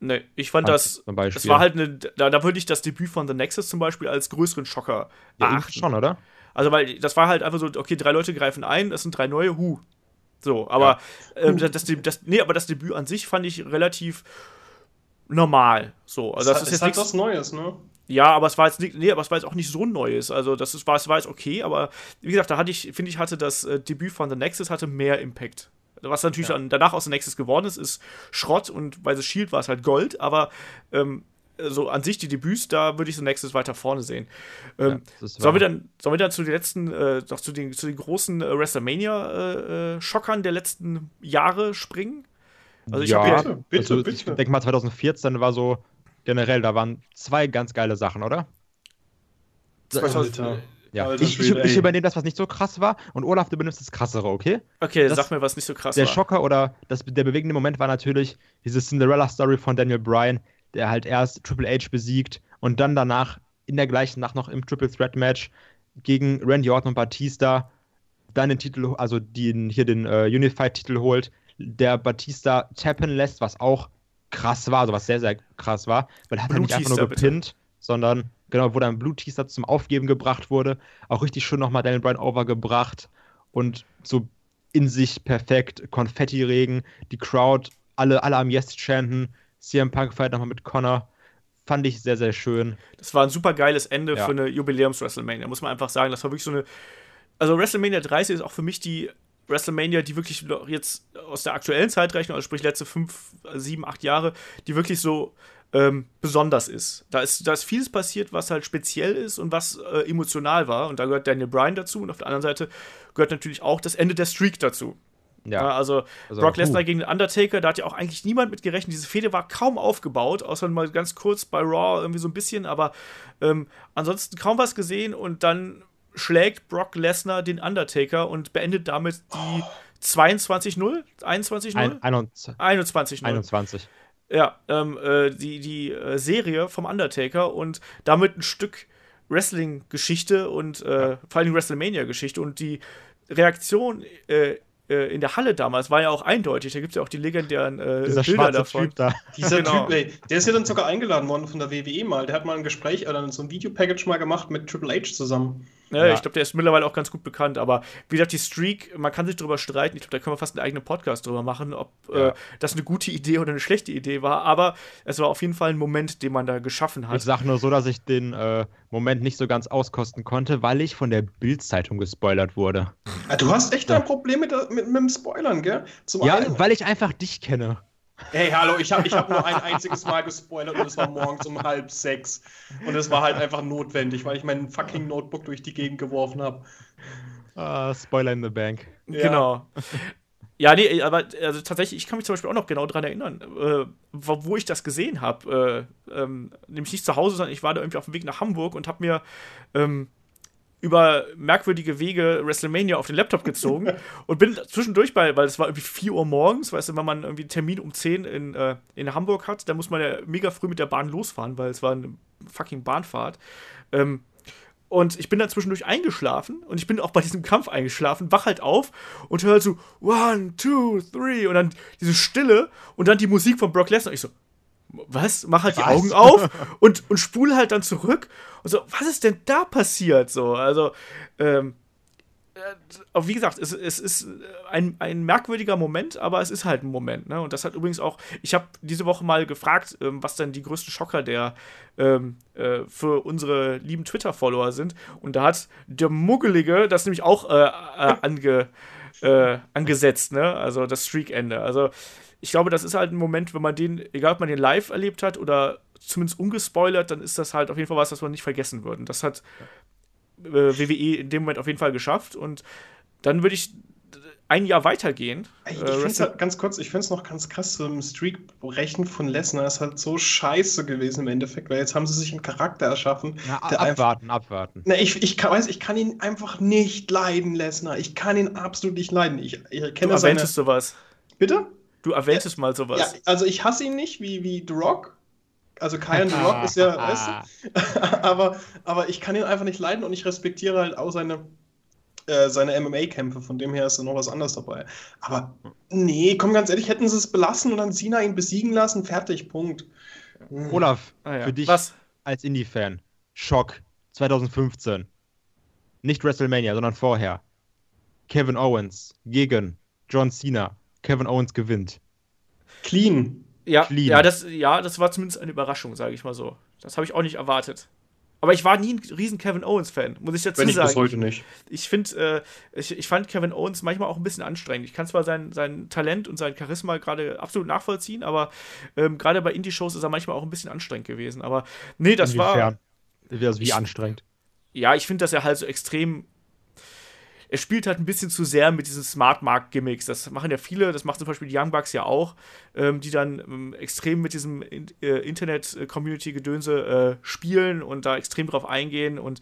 Speaker 2: Nee, ich fand das. Es war halt eine. Da, da würde ich das Debüt von The Nexus zum Beispiel als größeren Schocker
Speaker 4: Ja, irgendwie schon, oder?
Speaker 2: Also, weil das war halt einfach so, okay, drei Leute greifen ein, das sind drei neue, hu. So, aber ähm, das, das, das, nee, aber das Debüt an sich fand ich relativ normal. So, also das
Speaker 3: ist,
Speaker 2: ist jetzt
Speaker 3: halt
Speaker 2: nichts.
Speaker 3: was Neues, ne?
Speaker 2: Ja, aber es war jetzt nicht, nee, aber es war jetzt auch nicht so Neues. Also das ist, war, es war jetzt okay, aber wie gesagt, da hatte ich, finde ich, hatte das äh, Debüt von The Nexus hatte mehr Impact. Was natürlich dann danach aus The Nexus geworden ist, ist Schrott und bei The Shield war es halt Gold, aber ähm, so an sich die Debüts, da würde ich The Nexus weiter vorne sehen. Ähm,
Speaker 4: Ja,
Speaker 2: sollen, wir dann, sollen wir dann zu den letzten, äh, noch zu den, zu den großen äh, WrestleMania-Schockern der letzten Jahre springen? Also ich
Speaker 4: ja,
Speaker 2: hab
Speaker 3: Bitte, bitte,
Speaker 4: also
Speaker 3: bitte.
Speaker 4: ich denke mal 2014 war so generell, da waren zwei ganz geile Sachen, oder?
Speaker 3: Alter.
Speaker 4: Ja,
Speaker 3: Alter
Speaker 4: ich, ich, ich übernehme das, was nicht so krass war und Olaf, du benimmst das krassere, okay?
Speaker 2: Okay,
Speaker 4: Das-
Speaker 2: sag mir, was nicht so krass
Speaker 4: Der
Speaker 2: war.
Speaker 4: Schocker oder das, der bewegende Moment war natürlich diese Cinderella-Story von Daniel Bryan, der halt erst Triple H besiegt und dann danach in der gleichen Nacht noch im Triple Threat Match gegen Randy Orton und Batista dann den Titel, also den, hier den äh, Unified-Titel holt, der Batista tappen lässt, was auch krass war, also was sehr, sehr krass war, weil er hat halt nicht einfach nur
Speaker 2: bitte.
Speaker 4: gepinnt, sondern genau, wo dann Blutteaser zum Aufgeben gebracht wurde, auch richtig schön nochmal Daniel Bryan overgebracht und so in sich perfekt, Konfetti-Regen, die Crowd, alle, alle am Yes chanten, CM Punk feiert nochmal mit Connor, fand ich sehr, sehr schön.
Speaker 2: Das war ein super geiles Ende
Speaker 4: Ja.
Speaker 2: für eine Jubiläums-WrestleMania, muss man einfach sagen. Das war wirklich so eine. Also, WrestleMania 30 ist auch für mich die WrestleMania, die wirklich noch jetzt aus der aktuellen Zeitrechnung, also sprich letzte fünf, sieben, acht Jahre, die wirklich so ähm, besonders ist. Da, ist. da ist vieles passiert, was halt speziell ist und was äh, emotional war. Und da gehört Daniel Bryan dazu. Und auf der anderen Seite gehört natürlich auch das Ende der Streak dazu. Ja,
Speaker 4: Ja,
Speaker 2: also,
Speaker 4: Also,
Speaker 2: Brock Lesnar gegen den Undertaker, da hat ja auch eigentlich niemand mit gerechnet. Diese Fehde war kaum aufgebaut, außer mal ganz kurz bei Raw irgendwie so ein bisschen, aber ähm, ansonsten kaum was gesehen und dann schlägt Brock Lesnar den Undertaker und beendet damit die 22-0? 21-0?
Speaker 4: ein, 21,
Speaker 2: 21-0.
Speaker 4: 21.
Speaker 2: Ja, ähm, äh, die, die äh, Serie vom Undertaker und damit ein Stück Wrestling-Geschichte und äh, vor allem WrestleMania-Geschichte und die Reaktion äh, äh, in der Halle damals war ja auch eindeutig. Da gibt es ja auch die legendären äh,
Speaker 4: Dieser
Speaker 2: Bilder
Speaker 4: schwarze
Speaker 2: davon.
Speaker 4: Typ da.
Speaker 3: Dieser
Speaker 2: Genau.
Speaker 3: Typ, ey, der ist ja dann sogar eingeladen worden von der WWE mal. Der hat mal ein Gespräch, äh, dann so ein Videopackage mal gemacht mit Triple H zusammen.
Speaker 2: Ja,
Speaker 4: Ja.
Speaker 2: ich glaube, der ist mittlerweile auch ganz gut bekannt. Aber wie gesagt, die Streak, man kann sich darüber streiten. Ich glaube, da können wir fast einen eigenen Podcast drüber machen, ob
Speaker 4: Ja.
Speaker 2: äh, das eine gute Idee oder eine schlechte Idee war. Aber es war auf jeden Fall ein Moment, den man da geschaffen hat.
Speaker 4: Ich sag nur so, dass ich den äh, Moment nicht so ganz auskosten konnte, weil ich von der Bild-Zeitung gespoilert wurde.
Speaker 3: Ah, du hast echt ein Problem mit, mit, mit dem Spoilern, gell? Zum
Speaker 4: Ja,
Speaker 3: einen,
Speaker 4: weil ich einfach dich kenne.
Speaker 3: Hey, hallo, ich habe ich hab nur ein einziges Mal gespoilert und es war morgens um halb sechs. Und es war halt einfach notwendig, weil ich mein fucking Notebook durch die Gegend geworfen habe.
Speaker 4: Ah, Spoiler in the Bank.
Speaker 3: Ja.
Speaker 2: Genau. Ja, nee, aber also tatsächlich, ich kann mich zum Beispiel auch noch genau dran erinnern, äh, wo, wo ich das gesehen habe. Äh, ähm, nämlich nicht zu Hause, sondern ich war da irgendwie auf dem Weg nach Hamburg und habe mir ähm, über merkwürdige Wege WrestleMania auf den Laptop gezogen und bin zwischendurch bei, weil es war irgendwie 4 Uhr morgens, weißt du, wenn man irgendwie einen Termin um 10 in, äh, in Hamburg hat, dann muss man ja mega früh mit der Bahn losfahren, weil es war eine fucking Bahnfahrt. Ähm, Und ich bin dann zwischendurch eingeschlafen und ich bin auch bei diesem Kampf eingeschlafen, wach halt auf und höre so one, two, three und dann diese Stille und dann die Musik von Brock Lesnar. Ich so, was? Mach halt die
Speaker 4: Was?
Speaker 2: Augen auf und, und spule halt dann zurück und so, was ist denn da passiert? So, also, ähm, äh, wie gesagt, es, es ist ein, ein merkwürdiger Moment, aber es ist halt ein Moment. Ne? Und das hat übrigens auch, ich habe diese Woche mal gefragt, ähm, was denn die größten Schocker der ähm, äh, für unsere lieben Twitter-Follower sind. Und da hat der Muggelige das nämlich auch äh, äh, ange, äh, angesetzt, ne? Also das Streak-Ende. Also ich glaube, das ist halt ein Moment, wenn man den, egal ob man den live erlebt hat oder zumindest ungespoilert, dann ist das halt auf jeden Fall was, was man nicht vergessen würde. Und das hat äh, WWE in dem Moment auf jeden Fall geschafft. Und dann würde ich ein Jahr weitergehen.
Speaker 3: Ich,
Speaker 2: Äh,
Speaker 3: ich finde es halt ganz kurz, ich finde es noch ganz krass, so im Streak-Brechen von Lesnar ist halt so scheiße gewesen im Endeffekt, weil jetzt haben sie sich einen Charakter erschaffen,
Speaker 4: Na,
Speaker 3: der einfach.
Speaker 4: abwarten, abwarten.
Speaker 3: Na, ich, ich kann, weiß, ich kann ihn einfach nicht leiden, Lesnar. Ich kann ihn absolut nicht leiden. Ich, ich
Speaker 2: du
Speaker 3: kenne seine.
Speaker 2: erwähntest sowas.
Speaker 3: Bitte?
Speaker 2: Du erwähntest mal sowas.
Speaker 3: Ja, also ich hasse ihn nicht wie, wie The Rock. Also Kyan The Rock ist ja, weißt du? aber, aber ich kann ihn einfach nicht leiden und ich respektiere halt auch seine, äh, seine MMA-Kämpfe. Von dem her ist da noch was anderes dabei. Aber nee, komm ganz ehrlich, hätten sie es belassen und dann Cena ihn besiegen lassen, fertig, Punkt. Hm.
Speaker 4: Olaf,
Speaker 2: Ah, ja.
Speaker 4: für dich
Speaker 2: Was?
Speaker 4: als Indie-Fan, Schock 2015. Nicht WrestleMania, sondern vorher. Kevin Owens gegen John Cena. Kevin Owens gewinnt.
Speaker 3: Clean.
Speaker 2: Ja,
Speaker 4: Clean.
Speaker 2: ja, das, ja, das war zumindest eine Überraschung, sage ich mal so. Das habe ich auch nicht erwartet. Aber ich war nie ein riesen Kevin Owens-Fan, muss ich dazu
Speaker 3: Wenn ich
Speaker 2: sagen.
Speaker 3: bis heute nicht.
Speaker 2: ich finde, äh, ich, ich fand Kevin Owens manchmal auch ein bisschen anstrengend. Ich kann zwar sein, sein Talent und sein Charisma gerade absolut nachvollziehen, aber ähm, gerade bei Indie-Shows ist er manchmal auch ein bisschen anstrengend gewesen. Aber nee, das war.
Speaker 4: Inwiefern? Also wie
Speaker 2: Ich-
Speaker 4: anstrengend.
Speaker 2: Ja, ich finde, dass er halt so extrem. Er spielt halt ein bisschen zu sehr mit diesen Smart Mark Gimmicks. Das machen ja viele, das macht zum Beispiel die Young Bucks ja auch, ähm, die dann ähm, extrem mit diesem in, äh, Internet-Community-Gedönse äh, spielen und da extrem drauf eingehen. Und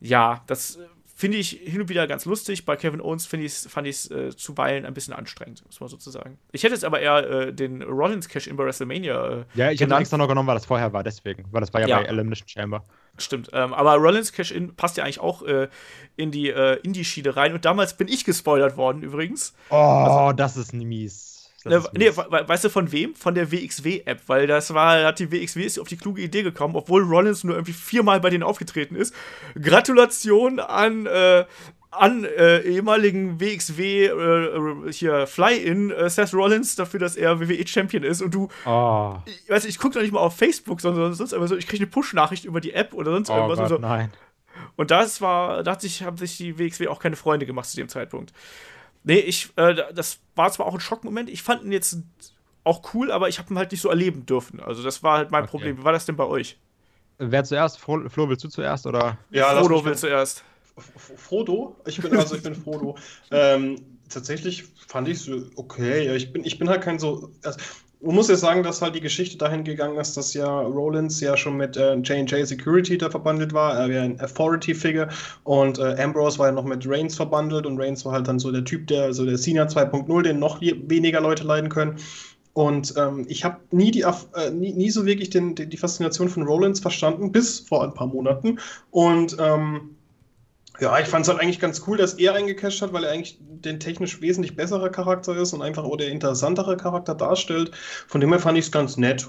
Speaker 2: ja, das finde ich hin und wieder ganz lustig. Bei Kevin Owens ich's, fand ich es äh, zuweilen ein bisschen anstrengend, muss man sozusagen. Ich hätte jetzt aber eher äh, den Rollins Cash in bei WrestleMania äh,
Speaker 4: Ja, ich
Speaker 2: genannt.
Speaker 4: extra noch genommen, weil das vorher war, deswegen. Weil das war ja,
Speaker 2: Ja.
Speaker 4: bei Elimination Chamber.
Speaker 2: Stimmt. Ähm, aber Rollins Cash-In passt ja eigentlich auch äh, in die äh, Indie-Schiene rein. Und damals bin ich gespoilert worden übrigens.
Speaker 4: Oh, das ist mies.
Speaker 2: Ne, nee, weißt du von wem? Von der WXW-App. Weil das war, hat die WXW ist auf die kluge Idee gekommen, obwohl Rollins nur irgendwie viermal bei denen aufgetreten ist. Gratulation an, äh, an äh, ehemaligen WXW äh, hier Fly-In äh, Seth Rollins dafür, dass er WWE-Champion ist. Und du
Speaker 4: Oh,
Speaker 2: ich weiß ich gucke doch nicht mal auf Facebook, sondern sonst einfach so, ich kriege eine Push-Nachricht über die App oder sonst
Speaker 4: oh
Speaker 2: irgendwas.
Speaker 4: Gott,
Speaker 2: und, so.
Speaker 4: nein.
Speaker 2: und das war, da hat sich, haben sich die WXW auch keine Freunde gemacht zu dem Zeitpunkt. Nee, ich, äh, das war zwar auch ein Schockmoment, ich fand ihn jetzt auch cool, aber ich habe ihn halt nicht so erleben dürfen. Also das war halt mein
Speaker 4: Okay.
Speaker 2: Problem. Wie war das denn bei euch?
Speaker 4: Wer zuerst? Flo, Flo, willst du zuerst oder?
Speaker 3: Ja,
Speaker 2: Frodo will zuerst.
Speaker 3: Frodo? Ich bin also ich bin Frodo. ähm, tatsächlich fand ich so okay. Ich bin ich bin halt kein so. Also, man muss ja sagen, dass halt die Geschichte dahin gegangen ist, dass ja Rollins ja schon mit äh, J&J Security da verbandelt war. Er wäre ein Authority-Figure und äh, Ambrose war ja noch mit Reigns verbandelt und Reigns war halt dann so der Typ, der so der Cena 2.0, den noch weniger Leute leiden können. Und ähm, ich habe nie, äh, nie, nie so wirklich den, die, die Faszination von Rollins verstanden, bis vor ein paar Monaten. Und ähm, ja, ich fand es halt eigentlich ganz cool, dass er eingecasht hat, weil er eigentlich den technisch wesentlich bessere Charakter ist und einfach auch der interessantere Charakter darstellt. Von dem her fand ich es ganz nett.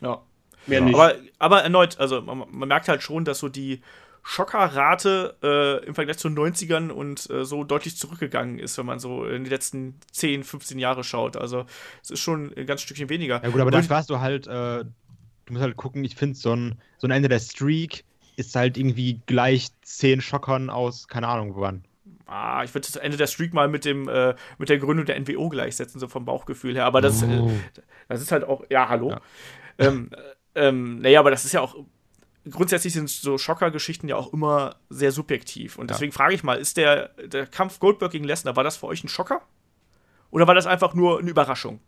Speaker 2: Ja.
Speaker 3: Mehr nicht.
Speaker 2: Aber, aber erneut, also man, man merkt halt schon, dass so die Schockerrate äh, im Vergleich zu den 90ern und äh, so deutlich zurückgegangen ist, wenn man so in die letzten 10, 15 Jahre schaut. Also es ist schon ein ganz Stückchen weniger.
Speaker 4: Ja gut, aber
Speaker 2: Und-
Speaker 4: das warst du halt, äh, du musst halt gucken, ich finde so ein, so ein Ende der Streak ist halt irgendwie gleich zehn Schockern aus, keine Ahnung wann.
Speaker 2: Ah, ich würde das Ende der Streak mal mit dem äh, mit der Gründung der NWO gleichsetzen, so vom Bauchgefühl her. Aber das,
Speaker 4: Oh.
Speaker 2: äh, das ist halt auch, ja, hallo.
Speaker 4: Ja.
Speaker 2: Ähm, äh, ähm, naja, aber das ist ja auch, grundsätzlich sind so Schocker-Geschichten ja auch immer sehr subjektiv. Und
Speaker 4: Ja.
Speaker 2: deswegen frage ich mal, ist der, der Kampf Goldberg gegen Lesnar, war das für euch ein Schocker? Oder war das einfach nur eine Überraschung?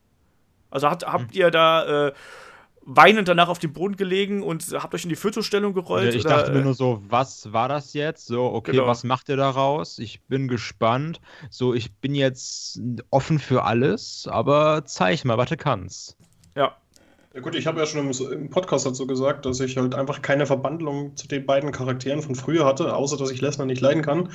Speaker 2: Also hat, habt
Speaker 4: Hm.
Speaker 2: ihr da äh, weinend danach auf dem Boden gelegen und habt euch in die Fötusstellung gerollt?
Speaker 4: ich
Speaker 2: oder,
Speaker 4: dachte mir nur so, was war das jetzt? So, okay,
Speaker 2: Genau.
Speaker 4: was macht ihr daraus? Ich bin gespannt. So, ich bin jetzt offen für alles, aber zeig mal, was du kannst.
Speaker 2: Ja.
Speaker 3: Ja gut, ich habe ja schon im, Podcast dazu gesagt, dass ich halt einfach keine Verbandlung zu den beiden Charakteren von früher hatte, außer dass ich Lesnar nicht leiden kann.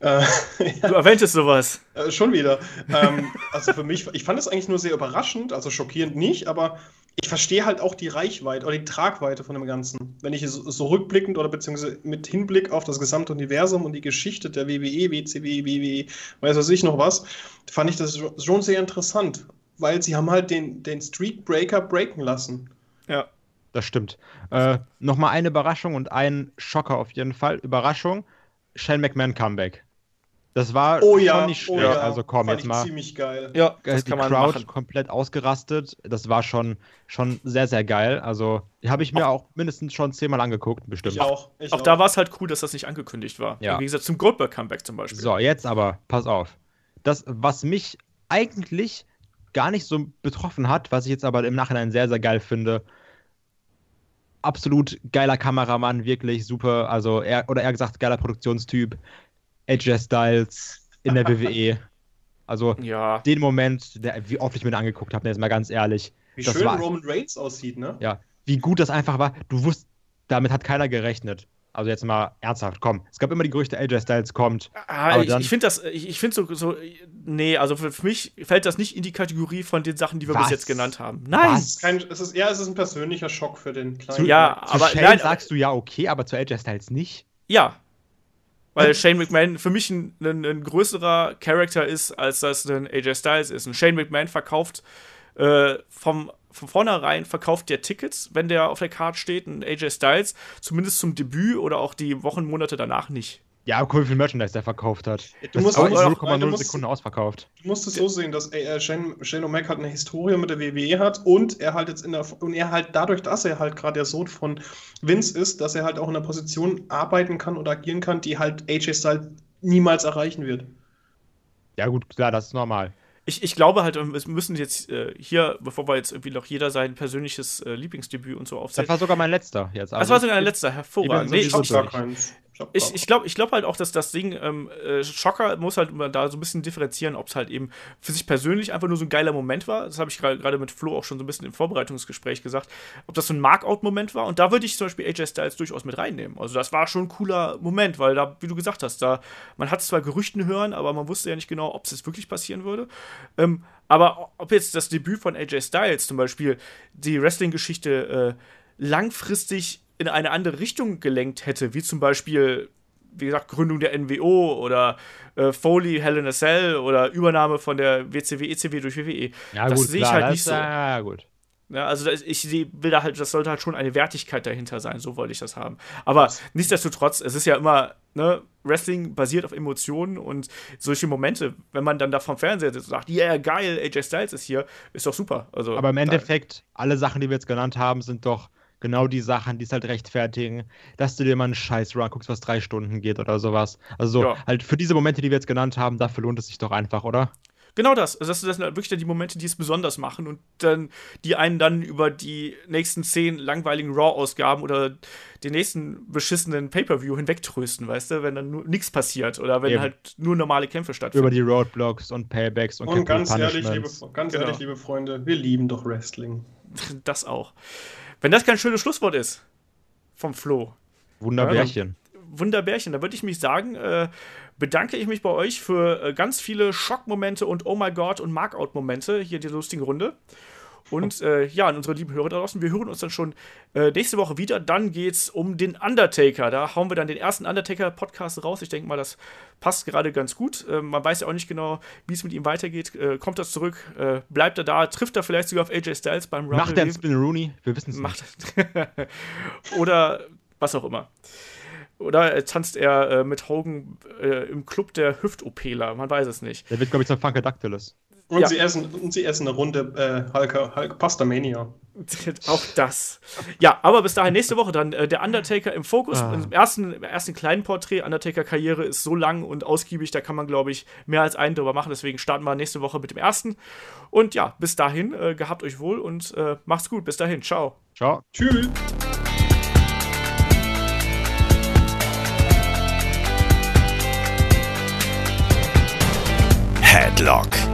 Speaker 2: Äh. Du erwähntest sowas.
Speaker 3: Äh, schon wieder. ähm, also für mich, ich fand es eigentlich nur sehr überraschend, also schockierend nicht, aber ich verstehe halt auch die Reichweite oder die Tragweite von dem Ganzen. Wenn ich so, so rückblickend oder beziehungsweise mit Hinblick auf das gesamte Universum und die Geschichte der WWE, WCW, WWE, weiß was ich noch was, fand ich das schon sehr interessant weil sie haben halt den, den Streetbreaker breaken lassen.
Speaker 4: Ja. Das stimmt. Äh, Nochmal eine Überraschung und ein Schocker auf jeden Fall. Überraschung, Shane McMahon Comeback. Das war
Speaker 3: oh ja, schon
Speaker 4: nicht schlecht. Oh ja. Also komm,
Speaker 3: Fand
Speaker 4: jetzt mal.
Speaker 3: ziemlich geil.
Speaker 2: Ja,
Speaker 4: das die kann man Crowd machen. komplett ausgerastet. Das war schon, schon sehr, sehr geil. Also, habe ich mir auch, auch mindestens schon zehnmal angeguckt, bestimmt.
Speaker 2: Ich auch. Ich auch, auch, da war es halt cool, dass das nicht angekündigt war.
Speaker 4: Ja.
Speaker 2: Wie gesagt, zum Goldberg-Comeback zum Beispiel.
Speaker 4: So, jetzt aber, pass auf. Das, was mich eigentlich gar nicht so betroffen hat, was ich jetzt aber im Nachhinein sehr, sehr geil finde. Absolut geiler Kameramann, wirklich super. Also, er, oder eher gesagt, geiler Produktionstyp. AJ Styles in der WWE. Also, ja. den Moment, der, wie oft ich mir den angeguckt habe, jetzt mal ganz ehrlich.
Speaker 3: Wie schön war, Roman Reigns aussieht, ne?
Speaker 4: Ja, wie gut das einfach war. Du wusst, damit hat keiner gerechnet. Also jetzt mal ernsthaft, komm. Es gab immer die Gerüchte, AJ Styles kommt.
Speaker 2: Ah, ich, ich finde das, ich, ich finde so, so, nee, also für, für, mich fällt das nicht in die Kategorie von den Sachen, die wir Was? bis jetzt genannt haben.
Speaker 3: Nein. Es ist, kein, es ist, ja, es ist ein persönlicher Schock für den
Speaker 4: kleinen. Zu, ja, zu aber Shane nein, sagst du ja okay, aber zu AJ Styles nicht.
Speaker 2: Ja. Weil hm? Shane McMahon für mich ein, ein, ein, größerer Charakter ist, als das ein AJ Styles ist. Ein Shane McMahon verkauft äh, vom von vornherein verkauft der Tickets, wenn der auf der Karte steht, ein AJ Styles, zumindest zum Debüt oder auch die Wochen, Monate danach nicht.
Speaker 4: Ja, guck, wie viel Merchandise der verkauft hat.
Speaker 3: Du musst auch
Speaker 4: 0,0 Sekunden ausverkauft.
Speaker 3: Du musst es so sehen, dass äh, Shane, Shane O'Mac halt eine Historie mit der WWE hat und er halt jetzt in der und er halt dadurch, dass er halt gerade der Sohn von Vince ist, dass er halt auch in einer Position arbeiten kann und agieren kann, die halt AJ Styles niemals erreichen wird.
Speaker 4: Ja, gut, klar, das ist normal
Speaker 2: ich, ich glaube halt, wir müssen jetzt äh, hier, bevor wir jetzt irgendwie noch jeder sein persönliches äh, Lieblingsdebüt und so aufsetzen.
Speaker 4: Das war sogar mein letzter
Speaker 2: jetzt. das war sogar mein letzter, hervorragend. Nee, ich, ich, ich glaube ich glaub halt auch, dass das Ding, ähm, äh, Schocker muss halt da so ein bisschen differenzieren, ob es halt eben für sich persönlich einfach nur so ein geiler Moment war. Das habe ich gerade mit Flo auch schon so ein bisschen im Vorbereitungsgespräch gesagt. Ob das so ein Markout-Moment war. Und da würde ich zum Beispiel AJ Styles durchaus mit reinnehmen. Also das war schon ein cooler Moment, weil da, wie du gesagt hast, da man hat zwar Gerüchten hören, aber man wusste ja nicht genau, ob es jetzt wirklich passieren würde. Ähm, aber ob jetzt das Debüt von AJ Styles zum Beispiel die Wrestling-Geschichte äh, langfristig in eine andere Richtung gelenkt hätte, wie zum Beispiel, wie gesagt, Gründung der NWO oder äh, Foley, Hell in a Cell oder Übernahme von der WCW, ECW durch WWE.
Speaker 4: Ja, das sehe ich halt nicht so.
Speaker 2: Ja,
Speaker 4: gut.
Speaker 2: Ja, also ich will da halt, das sollte halt schon eine Wertigkeit dahinter sein, so wollte ich das haben. Aber nichtsdestotrotz, es ist ja immer, ne, Wrestling basiert auf Emotionen und solche Momente, wenn man dann da vom Fernseher sitzt und sagt, ja, yeah, geil, AJ Styles ist hier, ist doch super. Also,
Speaker 4: Aber im Endeffekt, alle Sachen, die wir jetzt genannt haben, sind doch genau die Sachen, die es halt rechtfertigen, dass du dir mal einen scheiß Run guckst, was drei Stunden geht oder sowas. Also ja. halt für diese Momente, die wir jetzt genannt haben, dafür lohnt es sich doch einfach, oder?
Speaker 2: Genau das. Also das, sind halt wirklich die Momente, die es besonders machen und dann, die einen dann über die nächsten zehn langweiligen Raw-Ausgaben oder den nächsten beschissenen Pay-Per-View hinwegtrösten, weißt du, wenn dann nichts passiert oder wenn Eben. halt nur normale Kämpfe stattfinden.
Speaker 4: Über die Roadblocks und Paybacks und,
Speaker 3: und ganz ehrlich, liebe, ganz genau. ehrlich, liebe Freunde, wir lieben doch Wrestling.
Speaker 2: Das auch. Wenn das kein schönes Schlusswort ist vom Flo.
Speaker 4: Wunderbärchen.
Speaker 2: Ja, Wunderbärchen. Da würde ich mich sagen, äh, bedanke ich mich bei euch für äh, ganz viele Schockmomente und Oh my God und Markout-Momente hier in dieser lustigen Runde. Und äh, ja, an unsere lieben Hörer da draußen, wir hören uns dann schon äh, nächste Woche wieder. Dann geht es um den Undertaker. Da hauen wir dann den ersten Undertaker-Podcast raus. Ich denke mal, das passt gerade ganz gut. Äh, man weiß ja auch nicht genau, wie es mit ihm weitergeht. Äh, kommt das zurück? Äh, bleibt er da? Trifft er vielleicht sogar auf AJ Styles beim
Speaker 4: Rumble? Macht er einen Spin Rooney? Wir wissen es nicht.
Speaker 2: Oder was auch immer. Oder tanzt er äh, mit Hogan äh, im Club der Hüft-OPler? Man weiß es nicht.
Speaker 4: Der wird, glaube ich, zum Funkadactylus.
Speaker 3: Und, ja. sie essen, und sie essen eine Runde äh, Hulk, Hulk Pasta Mania.
Speaker 2: Auch das. Ja, aber bis dahin nächste Woche dann äh, der Undertaker im Fokus. Ah. Im, ersten, Im ersten kleinen Porträt. Undertaker-Karriere ist so lang und ausgiebig, da kann man, glaube ich, mehr als einen drüber machen. Deswegen starten wir nächste Woche mit dem ersten. Und ja, bis dahin, äh, gehabt euch wohl und äh, macht's gut. Bis dahin. Ciao.
Speaker 4: Ciao.
Speaker 3: Tschüss.
Speaker 1: Headlock